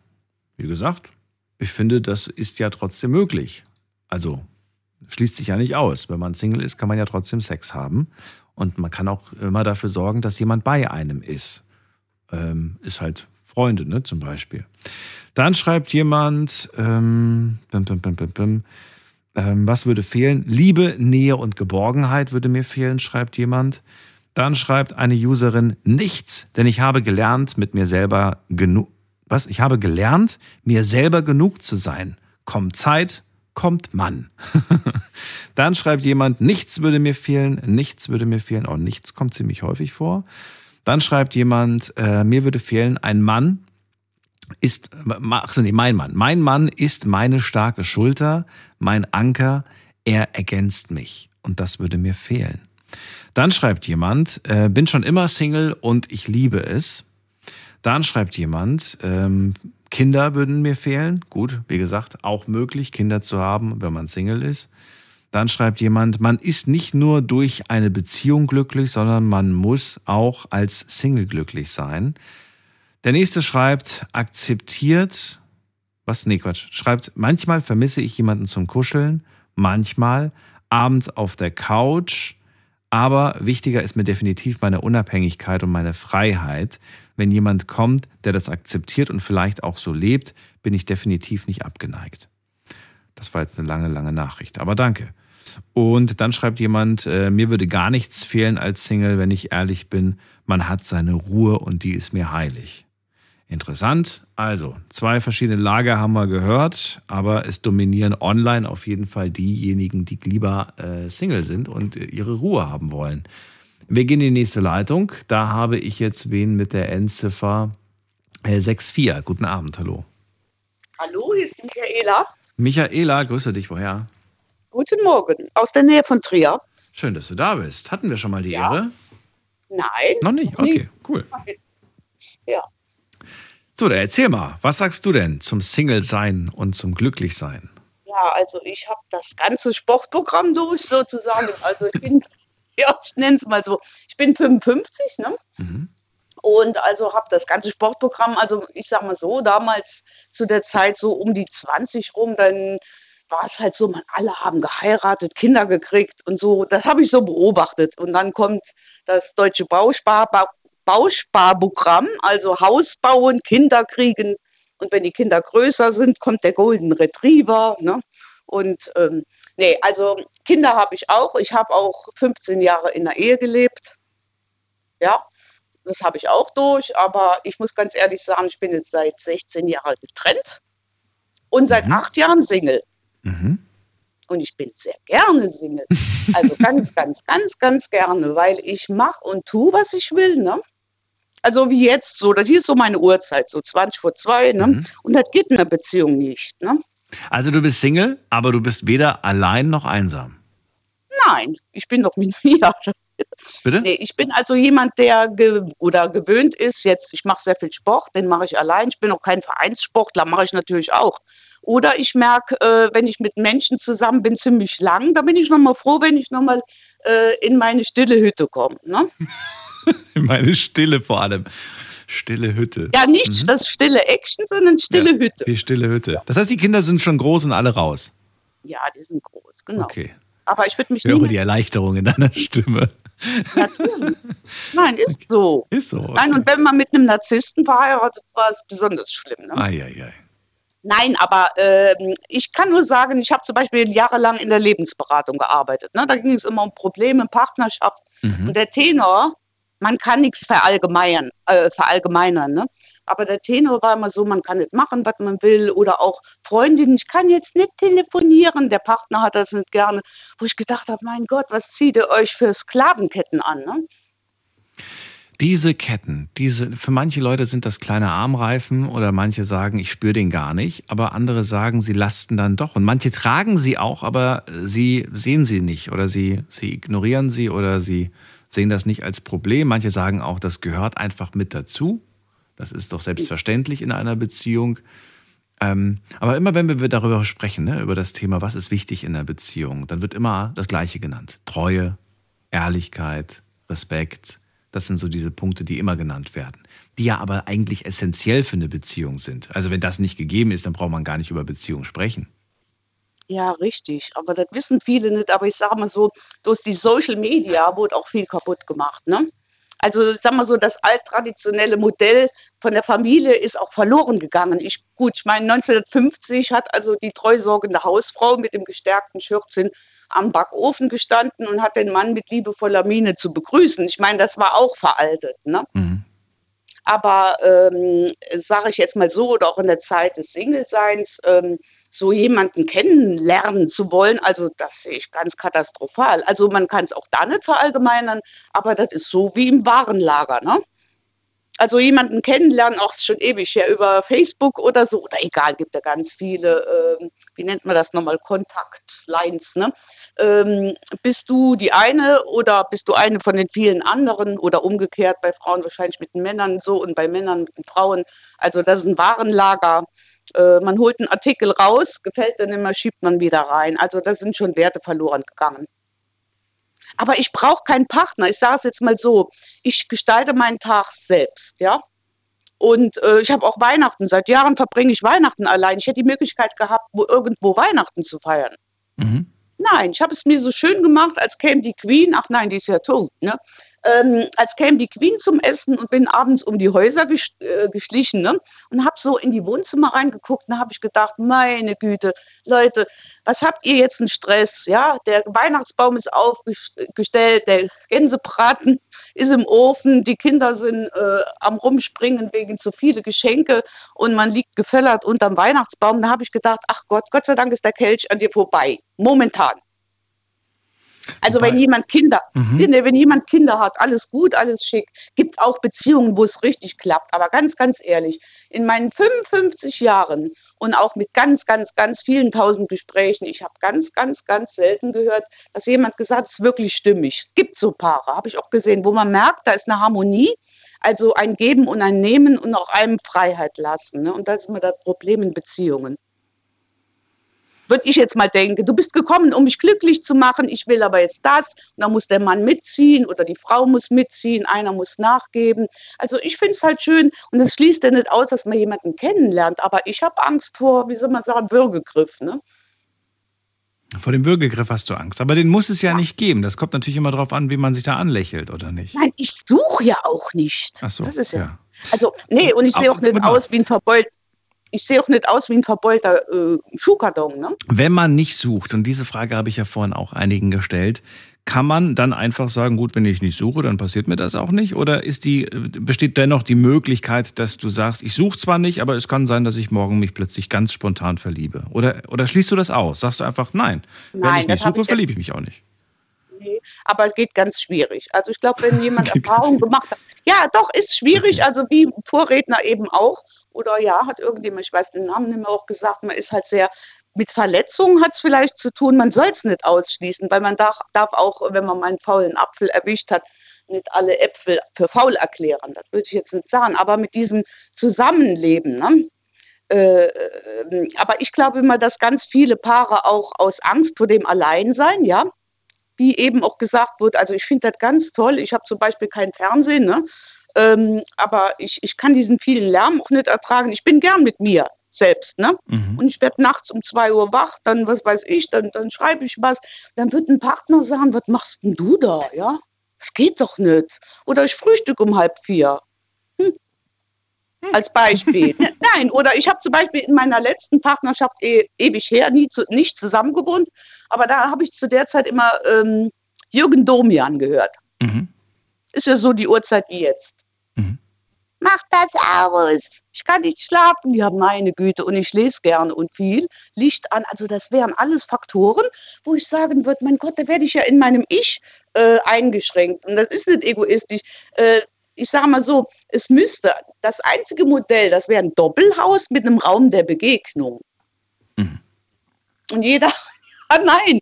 Wie gesagt, ich finde, das ist ja trotzdem möglich. Also schließt sich ja nicht aus. Wenn man Single ist, kann man ja trotzdem Sex haben. Und man kann auch immer dafür sorgen, dass jemand bei einem ist. Ähm, ist halt Freunde, ne, zum Beispiel. Dann schreibt jemand, ähm, bim, bim, bim, was würde fehlen? Liebe, Nähe und Geborgenheit würde mir fehlen, schreibt jemand. Dann schreibt eine Userin nichts, denn ich habe gelernt, mit mir selber genug. Was? Ich habe gelernt, mir selber genug zu sein. Kommt Zeit, kommt Mann. Dann schreibt jemand, nichts würde mir fehlen, nichts würde mir fehlen. Oh, nichts kommt ziemlich häufig vor. Dann schreibt jemand, äh, mir würde fehlen, ein Mann ist, ach nee, mein Mann. Mein Mann ist meine starke Schulter, mein Anker, er ergänzt mich. Und das würde mir fehlen. Dann schreibt jemand, äh, bin schon immer Single und ich liebe es. Dann schreibt jemand, ähm, Kinder würden mir fehlen. Gut, wie gesagt, auch möglich, Kinder zu haben, wenn man Single ist. Dann schreibt jemand, man ist nicht nur durch eine Beziehung glücklich, sondern man muss auch als Single glücklich sein. Der nächste schreibt, akzeptiert, was? Nee, Quatsch. Schreibt, manchmal vermisse ich jemanden zum Kuscheln, manchmal abends auf der Couch, aber wichtiger ist mir definitiv meine Unabhängigkeit und meine Freiheit. Wenn jemand kommt, der das akzeptiert und vielleicht auch so lebt, bin ich definitiv nicht abgeneigt. Das war jetzt eine lange, lange Nachricht, aber danke. Und dann schreibt jemand, äh, mir würde gar nichts fehlen als Single, wenn ich ehrlich bin. Man hat seine Ruhe und die ist mir heilig. Interessant. Also, zwei verschiedene Lager haben wir gehört, aber es dominieren online auf jeden Fall diejenigen, die lieber äh, Single sind und ihre Ruhe haben wollen. Wir gehen in die nächste Leitung. Da habe ich jetzt wen mit der Endziffer äh, 64. Guten Abend, hallo. Hallo, hier ist Michaela. Michaela, grüße dich, woher? Guten Morgen, aus der Nähe von Trier. Schön, dass du da bist. Hatten wir schon mal die Ja. Ehre? Nein. Noch nicht? Okay, cool. Ja. So, dann erzähl mal, was sagst du denn zum Single-Sein und zum Glücklich-Sein? Ja, also ich habe das ganze Sportprogramm durch sozusagen. Also ich bin, ja, ich nenne es mal so, ich bin 55, ne? Und also habe das ganze Sportprogramm, also ich sag mal so, damals zu der Zeit so um die 20 rum, dann war es halt so, man, alle haben geheiratet, Kinder gekriegt und so. Das habe ich so beobachtet. Und dann kommt das deutsche Bauspar Bausparprogramm, also Haus bauen, Kinder kriegen. Und wenn die Kinder größer sind, kommt der Golden Retriever. Ne? Und ähm, nee, also Kinder habe ich auch. Ich habe auch 15 Jahre in der Ehe gelebt. Ja, das habe ich auch durch. Aber ich muss ganz ehrlich sagen, ich bin jetzt seit 16 Jahren getrennt und seit acht Jahren Single. Und ich bin sehr gerne Single. Also ganz, ganz, ganz, ganz gerne, weil ich mache und tue, was ich will. Ne? Also wie jetzt so, das hier ist so meine Uhrzeit, so 20 vor 2. Ne? Und das geht in einer Beziehung nicht. Ne? Also du bist Single, aber du bist weder allein noch einsam. Nein, ich bin doch mit mir. Bitte? Nee, ich bin also jemand, der ge oder gewöhnt ist, jetzt, ich mache sehr viel Sport, den mache ich allein. Ich bin auch kein Vereinssportler, mache ich natürlich auch. Oder ich merke, äh, wenn ich mit Menschen zusammen bin, ziemlich lang, da bin ich nochmal froh, wenn ich nochmal äh, in meine stille Hütte komme. Ne? Meine Stille vor allem. Stille Hütte. Ja, nicht das stille Action, sondern stille Hütte. Die stille Hütte. Das heißt, die Kinder sind schon groß und alle raus. Ja, die sind groß, genau. Okay. Aber ich würde mich Ich höre die Erleichterung in deiner Stimme. Natürlich. Nein, ist so. Ist so. Nein, und wenn man mit einem Narzissten verheiratet war, ist es besonders schlimm. Ne? Eieiei. Nein, aber ähm, ich kann nur sagen, ich habe zum Beispiel jahrelang in der Lebensberatung gearbeitet. Ne? Da ging es immer um Probleme, Partnerschaft. Mhm. Und der Tenor, man kann nichts verallgemeinern, äh, verallgemeinern ne? aber der Tenor war immer so, man kann nicht machen, was man will. Oder auch Freundin, ich kann jetzt nicht telefonieren. Der Partner hat das nicht gerne. Wo ich gedacht habe, mein Gott, was zieht ihr euch für Sklavenketten an? Ne? Diese Ketten, diese, für manche Leute sind das kleine Armreifen oder manche sagen, ich spüre den gar nicht, aber andere sagen, sie lasten dann doch. Und manche tragen sie auch, aber sie sehen sie nicht oder sie, sie ignorieren sie oder sie sehen das nicht als Problem. Manche sagen auch, das gehört einfach mit dazu. Das ist doch selbstverständlich in einer Beziehung. Ähm, aber immer wenn wir darüber sprechen, ne, über das Thema, was ist wichtig in einer Beziehung, dann wird immer das Gleiche genannt. Treue, Ehrlichkeit, Respekt. Das sind so diese Punkte, die immer genannt werden. Die ja aber eigentlich essentiell für eine Beziehung sind. Also wenn das nicht gegeben ist, dann braucht man gar nicht über Beziehung sprechen. Ja, richtig. Aber das wissen viele nicht. Aber ich sage mal so, durch die Social Media wurde auch viel kaputt gemacht. Ne? Also ich sag mal so, das alttraditionelle Modell von der Familie ist auch verloren gegangen. Ich, gut, ich meine, 1950 hat also die treusorgende Hausfrau mit dem gestärkten Schürzchen am Backofen gestanden und hat den Mann mit liebevoller Miene zu begrüßen. Ich meine, das war auch veraltet. Ne? Aber ähm, sage ich jetzt mal so, oder auch in der Zeit des Singleseins, ähm, so jemanden kennenlernen zu wollen, also das sehe ich ganz katastrophal. Also man kann es auch da nicht verallgemeinern, aber das ist so wie im Warenlager. Ne? Also jemanden kennenlernen, auch schon ewig, ja, über Facebook oder so, oder egal, gibt ja ganz viele, ähm, wie nennt man das nochmal, Kontaktlines, ne? Ähm, bist du die eine oder bist du eine von den vielen anderen oder umgekehrt, bei Frauen wahrscheinlich mit den Männern so und bei Männern mit den Frauen. Also das ist ein Warenlager. Äh, man holt einen Artikel raus, gefällt dann immer, schiebt man wieder rein. Also da sind schon Werte verloren gegangen. Aber ich brauche keinen Partner. Ich sage es jetzt mal so. Ich gestalte meinen Tag selbst, ja. Und äh, ich habe auch Weihnachten. Seit Jahren verbringe ich Weihnachten allein. Ich hätte die Möglichkeit gehabt, wo irgendwo Weihnachten zu feiern. Nein, ich habe es mir so schön gemacht, als käme die Queen. Ach nein, die ist ja tot. Ne? Ähm, als käme die Queen zum Essen und bin abends um die Häuser ges äh, geschlichen ne? und habe so in die Wohnzimmer reingeguckt. Und da habe ich gedacht, meine Güte, Leute, was habt ihr jetzt einen Stress? Ja, der Weihnachtsbaum ist aufgestellt, der Gänsebraten ist im Ofen, die Kinder sind äh, am Rumspringen wegen zu viele Geschenke und man liegt gefellert unterm Weihnachtsbaum. Da habe ich gedacht, ach Gott, Gott sei Dank ist der Kelch an dir vorbei. Momentan. Also wenn jemand Kinder, Mhm. wenn jemand Kinder hat, alles gut, alles schick. Gibt auch Beziehungen, wo es richtig klappt. Aber ganz, ganz ehrlich, in meinen 55 Jahren und auch mit ganz, ganz, ganz vielen tausend Gesprächen, ich habe ganz, ganz, ganz selten gehört, dass jemand gesagt hat, es ist wirklich stimmig. Es gibt so Paare, habe ich auch gesehen, wo man merkt, da ist eine Harmonie. Also ein Geben und ein Nehmen und auch einem Freiheit lassen. Ne? Und das ist immer das Problem in Beziehungen. Würde ich jetzt mal denken, du bist gekommen, um mich glücklich zu machen, ich will aber jetzt das. Und dann muss der Mann mitziehen oder die Frau muss mitziehen, einer muss nachgeben. Also ich finde es halt schön und das schließt ja nicht aus, dass man jemanden kennenlernt. Aber ich habe Angst vor, wie soll man sagen, Würgegriff. Ne? Vor dem Würgegriff hast du Angst. Aber den muss es ja, nicht geben. Das kommt natürlich immer darauf an, wie man sich da anlächelt, oder nicht? Nein, ich suche ja auch nicht. Ach so, das ist ja. ja. Also, nee, und ich sehe auch nicht aus wie ein verbeult. Ich sehe auch nicht aus wie ein verbeulter äh, Schuhkarton, ne? Wenn man nicht sucht, und diese Frage habe ich ja vorhin auch einigen gestellt, kann man dann einfach sagen, gut, wenn ich nicht suche, dann passiert mir das auch nicht? Oder ist die, äh, besteht dennoch die Möglichkeit, dass du sagst, ich suche zwar nicht, aber es kann sein, dass ich morgen mich plötzlich ganz spontan verliebe? Oder, oder schließt du das aus? Sagst du einfach, nein, wenn Nein, ich das nicht suche, ich verliebe ich mich auch nicht. Nee, aber es geht ganz schwierig. Also ich glaube, wenn jemand Erfahrung gemacht hat, ja, doch, ist schwierig, also wie Vorredner eben auch. Oder ja, hat irgendjemand, ich weiß den Namen nicht mehr, auch gesagt, man ist halt sehr, mit Verletzungen hat es vielleicht zu tun, man soll es nicht ausschließen, weil man darf, darf auch, wenn man mal einen faulen Apfel erwischt hat, nicht alle Äpfel für faul erklären. Das würde ich jetzt nicht sagen. Aber mit diesem Zusammenleben, ne? Äh, aber ich glaube immer, dass ganz viele Paare auch aus Angst vor dem Alleinsein, ja, wie eben auch gesagt wird, also ich finde das ganz toll. Ich habe zum Beispiel kein Fernsehen, ne? Ähm, aber ich, ich kann diesen vielen Lärm auch nicht ertragen. Ich bin gern mit mir selbst, ne? Und ich werde nachts um zwei Uhr wach, dann, was weiß ich, dann, dann schreibe ich was. Dann wird ein Partner sagen, was machst denn du da, ja? Das geht doch nicht. Oder ich frühstück um halb vier. Hm. Als Beispiel. Nein, oder ich habe zum Beispiel in meiner letzten Partnerschaft e ewig her nie zu, nicht zusammen gewohnt, aber da habe ich zu der Zeit immer ähm, Jürgen Domian gehört. Ist ja so die Uhrzeit wie jetzt. Mach das aus. Ich kann nicht schlafen. Ja, meine Güte. Und ich lese gerne und viel. Licht an. Also das wären alles Faktoren, wo ich sagen würde, mein Gott, da werde ich ja in meinem Ich äh, eingeschränkt. Und das ist nicht egoistisch. Äh, ich sage mal so, es müsste, das einzige Modell, das wäre ein Doppelhaus mit einem Raum der Begegnung. Und jeder, ah nein,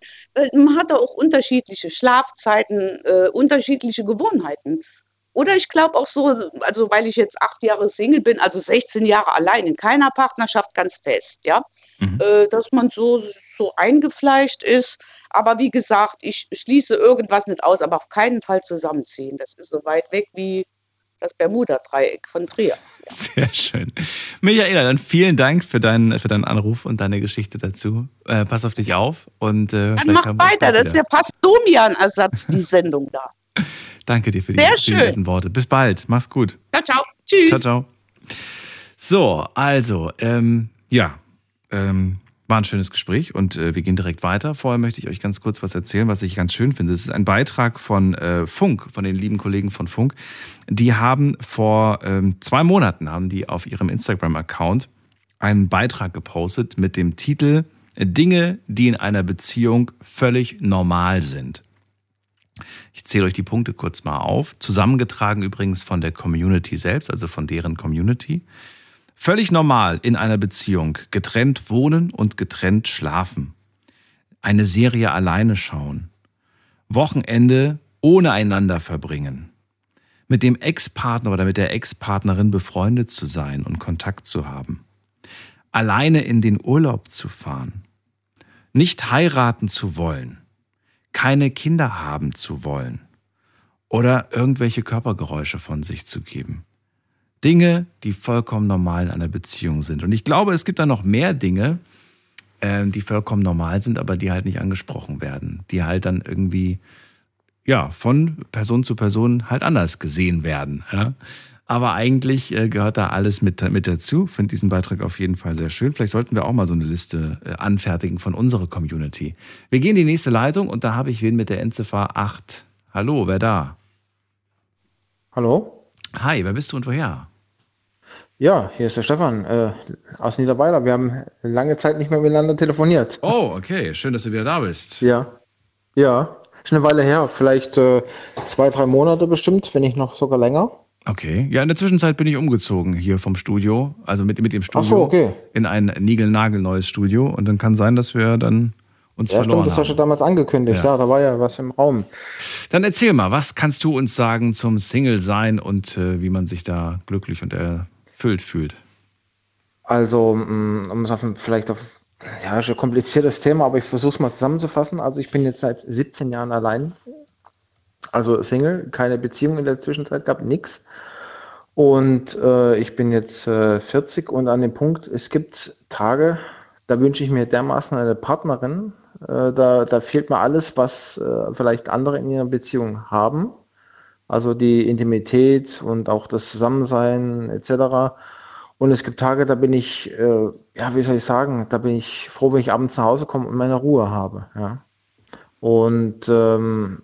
man hat auch unterschiedliche Schlafzeiten, äh, unterschiedliche Gewohnheiten. Oder ich glaube auch so, also weil ich jetzt acht Jahre Single bin, also 16 Jahre allein in keiner Partnerschaft ganz fest, ja, äh, dass man so, so eingefleischt ist. Aber wie gesagt, ich schließe irgendwas nicht aus, aber auf keinen Fall zusammenziehen. Das ist so weit weg wie das Bermuda-Dreieck von Trier. Sehr schön. Michaela, dann vielen Dank für deinen, für deinen Anruf und deine Geschichte dazu. Äh, pass auf dich auf und äh, Dann mach weiter, das ist wieder. der Pastomian-Ersatz, die Sendung da. Danke dir für die, Sehr netten Worte. Bis bald. Mach's gut. Ciao, ciao. Tschüss. Ciao, ciao. So, also, ähm, ja, ähm, war ein schönes Gespräch und äh, wir gehen direkt weiter. Vorher möchte ich euch ganz kurz was erzählen, was ich ganz schön finde. Es ist ein Beitrag von äh, Funk, von den lieben Kollegen von Funk. Die haben vor ähm, zwei Monaten haben die auf ihrem Instagram-Account einen Beitrag gepostet mit dem Titel Dinge, die in einer Beziehung völlig normal sind. Ich zähle euch die Punkte kurz mal auf. Zusammengetragen übrigens von der Community selbst, also von deren Community. Völlig normal in einer Beziehung. Getrennt wohnen und getrennt schlafen. Eine Serie alleine schauen. Wochenende ohne einander verbringen. Mit dem Ex-Partner oder mit der Ex-Partnerin befreundet zu sein und Kontakt zu haben. Alleine in den Urlaub zu fahren. Nicht heiraten zu wollen keine Kinder haben zu wollen oder irgendwelche Körpergeräusche von sich zu geben. Dinge, die vollkommen normal in einer Beziehung sind. Und ich glaube, es gibt da noch mehr Dinge, äh, die vollkommen normal sind, aber die halt nicht angesprochen werden, die halt dann irgendwie ja von Person zu Person halt anders gesehen werden. Ja? Aber eigentlich äh, gehört da alles mit, mit dazu. Finde diesen Beitrag auf jeden Fall sehr schön. Vielleicht sollten wir auch mal so eine Liste äh, anfertigen von unserer Community. Wir gehen in die nächste Leitung und da habe ich wen mit der Endziffer 8. Hallo, wer da? Hallo? Hi, wer bist du und woher? Ja, hier ist der Stefan äh, aus Niederweiler. Wir haben lange Zeit nicht mehr miteinander telefoniert. Oh, okay. Schön, dass du wieder da bist. Ja. Ja, schon eine Weile her. Vielleicht äh, zwei, drei Monate bestimmt, wenn nicht noch sogar länger. Okay. Ja, in der Zwischenzeit bin ich umgezogen hier vom Studio, also mit, mit dem Studio so, okay. in ein niegelnagelneues Studio. Und dann kann sein, dass wir dann uns Ja, stimmt, verloren das hast du damals angekündigt. Ja. Ja. da war ja was im Raum. Dann erzähl mal, was kannst du uns sagen zum Single-Sein und äh, wie man sich da glücklich und erfüllt fühlt? Also, mh, um es auf vielleicht auf, ja, ist ein kompliziertes Thema, aber ich versuche es mal zusammenzufassen. Also, ich bin jetzt seit 17 Jahren allein. Also Single, keine Beziehung in der Zwischenzeit gehabt, nix. Und äh, ich bin jetzt äh, 40 und an dem Punkt, es gibt Tage, da wünsche ich mir dermaßen eine Partnerin. Äh, da, da fehlt mir alles, was äh, vielleicht andere in ihrer Beziehung haben. Also die Intimität und auch das Zusammensein etc. Und es gibt Tage, da bin ich, äh, ja, wie soll ich sagen, da bin ich froh, wenn ich abends nach Hause komme und meine Ruhe habe. Ja. Und ähm,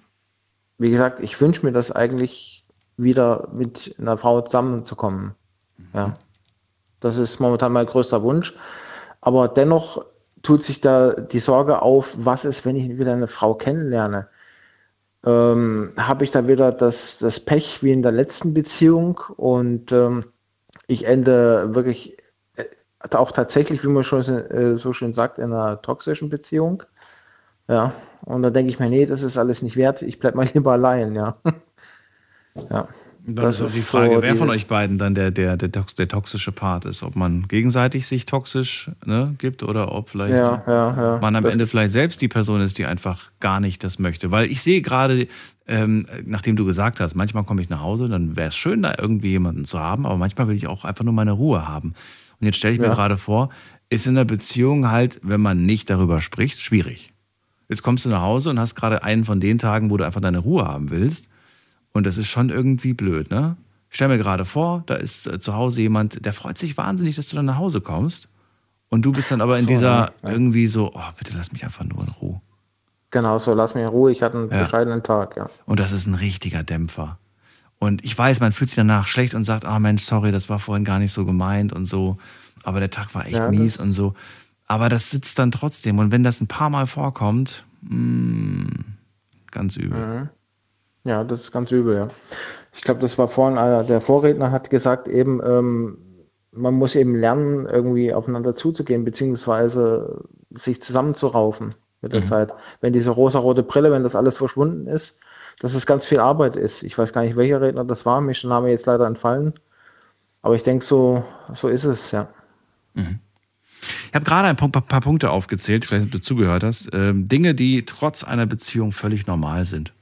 wie gesagt, ich wünsche mir das eigentlich wieder mit einer Frau zusammenzukommen. Ja. Das ist momentan mein größter Wunsch. Aber dennoch tut sich da die Sorge auf, was ist, wenn ich wieder eine Frau kennenlerne? Ähm, Habe ich da wieder das, das Pech wie in der letzten Beziehung und ähm, ich ende wirklich äh, auch tatsächlich, wie man schon äh, so schön sagt, in einer toxischen Beziehung. Ja, und da denke ich mir, nee, das ist alles nicht wert, ich bleib mal lieber allein, ja. ja. Dann ist auch die Frage, wer von euch beiden dann der, der, der, der toxische Part ist. Ob man gegenseitig sich toxisch ne, gibt oder ob vielleicht Ja, ja, ja. man am Das- Ende vielleicht selbst die Person ist, die einfach gar nicht das möchte. Weil ich sehe gerade, ähm, nachdem du gesagt hast, manchmal komme ich nach Hause, dann wäre es schön, da irgendwie jemanden zu haben, aber manchmal will ich auch einfach nur meine Ruhe haben. Und jetzt stelle ich mir gerade vor, ist in einer Beziehung halt, wenn man nicht darüber spricht, schwierig. Jetzt kommst du nach Hause und hast gerade einen von den Tagen, wo du einfach deine Ruhe haben willst. Und das ist schon irgendwie blöd, ne? Ich stell mir gerade vor, da ist äh, zu Hause jemand, der freut sich wahnsinnig, dass du dann nach Hause kommst. Und du bist dann aber in So, dieser ja, irgendwie so, oh, bitte lass mich einfach nur in Ruhe. Genau so, lass mich in Ruhe, ich hatte einen Ja. bescheidenen Tag, ja. Und das ist ein richtiger Dämpfer. Und ich weiß, man fühlt sich danach schlecht und sagt, ah Mensch, sorry, das war vorhin gar nicht so gemeint und so. Aber der Tag war echt Ja, mies und so. Aber das sitzt dann trotzdem. Und wenn das ein paar Mal vorkommt, mh, ganz übel. Mhm. Ja, das ist ganz übel, ja. Ich glaube, das war vorhin einer der Vorredner hat gesagt, eben, ähm, man muss eben lernen, irgendwie aufeinander zuzugehen, beziehungsweise sich zusammenzuraufen mit der Mhm. Zeit. Wenn diese rosarote Brille, wenn das alles verschwunden ist, dass es ganz viel Arbeit ist. Ich weiß gar nicht, welcher Redner das war, ist der Name jetzt leider entfallen. Aber ich denke, so, so ist es, ja. Ich habe gerade ein paar, Punkte aufgezählt, vielleicht ob du zugehört hast. Ähm, Dinge, die trotz einer Beziehung völlig normal sind.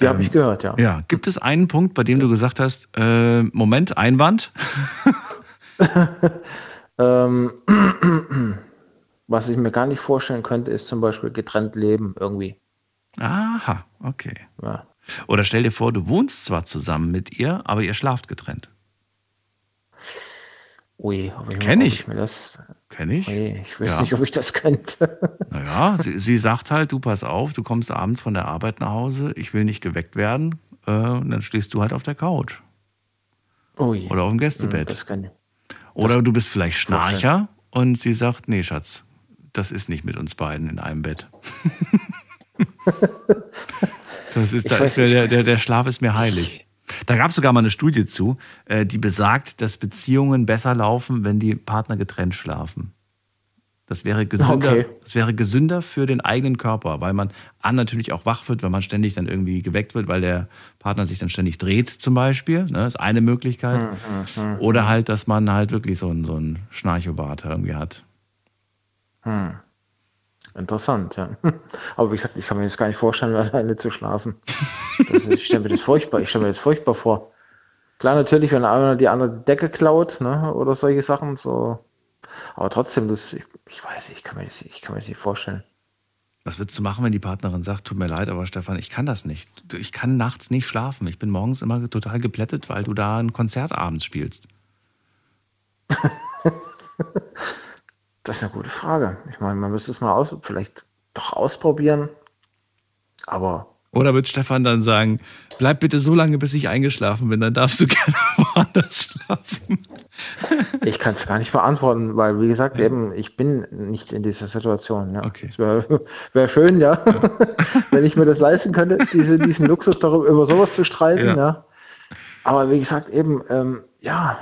Die habe ich gehört, ja. Ja, gibt es einen Punkt, bei dem du gesagt hast, äh, Moment, Einwand? Ähm, was ich mir gar nicht vorstellen könnte, ist zum Beispiel getrennt leben irgendwie. Aha, okay. Ja. Oder stell dir vor, du wohnst zwar zusammen mit ihr, aber ihr schlaft getrennt. Ui, ob ich, Kenn ob ich. mir das. Kenn ich. Ui, ich weiß Ja. nicht, ob ich das könnte. Naja, sie, sie sagt halt, du pass auf, du kommst abends von der Arbeit nach Hause, ich will nicht geweckt werden, äh, und dann stehst du halt auf der Couch. Ui. Oder auf dem Gästebett. Das kann, Oder du bist vielleicht. Schnarcher und sie sagt, nee, Schatz, das ist nicht mit uns beiden in einem Bett. das ist, da ist mir, der, der, der Schlaf ist mir heilig. Da gab es sogar mal eine Studie zu, äh, die besagt, dass Beziehungen besser laufen, wenn die Partner getrennt schlafen. Das wäre gesünder, Okay. das wäre gesünder für den eigenen Körper, weil man an natürlich auch wach wird, wenn man ständig dann irgendwie geweckt wird, weil der Partner sich dann ständig dreht, zum Beispiel. Ne, ist eine Möglichkeit. Hm, Oder halt, dass man halt wirklich so einen, so einen Schnarchobart irgendwie hat. Hm. Interessant, ja. Aber wie gesagt, ich kann mir jetzt gar nicht vorstellen, alleine zu schlafen. Das ich stelle mir das furchtbar, ich stelle mir das furchtbar vor. Klar, natürlich, wenn einer die andere die Decke klaut, ne, oder solche Sachen, so. Aber trotzdem, das, ich, ich weiß, ich kann mir das, ich kann mir das nicht vorstellen. Was würdest du machen, wenn die Partnerin sagt, tut mir leid, aber Stefan, ich kann das nicht. Ich kann nachts nicht schlafen. Ich bin morgens immer total geplättet, weil du da ein Konzert abends spielst. Das ist eine gute Frage. Ich meine, man müsste es mal aus, vielleicht doch ausprobieren. Aber Oder wird Stefan dann sagen, bleib bitte so lange, bis ich eingeschlafen bin, dann darfst du gerne woanders schlafen. ich kann es gar nicht beantworten, weil, wie gesagt, eben, ich bin nicht in dieser Situation. Ja. Okay. Es wäre wär schön, ja, wenn ich mir das leisten könnte, diese, diesen Luxus darüber, über sowas zu streiten, Ja. ja. Aber wie gesagt, eben, ähm, ja,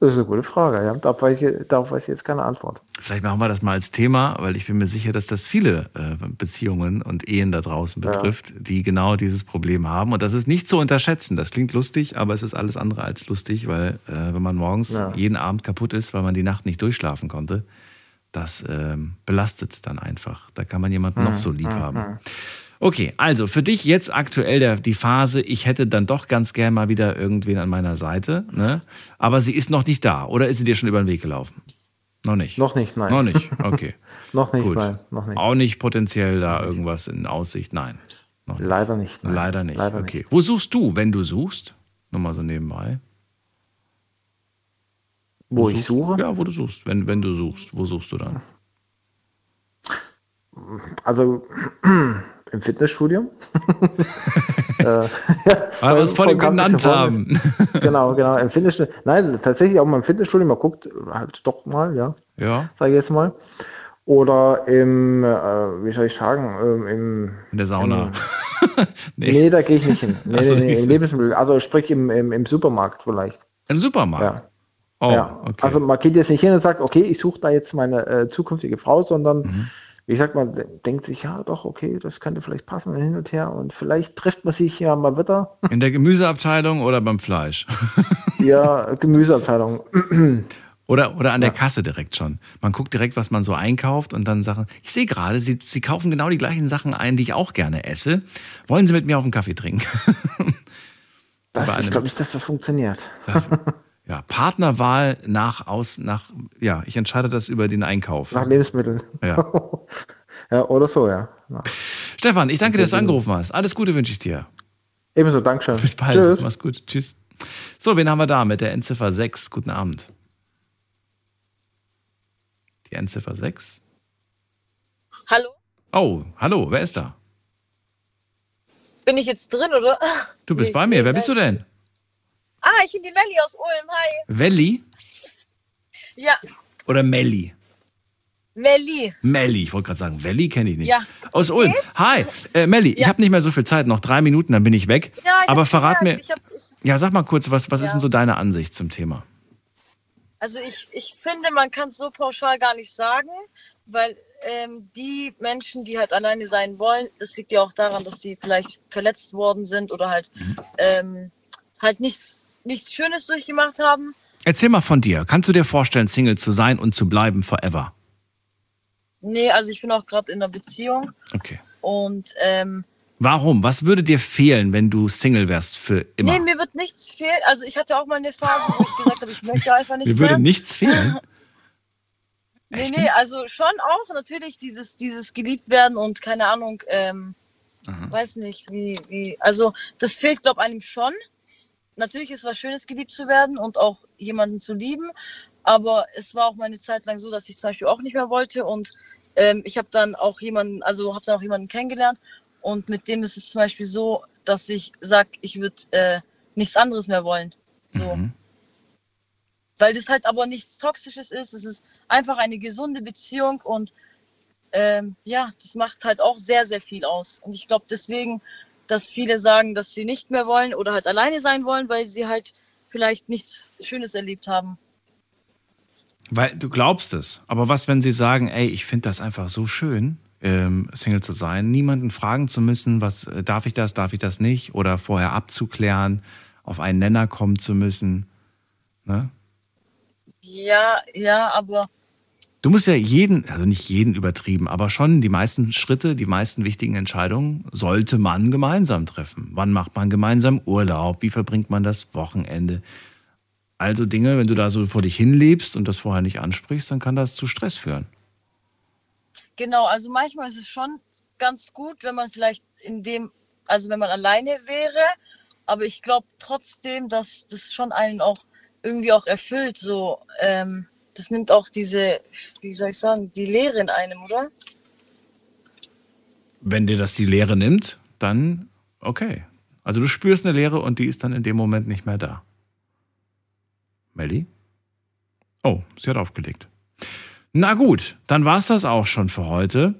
Das ist eine gute Frage, ja. Darauf weiß ich, darauf weiß ich jetzt keine Antwort. Vielleicht machen wir das mal als Thema, weil ich bin mir sicher, dass das viele äh, Beziehungen und Ehen da draußen Ja. betrifft, die genau dieses Problem haben. Und das ist nicht zu unterschätzen. Das klingt lustig, aber es ist alles andere als lustig, weil äh, wenn man morgens Ja. jeden Abend kaputt ist, weil man die Nacht nicht durchschlafen konnte, das ähm, belastet dann einfach. Da kann man jemanden noch Hm, so lieb hm, haben. Okay, also für dich jetzt aktuell der, die Phase, ich hätte dann doch ganz gern mal wieder irgendwen an meiner Seite, ne? aber sie ist noch nicht da. Oder ist sie dir schon über den Weg gelaufen? Noch nicht. Noch nicht, nein. Noch nicht, okay. noch nicht, Gut. nein. Noch nicht. Auch nicht potenziell da irgendwas in Aussicht, nein. Noch Leider nicht. Nein. Leider nicht. Leider okay. nicht. Wo suchst du, wenn du suchst? Nur mal so nebenbei. Wo ich suche? Ja, wo du suchst. Wenn, wenn du suchst, wo suchst du dann? Also im Fitnessstudio. äh, Weil wir es vorhin genannt haben. genau, genau. Im Fitnessstudio. Nein, tatsächlich auch mal im Fitnessstudio. Man guckt halt doch mal, ja. Ja. Sage ich jetzt mal. Oder im, äh, wie soll ich sagen, ähm, im. In der Sauna. Im, nee. da gehe ich nicht hin. Nee, so, nee, nee, nicht. im Lebensmittel. Also sprich im, im, im Supermarkt vielleicht. Im Supermarkt? Ja. Oh, ja. okay. Also man geht jetzt nicht hin und sagt, okay, ich suche da jetzt meine äh, zukünftige Frau, sondern Mhm. Wie gesagt, man de- denkt sich, ja doch, okay, das könnte vielleicht passen und hin und her und vielleicht trifft man sich ja mal wieder. In der Gemüseabteilung oder beim Fleisch? Ja, Gemüseabteilung. Oder, oder an der Kasse direkt schon. Man guckt direkt, was man so einkauft und dann Sachen. Ich sehe gerade, Sie, Sie kaufen genau die gleichen Sachen ein, die ich auch gerne esse. Wollen Sie mit mir auf einen Kaffee trinken? Das, ich glaube nicht, dass das funktioniert. Ja, Partnerwahl nach aus, nach, ja, ich entscheide das über den Einkauf. Nach Lebensmitteln. Ja. ja, oder so, ja. ja. Stefan, ich danke dir, dass du angerufen hast. Alles Gute wünsche ich dir. Ebenso, Dankeschön. Bis bald. Tschüss. Mach's gut. Tschüss. So, wen haben wir da mit der Endziffer 6? Guten Abend. Die Endziffer 6? Hallo? Oh, hallo, wer ist da? Bin ich jetzt drin, oder? Du bist bei mir. Wer bist du denn? Ah, ich bin die Melli aus Ulm. Hi. Welli Ja, oder Melli? Melli. Melli, ich wollte gerade sagen, Welli kenne ich nicht. Ja. Aus Ulm. Hi, äh, Melli, ich habe nicht mehr so viel Zeit, noch drei Minuten, dann bin ich weg. Ja, ich Aber verrat mir. Ich hab, ich, ja, sag mal kurz, was, was ist Ja. denn so deine Ansicht zum Thema? also ich, ich finde, man kann es so pauschal gar nicht sagen, weil ähm, die Menschen, die halt alleine sein wollen, das liegt ja auch daran, dass sie vielleicht verletzt worden sind oder halt, ähm, halt nichts, nichts Schönes durchgemacht haben. Erzähl mal von dir. Kannst du dir vorstellen, Single zu sein und zu bleiben forever? Nee, also ich bin auch gerade in einer Beziehung Okay. und ähm, Warum? Was würde dir fehlen, wenn du Single wärst für immer? nee, mir wird nichts fehlen. Also ich hatte auch mal eine Phase, wo ich gesagt habe, ich möchte einfach nicht Mir mehr. würde nichts fehlen. Nee, nee, also schon auch natürlich dieses, dieses geliebt werden und keine Ahnung, ähm, weiß nicht, wie, wie, also das fehlt, glaube einem schon. Natürlich ist was Schönes, geliebt zu werden und auch jemanden zu lieben, aber es war auch mal eine Zeit lang so, dass ich zum Beispiel auch nicht mehr wollte und ähm, ich habe dann auch jemanden, also habe dann auch jemanden kennengelernt und mit dem ist es zum Beispiel so, dass ich sage, ich würde äh, nichts anderes mehr wollen. So. Mhm. Weil das halt aber nichts Toxisches ist. Es ist einfach eine gesunde Beziehung und ähm, ja, das macht halt auch sehr, sehr viel aus. Und ich glaube deswegen, dass viele sagen, dass sie nicht mehr wollen oder halt alleine sein wollen, weil sie halt vielleicht nichts Schönes erlebt haben. Weil du glaubst es. Aber was, wenn sie sagen, ey, ich finde das einfach so schön, ähm, Single zu sein, niemanden fragen zu müssen, was äh, darf ich das, darf ich das nicht, oder vorher abzuklären, auf einen Nenner kommen zu müssen. Ne? Ja, ja, aber Du musst ja jeden, also nicht jeden übertrieben, aber schon die meisten Schritte, die meisten wichtigen Entscheidungen sollte man gemeinsam treffen. Wann macht man gemeinsam Urlaub? Wie verbringt man das Wochenende? Also Dinge, wenn du da so vor dich hinlebst und das vorher nicht ansprichst, dann kann das zu Stress führen. Genau, also manchmal ist es schon ganz gut, wenn man vielleicht in dem, also wenn man alleine wäre, aber ich glaube trotzdem, dass das schon einen auch irgendwie auch erfüllt, so, ähm, das nimmt auch diese, wie soll ich sagen, die Leere in einem, oder? Wenn dir das die Leere nimmt, dann okay. Also du spürst eine Leere und die ist dann in dem Moment nicht mehr da. Melli? Oh, sie hat aufgelegt. Na gut, dann war es das auch schon für heute.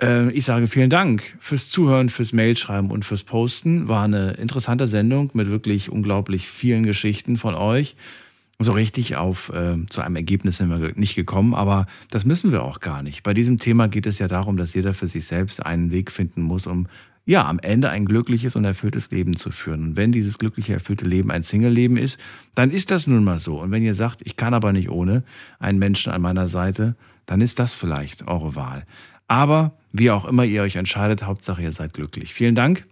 Äh, ich sage vielen Dank fürs Zuhören, fürs Mailschreiben und fürs Posten. War eine interessante Sendung mit wirklich unglaublich vielen Geschichten von euch. So richtig auf äh, zu einem Ergebnis sind wir nicht gekommen, aber das müssen wir auch gar nicht. Bei diesem Thema geht es ja darum, dass jeder für sich selbst einen Weg finden muss, um ja am Ende ein glückliches und erfülltes Leben zu führen. Und wenn dieses glückliche, erfüllte Leben ein Single-Leben ist, dann ist das nun mal so. Und wenn ihr sagt, ich kann aber nicht ohne einen Menschen an meiner Seite, dann ist das vielleicht eure Wahl. Aber wie auch immer ihr euch entscheidet, Hauptsache ihr seid glücklich. Vielen Dank.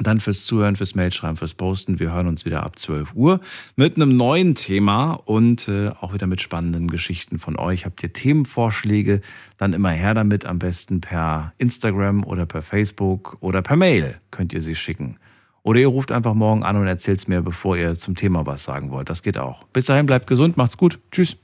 Dann fürs Zuhören, fürs Mailschreiben, fürs Posten. Wir hören uns wieder ab 12 Uhr mit einem neuen Thema und äh, auch wieder mit spannenden Geschichten von euch. Habt ihr Themenvorschläge, dann immer her damit. Am besten per Instagram oder per Facebook oder per Mail könnt ihr sie schicken. Oder ihr ruft einfach morgen an und erzählt es mir, bevor ihr zum Thema was sagen wollt. Das geht auch. Bis dahin, bleibt gesund, macht's gut. Tschüss.